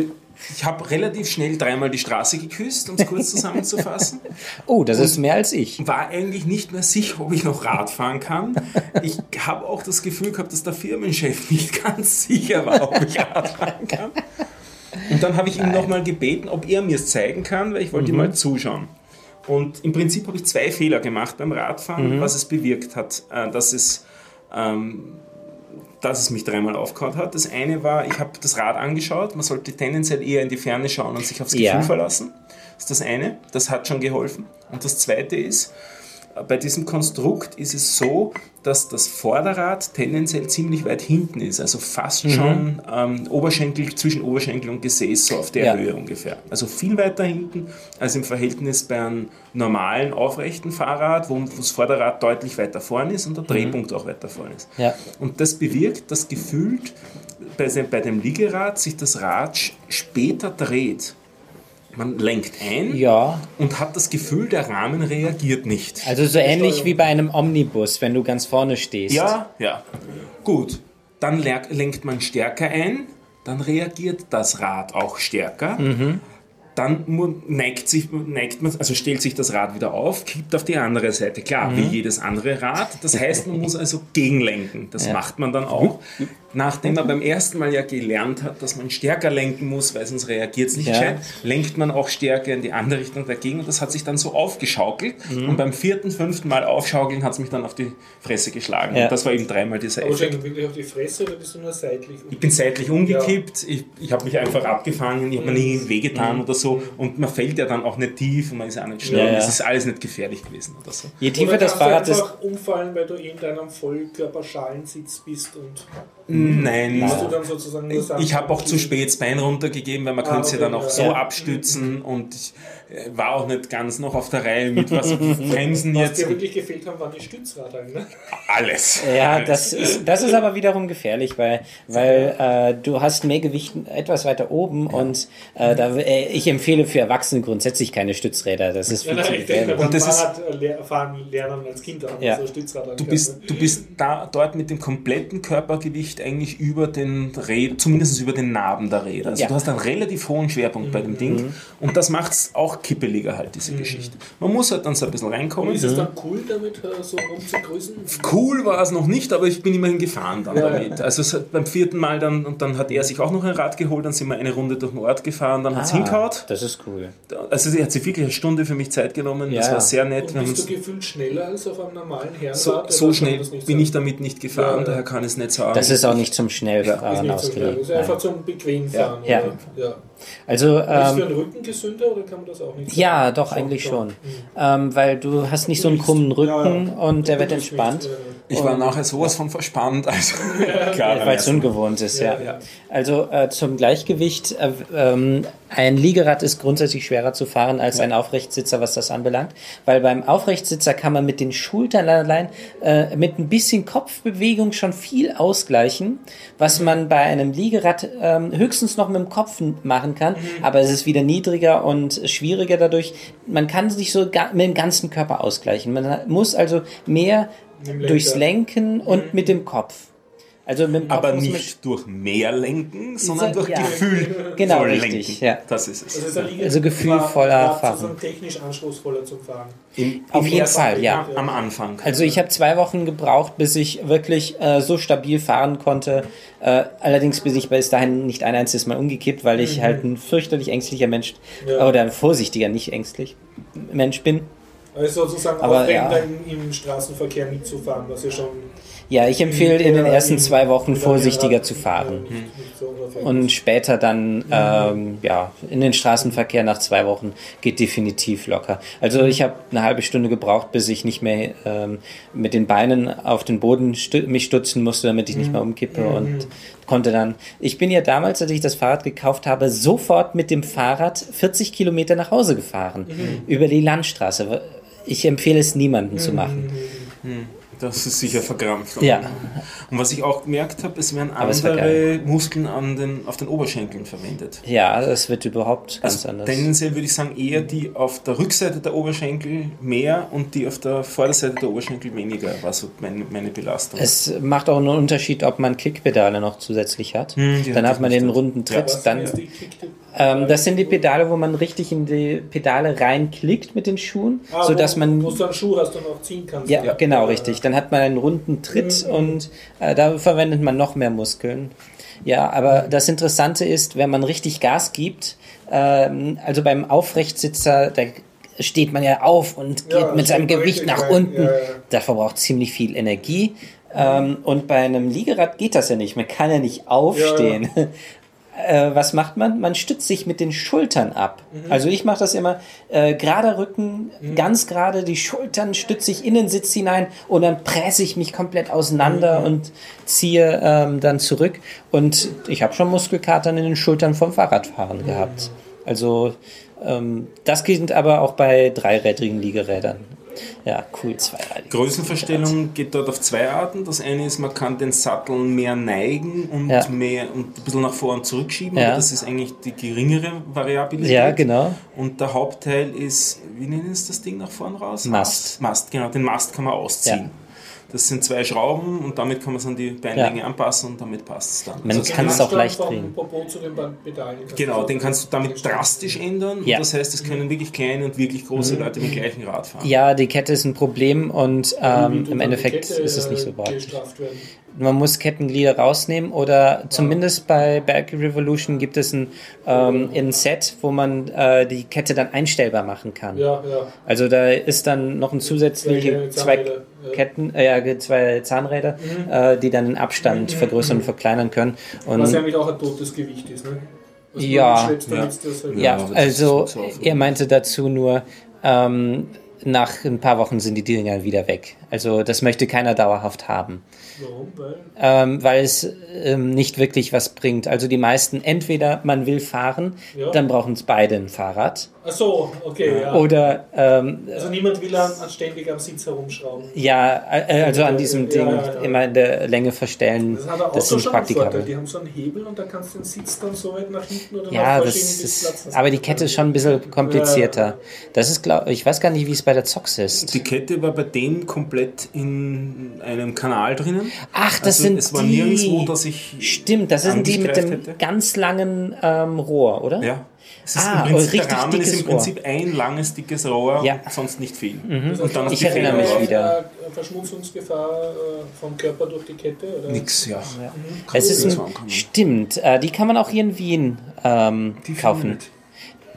ich habe relativ schnell dreimal die Straße geküsst, um es kurz zusammenzufassen. Oh, das ist mehr als ich. War eigentlich nicht mehr sicher, ob ich noch Rad fahren kann. Ich habe auch das Gefühl gehabt, dass der Firmenchef nicht ganz sicher war, ob ich Rad fahren kann. Und dann habe ich ihn nochmal gebeten, ob er mir es zeigen kann, weil ich wollte ihm mal zuschauen. Und im Prinzip habe ich zwei Fehler gemacht beim Radfahren, was es bewirkt hat, äh, dass es, ähm, dass es mich dreimal aufgehauen hat. Das eine war, ich habe das Rad angeschaut, man sollte tendenziell eher in die Ferne schauen und sich aufs Gefühl Ja. verlassen. Das ist das eine, das hat schon geholfen. Und das zweite ist, bei diesem Konstrukt ist es so, dass das Vorderrad tendenziell ziemlich weit hinten ist, also fast Mhm. schon ähm, Oberschenkel, zwischen Oberschenkel und Gesäß, so auf der Ja. Höhe ungefähr. Also viel weiter hinten als im Verhältnis bei einem normalen, aufrechten Fahrrad, wo das Vorderrad deutlich weiter vorne ist und der Drehpunkt auch weiter vorne ist. Ja. Und das bewirkt, dass gefühlt bei, dem Liegerad sich das Rad später dreht. Man lenkt ein Ja, und hat das Gefühl, der Rahmen reagiert nicht. also so ähnlich wie bei einem Omnibus, wenn du ganz vorne stehst. Ja, ja. Gut. Dann lenkt man stärker ein, dann reagiert das Rad auch stärker. Dann mu- neigt, sich, neigt man, also stellt sich das Rad wieder auf, kippt auf die andere Seite. Klar, wie jedes andere Rad. Das heißt, man muss also gegenlenken. Das macht man dann auch. Nachdem er beim ersten Mal ja gelernt hat, dass man stärker lenken muss, weil sonst reagiert es nicht Ja. gescheit, lenkt man auch stärker in die andere Richtung dagegen und das hat sich dann so aufgeschaukelt Mhm. und beim vierten, fünften Mal aufschaukeln hat es mich dann auf die Fresse geschlagen Ja. und das war eben dreimal dieser Aber Effekt. schon wirklich auf die Fresse oder bist du nur seitlich? Ich bin seitlich umgekippt, ich, ich habe mich einfach abgefangen, ich habe mir nie wehgetan oder so und man fällt ja dann auch nicht tief und man ist ja auch nicht schnell. Ja, ja. Es ist alles nicht gefährlich gewesen oder so. Je Oder tiefer das kannst du Fahrrad ist, einfach umfallen, weil du in deinem Vollkörperschalensitz bist und Nein, sozusagen nur ich habe auch zu spät das Bein runtergegeben, weil man Ah, könnte sie okay, dann auch ja. so abstützen und ich war auch nicht ganz noch auf der Reihe mit was bremsen Was jetzt. dir wirklich gefehlt haben, waren die Stützradeln. Ne? Alles. Ja, Alles. das ist, das ist aber wiederum gefährlich, weil, weil äh, du hast mehr Gewicht etwas weiter oben und äh, da, äh, ich empfehle für Erwachsene grundsätzlich keine Stützräder. Das ist Ja, viel zu nein, ich denke, gefährlich. Und das ist- Fahrradfahren lernen als Kind haben Ja. so Stützradeln. Du bist, ne? du bist da, dort mit dem kompletten Körpergewicht eigentlich über den Rädern, zumindest über den Narben der Räder. Also Ja. du hast einen relativ hohen Schwerpunkt bei dem Ding und das macht es auch kippeliger halt, diese Geschichte. Man muss halt dann so ein bisschen reinkommen. Ist es dann cool, damit äh, so rumzugrüßen? Cool war es noch nicht, aber ich bin immerhin gefahren dann Ja, damit. Also es hat beim vierten Mal dann, und dann hat er sich auch noch ein Rad geholt, dann sind wir eine Runde durch den Ort gefahren, dann hat es Ah, hingehauen. Das ist cool. Also sie hat sich wirklich eine Stunde für mich Zeit genommen, das Ja. war sehr nett. Und bist du gefühlt schneller als auf einem normalen Herrenrad? so, oder so schnell das bin sagen? ich damit nicht gefahren, Ja, daher kann ich es nicht sagen. Das ist auch nicht zum Schnellfahren nicht so schnell. ausgelegt. Ist einfach zum bequem fahren. Ja. Ja. Also, Ist für ähm, den Rücken gesünder oder kann man das auch nicht sagen? ja, doch, eigentlich schon. Ähm, weil du hast nicht so einen krummen Rücken und der wird entspannt. nicht, äh, ich war nachher sowas von verspannt. Also, beim Weil es ungewohnt ist, ja. Ja. Also äh, zum Gleichgewicht, äh, ähm, ein Liegerad ist grundsätzlich schwerer zu fahren als ein Aufrechtsitzer, was das anbelangt, weil beim Aufrechtsitzer kann man mit den Schultern allein äh, mit ein bisschen Kopfbewegung schon viel ausgleichen, was man bei einem Liegerad ähm, höchstens noch mit dem Kopf machen kann, Mhm. aber es ist wieder niedriger und schwieriger dadurch. Man kann sich so mit dem ganzen Körper ausgleichen. Man muss also mehr Dem durchs Lenker. Lenken und mit dem Kopf. Also mit dem Kopf Aber nicht durch mehr lenken, sondern durch Ja. Gefühl Genau, voll richtig, lenken. ja. Das ist es. Also, ein Also gefühlvoller war- war Fahren. sozusagen technisch anspruchsvoller zum Fahren. Im, Auf jeden ersten- Fall, ja. Am Anfang. Also ich habe zwei Wochen gebraucht, bis ich wirklich äh, so stabil fahren konnte. Äh, allerdings bin ich bis dahin nicht ein einziges Mal umgekippt, weil ich halt ein fürchterlich ängstlicher Mensch Ja. oder vorsichtiger, nicht ängstlich Mensch bin. Also sozusagen Aber, aufregend, ja. im, Straßenverkehr mitzufahren, was ja schon. Ja, ich empfehle in den ersten zwei Wochen vorsichtiger zu fahren. Und später dann, ähm, ja, in den Straßenverkehr nach zwei Wochen geht definitiv locker. Also ich habe eine halbe Stunde gebraucht, bis ich nicht mehr ähm, mit den Beinen auf den Boden stu mich stutzen musste, damit ich nicht mehr umkippe und konnte dann. Ich bin ja damals, als ich das Fahrrad gekauft habe, sofort mit dem Fahrrad 40 Kilometer nach Hause gefahren über die Landstraße. Ich empfehle es niemandem zu machen. Das ist sicher verkrampft. Ja. Und was ich auch gemerkt habe, es werden andere Muskeln an den, auf den Oberschenkeln verwendet. Ja, das wird überhaupt ganz Also anders. tendenziell würde ich sagen, eher die auf der Rückseite der Oberschenkel mehr und die auf der Vorderseite der Oberschenkel weniger, war so meine, meine Belastung. Es macht auch einen Unterschied, ob man Klickpedale noch zusätzlich hat. Hm, dann hat man den runden Tritt. Was dann, ähm, das sind die Pedale, wo man richtig in die Pedale reinklickt mit den Schuhen, Ah, sodass wo, man Wo du einen Schuh hast und auch ziehen kannst. ja, genau richtig. Dann hat man einen runden Tritt und äh, da verwendet man noch mehr Muskeln. Ja, aber das Interessante ist, wenn man richtig Gas gibt, ähm, also beim Aufrechtsitzer, da steht man ja auf und geht Ja, mit seinem Gewicht nach rein. unten. Ja, ja. Da verbraucht ziemlich viel Energie. Ähm, und bei einem Liegerad geht das ja nicht. Man kann ja nicht aufstehen. Äh, was macht man? Man stützt sich mit den Schultern ab. Mhm. Also ich mache das immer äh, gerader Rücken, ganz gerade, die Schultern stütze ich in den Sitz hinein und dann presse ich mich komplett auseinander Mhm. und ziehe ähm, dann zurück. Und ich habe schon Muskelkatern in den Schultern vom Fahrradfahren Mhm. gehabt. Also ähm, das gilt aber auch bei dreirädrigen Liegerädern. Ja, cool, zweirädrig. Größenverstellung geht dort auf zwei Arten. Das eine ist, man kann den Sattel mehr neigen und Ja. mehr und ein bisschen nach vor und zurückschieben. Ja. aber Das ist eigentlich die geringere Variabilität. Ja, genau. Und der Hauptteil ist, wie nennen es das Ding nach vorn raus? Mast. Mast, genau. Den Mast kann man ausziehen. Ja. Das sind zwei Schrauben und damit kann man es an die Beinlänge anpassen und damit passt es dann. Man Also kann es auch leicht drehen. Genau, den kannst du damit drastisch ändern. Ja. Und das heißt, es können wirklich kleine und wirklich große Leute mit dem gleichen Rad fahren. Ja, die Kette ist ein Problem und ähm, im Endeffekt Kette, ist es nicht so äh, praktisch. Man muss Kettenglieder rausnehmen oder zumindest bei Berg Revolution gibt es ein, ähm, ein Set, wo man äh, die Kette dann einstellbar machen kann. Ja, ja. Also da ist dann noch ein zusätzliche Zwei zwei Zahnräder, ja. Ketten, äh, ja, zwei Zahnräder, äh, die dann den Abstand vergrößern und verkleinern können. Und Was ja eigentlich auch ein totes Gewicht ist, ne? Du Ja. Ja. halt- Ja, also er meinte dazu nur, ähm, nach ein paar Wochen sind die Dinger wieder weg. Also das möchte keiner dauerhaft haben, Warum? Weil ähm, weil es ähm, nicht wirklich was bringt. Also die meisten, entweder man will fahren, Ja. dann brauchen es beide ein Fahrrad. Ach so, okay, ja. Oder ähm, Also niemand will an, an ständig am Sitz herumschrauben. ja, äh, also an diesem Ja, Ding ja, ja. immer in der Länge verstellen. Das hat ein Das Auto sind schon Vorteil. praktikabel. Die haben so einen Hebel und da kannst du den Sitz dann so weit nach hinten oder Ja, nach das Platz ist, hast. aber die Kette ist schon ein bisschen komplizierter. Das ist, glaub, ich weiß gar nicht, wie es bei der Zox ist. Die Kette war bei dem komplett in einem Kanal drinnen. Ach, das Also sind es war die. nirgendwo, dass ich Stimmt, das sind die mit dem hätte. ganz langen ähm, Rohr, oder? Ja. Es ist Ah, im Prinzip, richtig der Rahmen ist dickes im Prinzip ein langes, dickes Rohr Ja. Mhm. sonst nicht viel. Also Und dann Ich die erinnere mich wieder. eine Verschmutzungsgefahr äh, vom Körper durch die Kette? Oder? Nix, ja. Es ist Kannst du ein, stimmt, äh, die kann man auch hier in Wien ähm, Die kaufen. findet.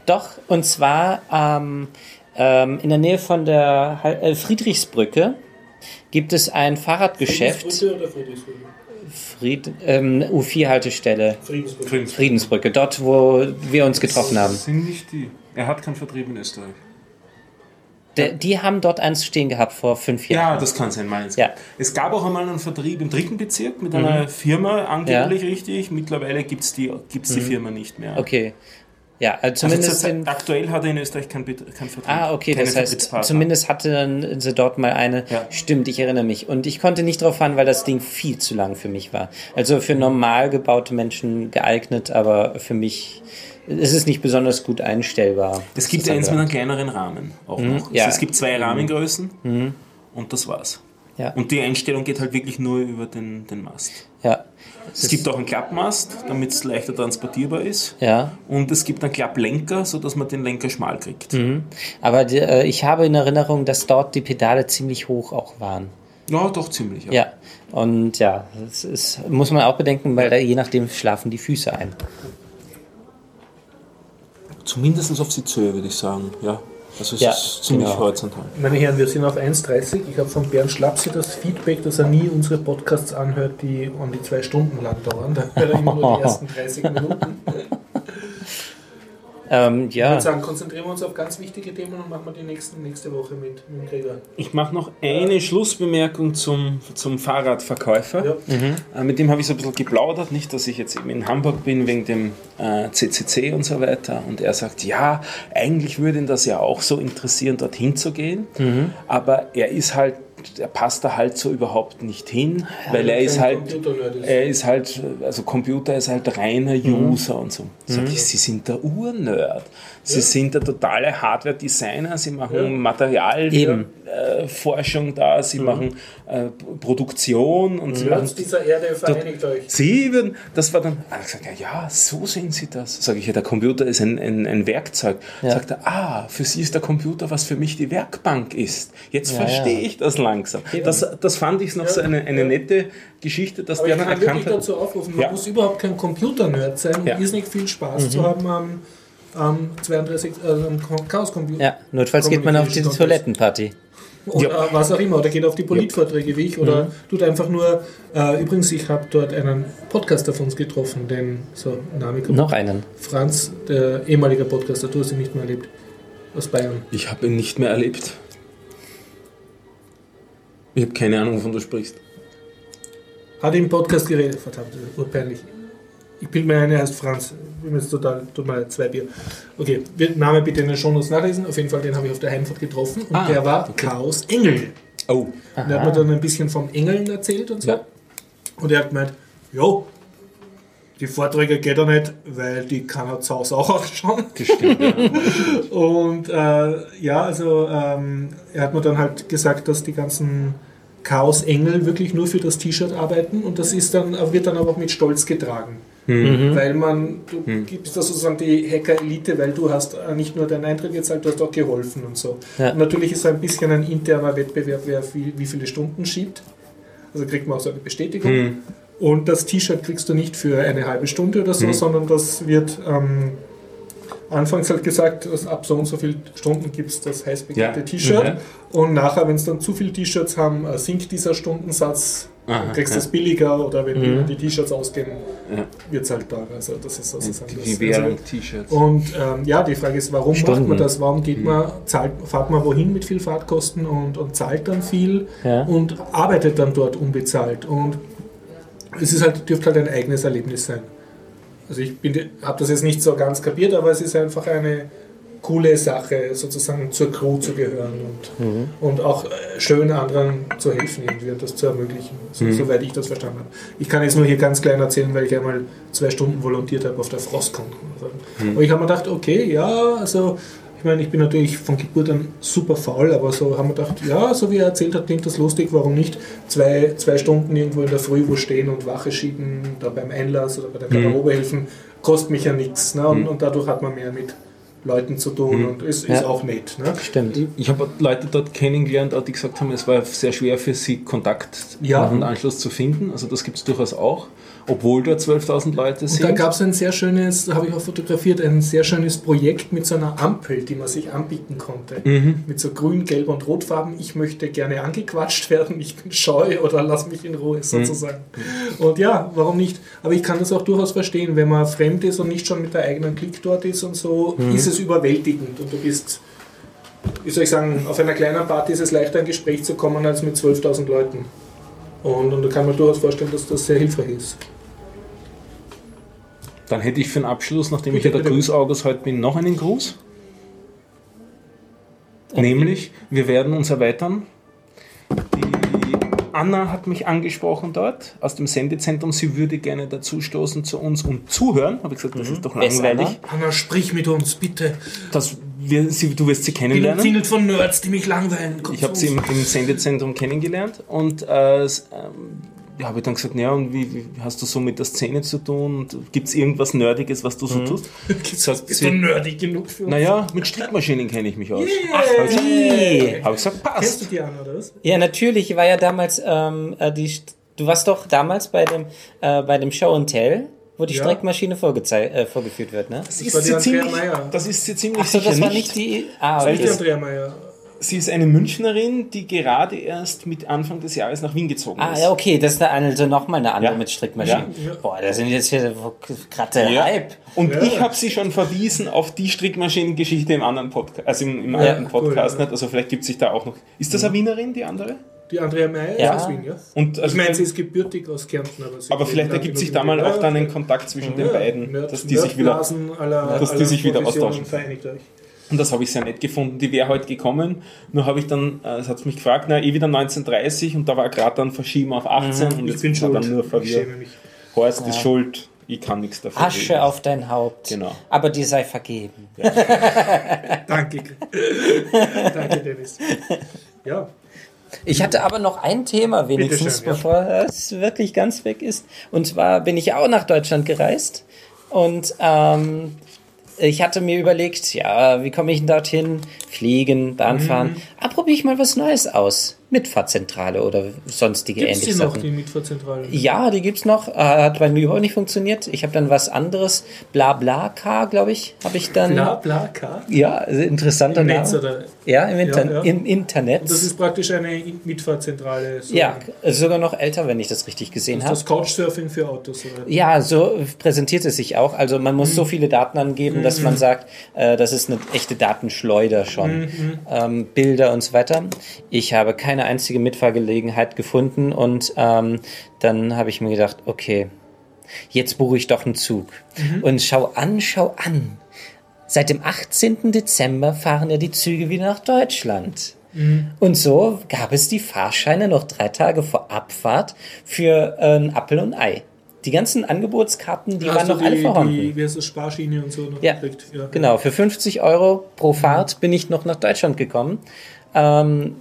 Doch, und zwar ähm, ähm, in der Nähe von der äh, Friedrichsbrücke gibt es ein Fahrradgeschäft. Friedensbrücke oder Friedrichsbrücke? Fried, ähm, U4-Haltestelle. Friedensbrücke. Friedens- Friedensbrücke, dort, wo wir uns getroffen haben. Das sind nicht die. Er hat keinen Vertrieb in Österreich. Der, die haben dort eins stehen gehabt vor fünf Jahren. Ja, das kann sein, meins. Ja. Es gab auch einmal einen Vertrieb im dritten Bezirk mit einer Firma, angeblich Mhm. Ja. richtig. Mittlerweile gibt es die, gibt's die Firma nicht mehr. Okay. Ja, äh, Also zumindest zurzeit- in aktuell hat er in Österreich keinen keinen Vertrieb. Ah, okay, das heißt, zumindest hatten sie dort mal eine. Ja. Stimmt, ich erinnere mich. Und ich konnte nicht drauf fahren, weil das Ding viel zu lang für mich war. Also für normal gebaute Menschen geeignet, aber für mich ist es nicht besonders gut einstellbar. Es gibt eins mit einem kleineren Rahmen auch noch. Mhm. ja. Mhm. Also es gibt zwei Rahmengrößen und das war's. Ja. Und die Einstellung geht halt wirklich nur über den, den Mast. Ja. Es gibt auch einen Klappmast, damit es leichter transportierbar ist. Ja. Und es gibt einen Klapplenker, sodass man den Lenker schmal kriegt. Mhm. Aber die, äh, ich habe in Erinnerung, dass dort die Pedale ziemlich hoch auch waren. Ja, doch ziemlich. Ja. Ja. Und ja, das ist, muss man auch bedenken, weil da je nachdem schlafen die Füße ein. Zumindest auf Sitzhöhe, würde ich sagen. Ja. Also es Ja, ist ziemlich genau. horizontal. Meine Herren, wir sind auf 1,30. Ich habe von Bernd Schlapsi das Feedback, dass er nie unsere Podcasts anhört, die um die zwei Stunden lang dauern. Da hört er immer nur die ersten 30 Minuten. Ähm, Ich ja. würde sagen, konzentrieren wir uns auf ganz wichtige Themen und machen wir die nächsten, nächste Woche mit, mit dem Gregor. Ich mache noch eine Schlussbemerkung zum, zum Fahrradverkäufer. Ja. Äh, mit dem habe ich so ein bisschen geplaudert, nicht, dass ich jetzt eben in Hamburg bin wegen dem äh, CCC und so weiter. Und er sagt, ja, eigentlich würde ihn das ja auch so interessieren, dorthin zu gehen. Aber er ist halt, er passt da halt so überhaupt nicht hin, weil er ist halt, ist. er ist halt, also Computer ist halt reiner User und so. Sag ich, Sie sind der Urnerd. Sie sind der totale Hardware-Designer, Sie machen Ja. Material, Eben. äh, da, Sie machen äh, Produktion und Sie machen dieser Erde vereinigt euch. Sie würden, das war dann, ah, ich sag, ja, ja, so sehen Sie das. Sag ich, ja, der Computer ist ein, ein, ein Werkzeug. Ja. Sagt er, ah, für Sie ist der Computer, was für mich die Werkbank ist. Jetzt Ja, verstehe ja. ich das langsam. Das, das fand ich noch so eine, eine Ja. nette Geschichte, dass Aber der ich dann kann erkannt wirklich hat. dazu aufrufen, man Ja. muss überhaupt kein Computer-Nerd sein, um Ja. irrsinnig viel Spaß Mhm. zu haben am, am 32, äh, am Chaos-Computer. Ja, notfalls geht man auf die Toilettenparty. Oder was auch immer, oder geht auf die Politvorträge wie ich, oder tut einfach nur, äh, übrigens, ich habe dort einen Podcaster von uns getroffen, den, so, Name kommt, Noch einen. Franz, der ehemalige Podcaster, du hast ihn nicht mehr erlebt, aus Bayern. Ich habe ihn nicht mehr erlebt. Ich habe keine Ahnung, wovon du sprichst. Hat im Podcast geredet, verdammt, das ist urpeinlich. Ich bilde mir ein, er heißt Franz. Ich bin jetzt total, tut mir zwei Bier. Okay, wir Name bitte in den Shownotes nachlesen. Auf jeden Fall, den habe ich auf der Heimfahrt getroffen. Und Ah, der war okay. Chaos Engel. Oh, Und der hat mir dann ein bisschen vom Engeln erzählt und so. Ja. Und er hat gemeint, jo, die Vorträge geht er nicht, weil die kann er zu Hause auch anschauen. Und äh, ja, also ähm, er hat mir dann halt gesagt, dass die ganzen Chaos-Engel wirklich nur für das T-Shirt arbeiten und das ist dann, wird dann aber auch mit Stolz getragen. Weil man, du gibst da sozusagen die Hacker-Elite, weil du hast äh, nicht nur deinen Eintritt gezahlt, du hast auch geholfen und so. Ja. Und natürlich ist so ein bisschen ein interner Wettbewerb, wer viel, wie viele Stunden schiebt. Also kriegt man auch so eine Bestätigung. Und das T-Shirt kriegst du nicht für eine halbe Stunde oder so, sondern das wird ähm, anfangs halt gesagt, dass ab so und so viele Stunden gibt es das heiß begehrte Ja. T-Shirt. Mhm. Und nachher, wenn es dann zu viele T-Shirts haben, äh, sinkt dieser Stundensatz. Aha, du kriegst ja. das billiger oder wenn Mhm. die T-Shirts ausgehen, Ja. wird es halt teurer. Also das ist sozusagen das. Die Währung Also, T-Shirts. und ähm, ja, die Frage ist, warum Stunden. macht man das? Warum geht Mhm. man, zahlt, fahrt man wohin mit viel Fahrtkosten und, und zahlt dann viel Ja. und arbeitet dann dort unbezahlt? Und es ist halt, dürfte halt ein eigenes Erlebnis sein. Also ich habe das jetzt nicht so ganz kapiert, aber es ist einfach eine coole Sache, sozusagen zur Crew zu gehören und, und auch äh, schön anderen zu helfen irgendwie das zu ermöglichen, so, soweit ich das verstanden habe. Ich kann jetzt nur hier ganz klein erzählen, weil ich einmal zwei Stunden volontiert habe auf der Frostcon. Also, Und ich habe mir gedacht, okay, ja, also ich meine, ich bin natürlich von Geburt an super faul, aber so haben wir gedacht, ja, so wie er erzählt hat, klingt das lustig, warum nicht? Zwei, zwei Stunden irgendwo in der Früh wo stehen und Wache schieben, da beim Einlass oder bei der Garderobe helfen, kostet mich ja nichts. Ne? Und, und dadurch hat man mehr mit Leuten zu tun und ist, ist Ja. auch nett. Ne? Stimmt. Ich habe Leute dort kennengelernt, die gesagt haben, es war sehr schwer für sie, Kontakt Ja. und Anschluss zu finden. Also das gibt es durchaus auch, obwohl dort 12.000 Leute Und sind. da gab es ein sehr schönes, da habe ich auch fotografiert, ein sehr schönes Projekt mit so einer Ampel, die man sich anbieten konnte. Mit so grün, gelb und rotfarben. Ich möchte gerne angequatscht werden, ich bin scheu oder lass mich in Ruhe sozusagen. Und ja, warum nicht? Aber ich kann das auch durchaus verstehen, wenn man fremd ist und nicht schon mit der eigenen Klick dort ist und so, ist es überwältigend und du bist, wie soll ich sagen, auf einer kleinen Party ist es leichter, ein Gespräch zu kommen als mit 12.000 Leuten. Und, und da kann man durchaus vorstellen, dass das sehr hilfreich ist. Dann hätte ich für den Abschluss, nachdem Bitte, ich ja der bitte. Grüß-August heute bin, noch einen Gruß. Nämlich, wir werden uns erweitern. Die Anna hat mich angesprochen dort aus dem Sendezentrum. Sie würde gerne dazu stoßen zu uns und zuhören. Habe ich gesagt, das ist doch langweilig. Anna, sprich mit uns, bitte. Das, wir, sie, du wirst sie Ich bin kennenlernen. von Nerds, die mich langweilen. Komm Ich habe sie im, im Sendezentrum kennengelernt und äh, ähm, habe ich dann gesagt, ja, und wie, wie hast du so mit der Szene zu tun? Und Gibt es irgendwas Nerdiges, was du so tust? Sagt Bist du nerdig genug für uns? naja, mit Strickmaschinen kenne ich mich aus. Ach, Habe ich, Hey. gesagt, hab ich gesagt, Kennst du passt. die Anna, oder was? Ja, natürlich. Ich war ja damals ähm, äh, die. Du warst doch damals bei dem äh, bei dem Show and Tell, wo die Ja. Streckmaschine äh, vorgeführt wird, ne? Das Das ist war die sie Andrea ziemlich, Meier. das ist sie ziemlich Achso, sicher das war nicht. nicht die. Ah, Weil Die okay. Andrea Meier. Sie ist eine Münchnerin, die gerade erst mit Anfang des Jahres nach Wien gezogen Ah, ist. ja, okay, das ist eine, also nochmal eine andere Ja. mit Strickmaschinen. Ja. Boah, da sind jetzt hier gerade der Ja. Hype. Und Ja. ich habe sie schon verwiesen auf die Strickmaschinengeschichte im anderen Podcast, also im, im Ja, alten Podcast. cool? Also vielleicht gibt sich da auch noch. Ist das eine Wienerin, die andere? Die Andrea Meier Ja. ist aus Wien, ja? Und Ich also meine, sie ist gebürtig aus Kärnten, aber sie Aber vielleicht ergibt sich da mal auch dann ein. Kontakt zwischen den Ja, beiden, Nerd- dass die sich wieder, dass die sich wieder austauschen. Vereinigt euch. Und das habe ich sehr nett gefunden, die wäre heute gekommen, nur habe ich dann, äh, es hat mich gefragt, na eh wieder 1930 und da war gerade dann verschieben auf 18 und Ich jetzt bin war dann nur Ich verwirrt. schäme mich. Horst ist schuld, ich kann nichts dafür. Asche auf dein Haupt. Genau. Aber dir sei vergeben. Danke. Danke, Dennis. Ja, Ich hatte aber noch ein Thema wenigstens, Bitteschön, ja. bevor es wirklich ganz weg ist. Und zwar bin ich auch nach Deutschland gereist und ähm, ich hatte mir überlegt, ja, wie komme ich denn dorthin? Fliegen, Bahn Mhm. fahren. Ah, probiere ich mal was Neues aus. Mitfahrzentrale oder sonstige gibt es die ähnliche noch, Sachen. die Mitfahrzentrale? Ja, die gibt's noch. Äh, Hat bei mir überhaupt nicht funktioniert. Ich habe dann was anderes. Blabla-Car, glaube ich, habe ich dann. Bla, bla, K. Ja, interessanter Im Netz, Name. oder? Ja, im, Inter Ja, ja. im Internet. Das ist praktisch eine Mitfahrzentrale. So ja, sogar noch älter, wenn ich das richtig gesehen habe. das Couchsurfing für Autos, oder? Ja, so präsentiert es sich auch. Also man muss so viele Daten angeben, dass man sagt, äh, das ist eine echte Datenschleuder schon. Ähm, Bilder und so weiter. Ich habe keine einzige Mitfahrgelegenheit gefunden und ähm, dann habe ich mir gedacht, okay, jetzt buche ich doch einen Zug. Und schau an, schau an. Seit dem 18. Dezember fahren ja die Züge wieder nach Deutschland. Und so gab es die Fahrscheine noch drei Tage vor Abfahrt für äh, ein Appel und Ei. Die ganzen Angebotskarten, die Da waren du noch alle die, vorhanden. Die, wie heißt das, Sparschiene und so noch Ja, gekriegt. Ja. genau. Für 50 Euro pro Fahrt bin ich noch nach Deutschland gekommen. Ähm,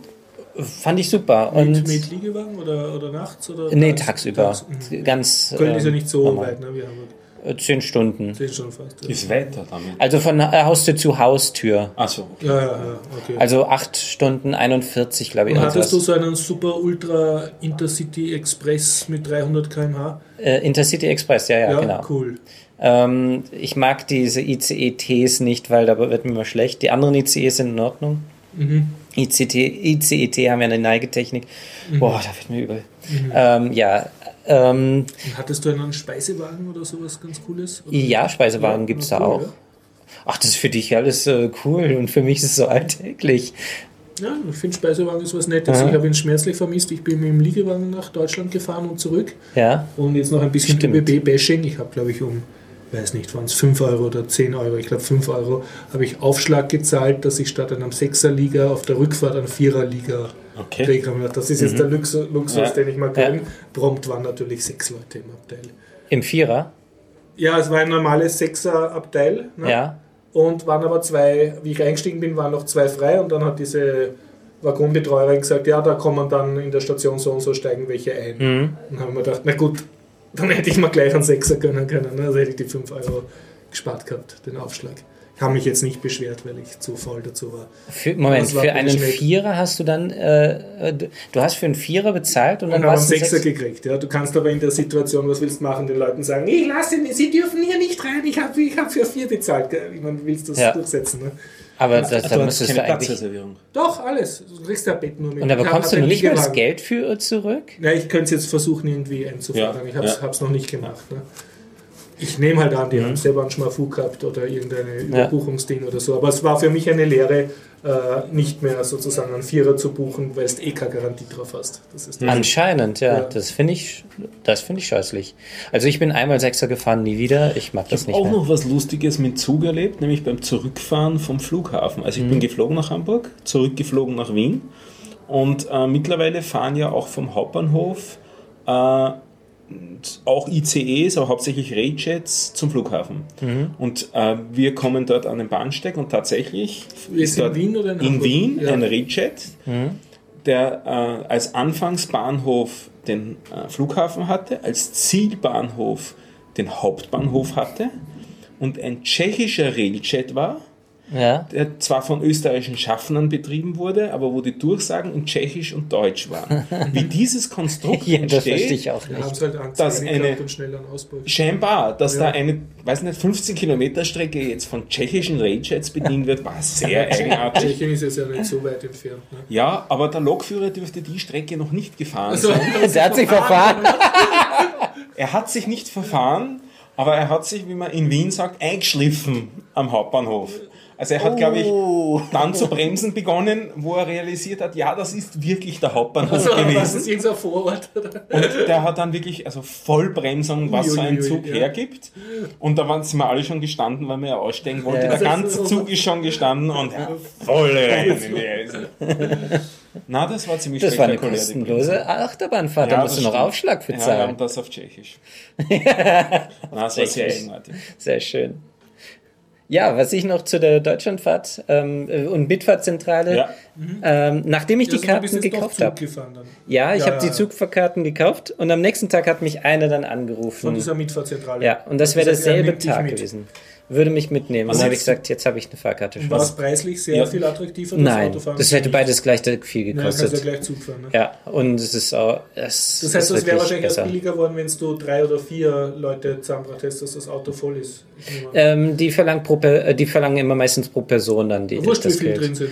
fand ich super. Und Mit, mit Liegewagen oder, oder nachts? Oder nee, tags- tagsüber. tags- mhm. Ganz. Köln ist ja ähm, nicht so normal. weit, ne, wie Hamburg. Äh, Zehn Stunden. Zehn schon fast. Ja, Ist weiter damit. Also von äh, Haustür zu Haustür. Achso. ja, ja, ja okay. Also 8 Stunden 41, glaube ich. Und hattest du so einen super Ultra Intercity Express mit 300 km/h? Äh, Intercity Express, ja, ja, genau. cool. Ähm, ich mag diese ICE-Ts nicht, weil da wird mir immer schlecht. Die anderen ICEs sind in Ordnung. Mhm. ICT, ICET haben ja eine Neigetechnik. Mhm. Boah, da wird mir übel. Ähm, ja, ähm, hattest du einen Speisewagen oder sowas ganz Cooles? Oder? ja, Speisewagen gibt es da cool, auch. Ach, das ist für dich alles äh, cool und für mich ist es so alltäglich. Ja, ich finde Speisewagen ist was Nettes. Ja. Ich habe ihn schmerzlich vermisst. Ich bin mit dem Liegewagen nach Deutschland gefahren und zurück. Ja, Und jetzt noch ein bisschen. ÖBB-Bashing. Ich habe, glaube ich, um, weiß nicht, waren es 5 Euro oder 10 Euro, ich glaube 5 Euro, habe ich Aufschlag gezahlt, dass ich statt einem 6er-Liga auf der Rückfahrt einen 4er-Liga Okay. kriegen kann. Das ist jetzt der Luxus, Luxus Ja. den ich mal Ja. gönne. Prompt waren natürlich sechs Leute im Abteil. im Vierer. Ja, es war ein normales 6er-Abteil. Ne? Ja. Und waren aber zwei, wie ich eingestiegen bin, waren noch zwei frei und dann hat diese Waggonbetreuerin gesagt, ja, da kommen dann in der Station so und so steigen welche ein. Mhm. Und haben wir gedacht, na gut, dann hätte ich mir gleich einen Sechser gönnen können. Ne? Also hätte ich die 5 Euro gespart gehabt, den Aufschlag. Ich habe mich jetzt nicht beschwert, weil ich zu faul dazu war. Für, Moment, war für einen nett. Vierer hast du dann, äh, äh, du hast für einen Vierer bezahlt und Und dann haben einen warst du Sechser sechs- gekriegt. Ja. Du kannst aber in der Situation, was willst du machen, den Leuten sagen, ich lasse ihn, sie dürfen hier nicht rein, ich habe ich hab für vier bezahlt. Ich meine, willst du das Ja. durchsetzen? Ne? Aber das, da müsstest du eigentlich. Platzreservierung. Doch, alles. Du kriegst ja Bett nur mit. Und da bekommst du noch einen nicht mal das. Geld für zurück? Ja, ich könnte es jetzt versuchen, irgendwie einzufordern. Ja, Ich habe es ja. noch nicht gemacht. Ne? Ich nehme halt an, die Mhm. haben selber einen Schmafug gehabt oder irgendeine Überbuchungsding oder so. Aber es war für mich eine Lehre, äh, nicht mehr sozusagen einen Vierer zu buchen, weil du eh keine Garantie drauf hast. Das ist das. Anscheinend, ja. Ja. Das finde ich, das finde ich scheußlich. Also ich bin einmal Sechser gefahren, nie wieder. Ich mag das Ich nicht habe auch mehr. noch was Lustiges mit Zug erlebt, nämlich beim Zurückfahren vom Flughafen. Also ich bin geflogen nach Hamburg, zurückgeflogen nach Wien und äh, mittlerweile fahren ja auch vom Hauptbahnhof äh, auch ICEs, aber hauptsächlich Rayjets zum Flughafen. Und äh, wir kommen dort an den Bahnsteig und tatsächlich Ist in dort Wien oder in in? Wien Ja. ein Rayjet, der äh, als Anfangsbahnhof den äh, Flughafen hatte, als Zielbahnhof den Hauptbahnhof hatte und ein tschechischer Railjet war, Ja. der zwar von österreichischen Schaffnern betrieben wurde, aber wo die Durchsagen in Tschechisch und Deutsch waren. Wie dieses Konstrukt ja, das verstehe entsteht, ich auch Wir haben nicht. es halt Angst Das gehabt eine- scheinbar, dass Ja. da eine, weiß nicht, 15 Kilometer Strecke jetzt von tschechischen Railjets bedient wird, war sehr eigenartig. Tschechien ist jetzt ja nicht so weit entfernt. Ne? Ja, aber der Lokführer dürfte die Strecke noch nicht gefahren Also, sein. Der hat sich verfahren. Er hat sich nicht verfahren, aber er hat sich, wie man in Wien sagt, eingeschliffen am Hauptbahnhof. Also er hat, glaube Oh. ich, dann zu bremsen begonnen, wo er realisiert hat, ja, das ist wirklich der Hauptbahnhof Also, was gewesen. ist irgendein Vorort? Oder? Und der hat dann wirklich, also Vollbremsung, was so ein Zug ja. hergibt. Und da waren sind wir alle schon gestanden, weil wir ja aussteigen wollten. Ja. Der ganze Zug ist schon gestanden und ja, voll rein in die Eisen. Na, das war ziemlich Das war eine spektakulär, die kostenlose Achterbahnfahrt. da Ja, musst du das noch stimmt. Aufschlag für Ja, wir zahlen. haben das auf Tschechisch. Na, das war sehr. Sehr schön. Ja, was ich noch zu der Deutschlandfahrt ähm, äh, und Bitfahrtzentrale, Ja. ähm, nachdem ich die du bist Karten gekauft habe. Ja, ich Ja, habe ja, die ja. Zugfahrkarten gekauft und am nächsten Tag hat mich einer dann Von angerufen. dieser Mitfahrzentrale. Ja, und das wäre er derselbe Tag mit. Würde mich mitnehmen. Und Was dann habe ich gesagt, jetzt habe ich eine Fahrkarte schon. War es preislich sehr Ja. viel attraktiver, das Nein, Autofahren? das hätte beides gleich viel Ja, kannst ja gekostet. gleich Zug fahren. Ne? Ja, und es ist auch. Es Das heißt, es wäre wahrscheinlich erst besser. billiger geworden, wenn du drei oder vier Leute zusammengebracht hättest, dass das Auto voll ist. Ähm, die, verlangen pro, Per- äh, die verlangen immer meistens pro Person dann die, Wurscht, wie das viel Geld. drin sind.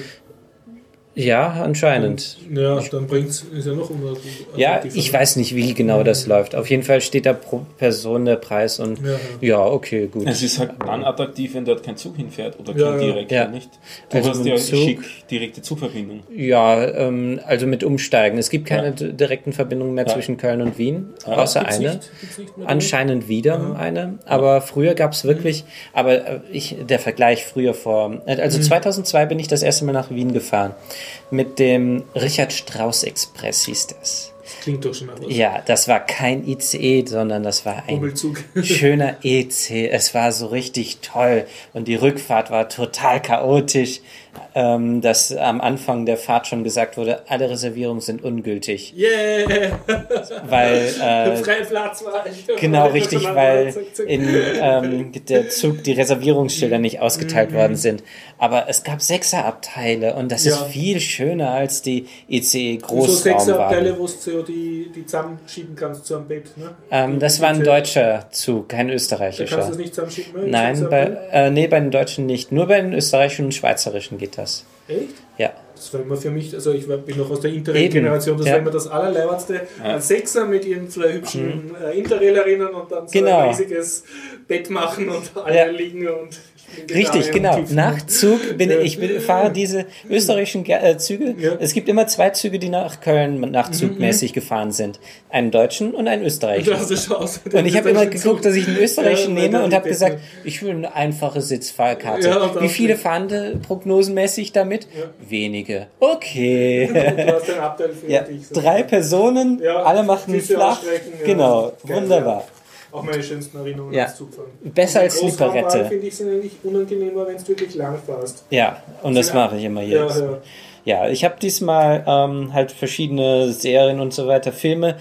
Ja, anscheinend. Ja, dann bringt's, ist ja noch immer Ja, attraktiver, ich weiß nicht, wie genau das läuft. Auf jeden Fall steht da pro Person der Preis und Ja, ja, okay, gut. Es ist halt dann attraktiv, wenn dort kein Zug hinfährt oder kein Ja, ja. direkt, Ja. nicht? Du Also hast mit ja Zug- schick direkte Zugverbindung. Ja, ähm, also mit Umsteigen. Es gibt keine Ja. direkten Verbindungen mehr Ja. zwischen Köln und Wien, Ja. außer Gibt's eine. Nicht, nicht Anscheinend wieder eine, aber früher gab es wirklich, aber äh, ich, der Vergleich früher vor, also 2002 bin ich das erste Mal nach Wien gefahren mit dem Richard Strauss Express hieß das. Das klingt doch schon anders. Ja, das war kein ICE, sondern das war ein schöner EC. Es war so richtig toll und die Rückfahrt war total chaotisch, ähm, dass am Anfang der Fahrt schon gesagt wurde, alle Reservierungen sind ungültig, Yeah! weil äh. Genau, richtig, weil in ähm, der Zug die Reservierungsschilder nicht ausgeteilt worden sind. Aber es gab Sechserabteile und das ist Ja. viel schöner als die ICE so sechs Abteile, Großraumwagen. wo du so die, die zusammenschieben kannst zu einem Bett. Ne? Ähm, das war ein deutscher Zug, kein Da kannst du österreichischer. das nicht zusammenschieben? ne? Nein, bei, äh, nee, bei den Deutschen nicht. Nur bei den österreichischen und schweizerischen geht das. Echt? Ja. Das war immer für mich, also ich bin noch aus der Interrail-Generation, das ja. war immer das allerleibendste. Ein Sechser mit ihren zwei hübschen äh, Interrailerinnen und dann so Genau. ein riesiges Bett machen und alle Ja. liegen und Richtig, genau. und tief- Nach Zug bin Ja. ich bin, fahre diese österreichischen äh, Züge. Ja. Mhm, Es gibt immer zwei Züge, die nach Köln nach Zugmäßig gefahren sind. Einen deutschen und einen österreichischen. Und ich habe immer geguckt, dass ich einen österreichischen Ja, nehme und habe gesagt, ich will eine einfache Sitzfahrkarte. Wie viele fahren prognosenmäßig damit? Wenige. Okay. Du hast einen Abteil für ja, dich. so. drei Personen, alle machen flach. Genau, wunderbar. Auch meine schönsten Erinnerungen Ja. ans Zugfahren. Besser als Slipperette. finde ich, sind eigentlich unangenehmer, wenn du wirklich lang fährst. Ja, und das mache ich immer Ja, jetzt. ja. Ja, ich habe diesmal ähm, halt verschiedene Serien und so weiter, Filme.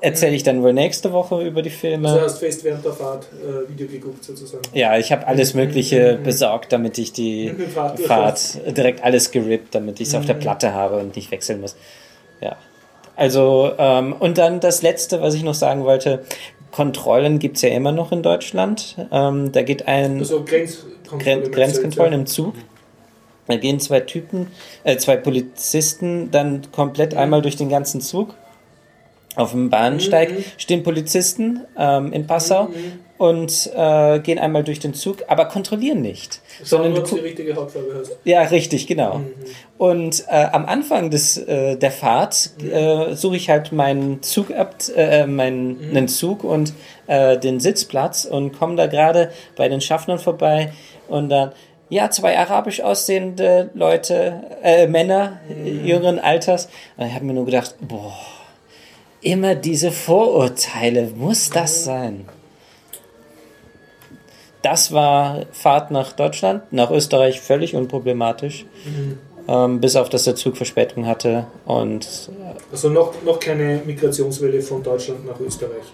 Erzähle ich dann wohl nächste Woche über die Also Filme. hast fest während der Fahrt äh, Video geguckt sozusagen. Ja, ich habe alles Mögliche besorgt, damit ich die Fahrt Fahrt direkt alles gerippt, damit ich es auf der Platte habe und nicht wechseln muss. Ja. Also, ähm, und dann das Letzte, was ich noch sagen wollte, Kontrollen gibt's ja immer noch in Deutschland. Ähm, da geht ein Also Grenzkontrolle. Gren Grenzkontrollen im Zug. Da gehen zwei Typen, äh, zwei Polizisten dann komplett einmal durch den ganzen Zug. Auf dem Bahnsteig stehen Polizisten ähm, in Passau und äh, gehen einmal durch den Zug, aber kontrollieren nicht. Sondern Sondern du du die richtige Hautfarbe hast. ja, richtig, genau. Und äh, am Anfang des, äh, der Fahrt äh, suche ich halt meinen Zug ab, äh, meinen einen Zug und äh, den Sitzplatz und komme da gerade bei den Schaffnern vorbei und dann ja, zwei arabisch aussehende Leute, äh, Männer jüngeren Alters. Und ich habe mir nur gedacht, boah, immer diese Vorurteile, muss das sein? Das war Fahrt nach Deutschland, nach Österreich völlig unproblematisch. Ähm, bis auf, dass der Zug Verspätung hatte. Und Also noch, noch keine Migrationswelle von Deutschland nach Österreich.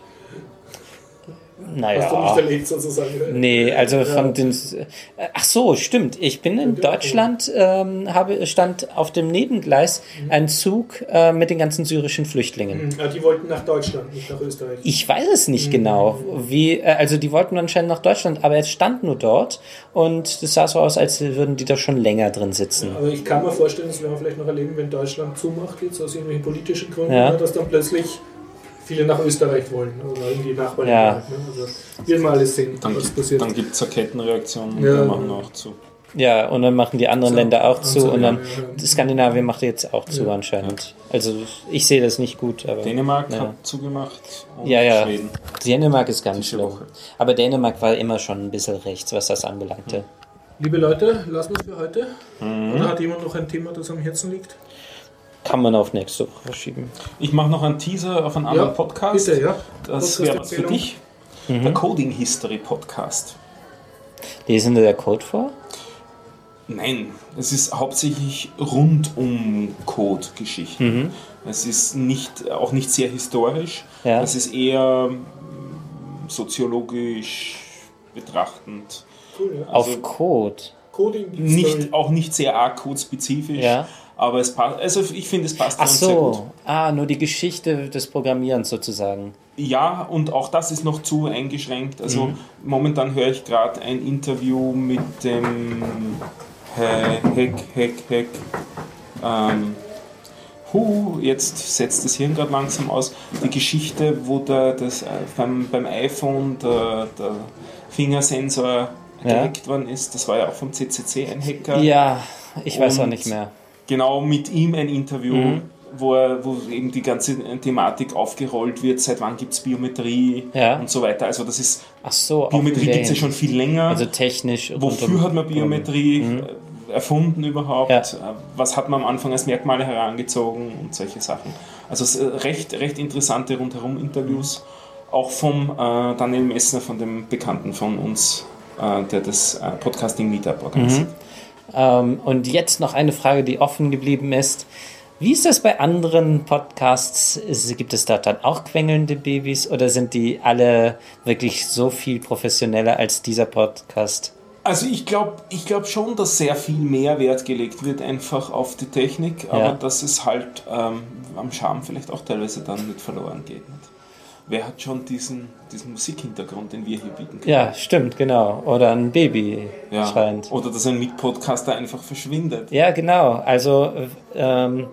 Hast du nicht naja. erlebt sozusagen? Nee, also Ja. von den. Ach so, stimmt. Ich bin in Deutschland, ähm, habe, stand auf dem Nebengleis ein Zug äh, mit den ganzen syrischen Flüchtlingen. Ah, die wollten nach Deutschland, nicht nach Österreich. Ich weiß es nicht genau, wie, äh, also die wollten anscheinend nach Deutschland, aber es stand nur dort und es sah so aus, als würden die da schon länger drin sitzen. Aber ich kann mir vorstellen, das werden wir vielleicht noch erleben, wenn Deutschland zumacht, jetzt aus irgendwelchen politischen Gründen, Ja. ne, dass dann plötzlich viele nach Österreich wollen oder in die Nachbarländer. Ja. halt, Ne? Also, wird mal alles sehen, Dann, was passiert. dann gibt es eine Kettenreaktion und Ja. wir machen auch zu. Ja, und dann machen die anderen So, Länder auch zu und dann ja. Skandinavien macht jetzt auch zu Ja. anscheinend. Also ich sehe das nicht gut, aber Dänemark ja. hat zugemacht und Ja, ja. Schweden. Dänemark ist ganz schlimm. Woche. Aber Dänemark war immer schon ein bisschen rechts, was das anbelangte. Liebe Leute, lassen wir es für heute. Mhm. Oder hat jemand noch ein Thema, das am Herzen liegt? Kann man auf nächste Woche verschieben. Ich mache noch einen Teaser auf einen anderen Ja, Podcast. Bitte, ja. Das wäre was für dich. Mhm. Der Coding History Podcast. Lesen Sie der Code vor? Nein, es ist hauptsächlich rund um Code-Geschichten. Mhm. Es ist nicht, auch nicht sehr historisch. Ja. Es ist eher mm, soziologisch betrachtend. Cool, ja. auf Code. Coding Nicht, auch nicht sehr arg code-spezifisch. Ja. Aber es passt, also ich finde, es passt Ach uns sehr gut. so. Ah, nur die Geschichte des Programmierens sozusagen. Ja, und auch das ist noch zu eingeschränkt. Also Mhm. momentan höre ich gerade ein Interview mit dem He- Heck, Heck, Heck. Ähm, hu, jetzt setzt das Hirn gerade langsam aus. Die Geschichte, wo der, das, äh, beim, beim iPhone der, der Fingersensor Ja. gehackt worden ist, das war ja auch vom CCC ein Hacker. Ja, ich weiß auch Und- nicht mehr. Genau mit ihm ein Interview, Mhm. wo, er, wo eben die ganze Thematik aufgerollt wird, seit wann gibt es Biometrie Ja. und so weiter. Also das ist, Ach so. Biometrie gibt es ja schon viel länger. Also technisch. Wofür hat man Biometrie? Mhm. erfunden überhaupt? Ja. Äh, Was hat man am Anfang als Merkmale herangezogen und solche Sachen? Also äh, recht, recht interessante rundherum-Interviews, auch vom äh, Daniel Messner, von dem Bekannten von uns, äh, der das äh, Podcasting Meetup organisiert. Ähm, und jetzt noch eine Frage, die offen geblieben ist. Wie ist das bei anderen Podcasts? Gibt es dort dann auch quengelnde Babys oder sind die alle wirklich so viel professioneller als dieser Podcast? Also ich glaube ich glaub schon, dass sehr viel mehr Wert gelegt wird einfach auf die Technik, aber Ja. dass es halt ähm, am Charme vielleicht auch teilweise dann mit verloren geht. Wer hat schon diesen, diesen Musikhintergrund, den wir hier bieten können? Ja, stimmt, genau. Oder ein Baby Ja. schreiend. Oder dass ein Mitpodcaster einfach verschwindet. Ja, genau. Also ähm,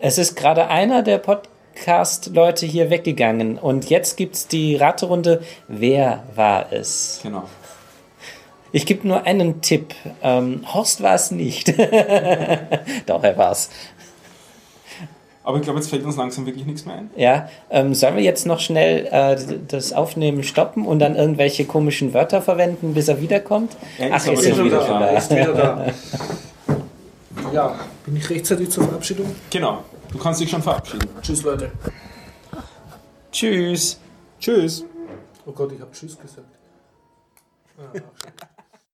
es ist gerade einer der Podcast-Leute hier weggegangen und jetzt gibt es die Raterunde. Wer war es? Genau. Ich gebe nur einen Tipp. Ähm, Horst war es nicht. Doch, er war's. Aber ich glaube, jetzt fällt uns langsam wirklich nichts mehr ein. Ja, ähm, sollen wir jetzt noch schnell äh, das Aufnehmen stoppen und dann irgendwelche komischen Wörter verwenden, bis er wiederkommt? Er Ach, ist aber ist schon er wieder wieder da. da. Ist wieder da. Ja, bin ich rechtzeitig zur Verabschiedung? Genau. Du kannst dich schon verabschieden. Tschüss, Leute. Tschüss. Tschüss. Oh Gott, ich habe Tschüss gesagt. Ah.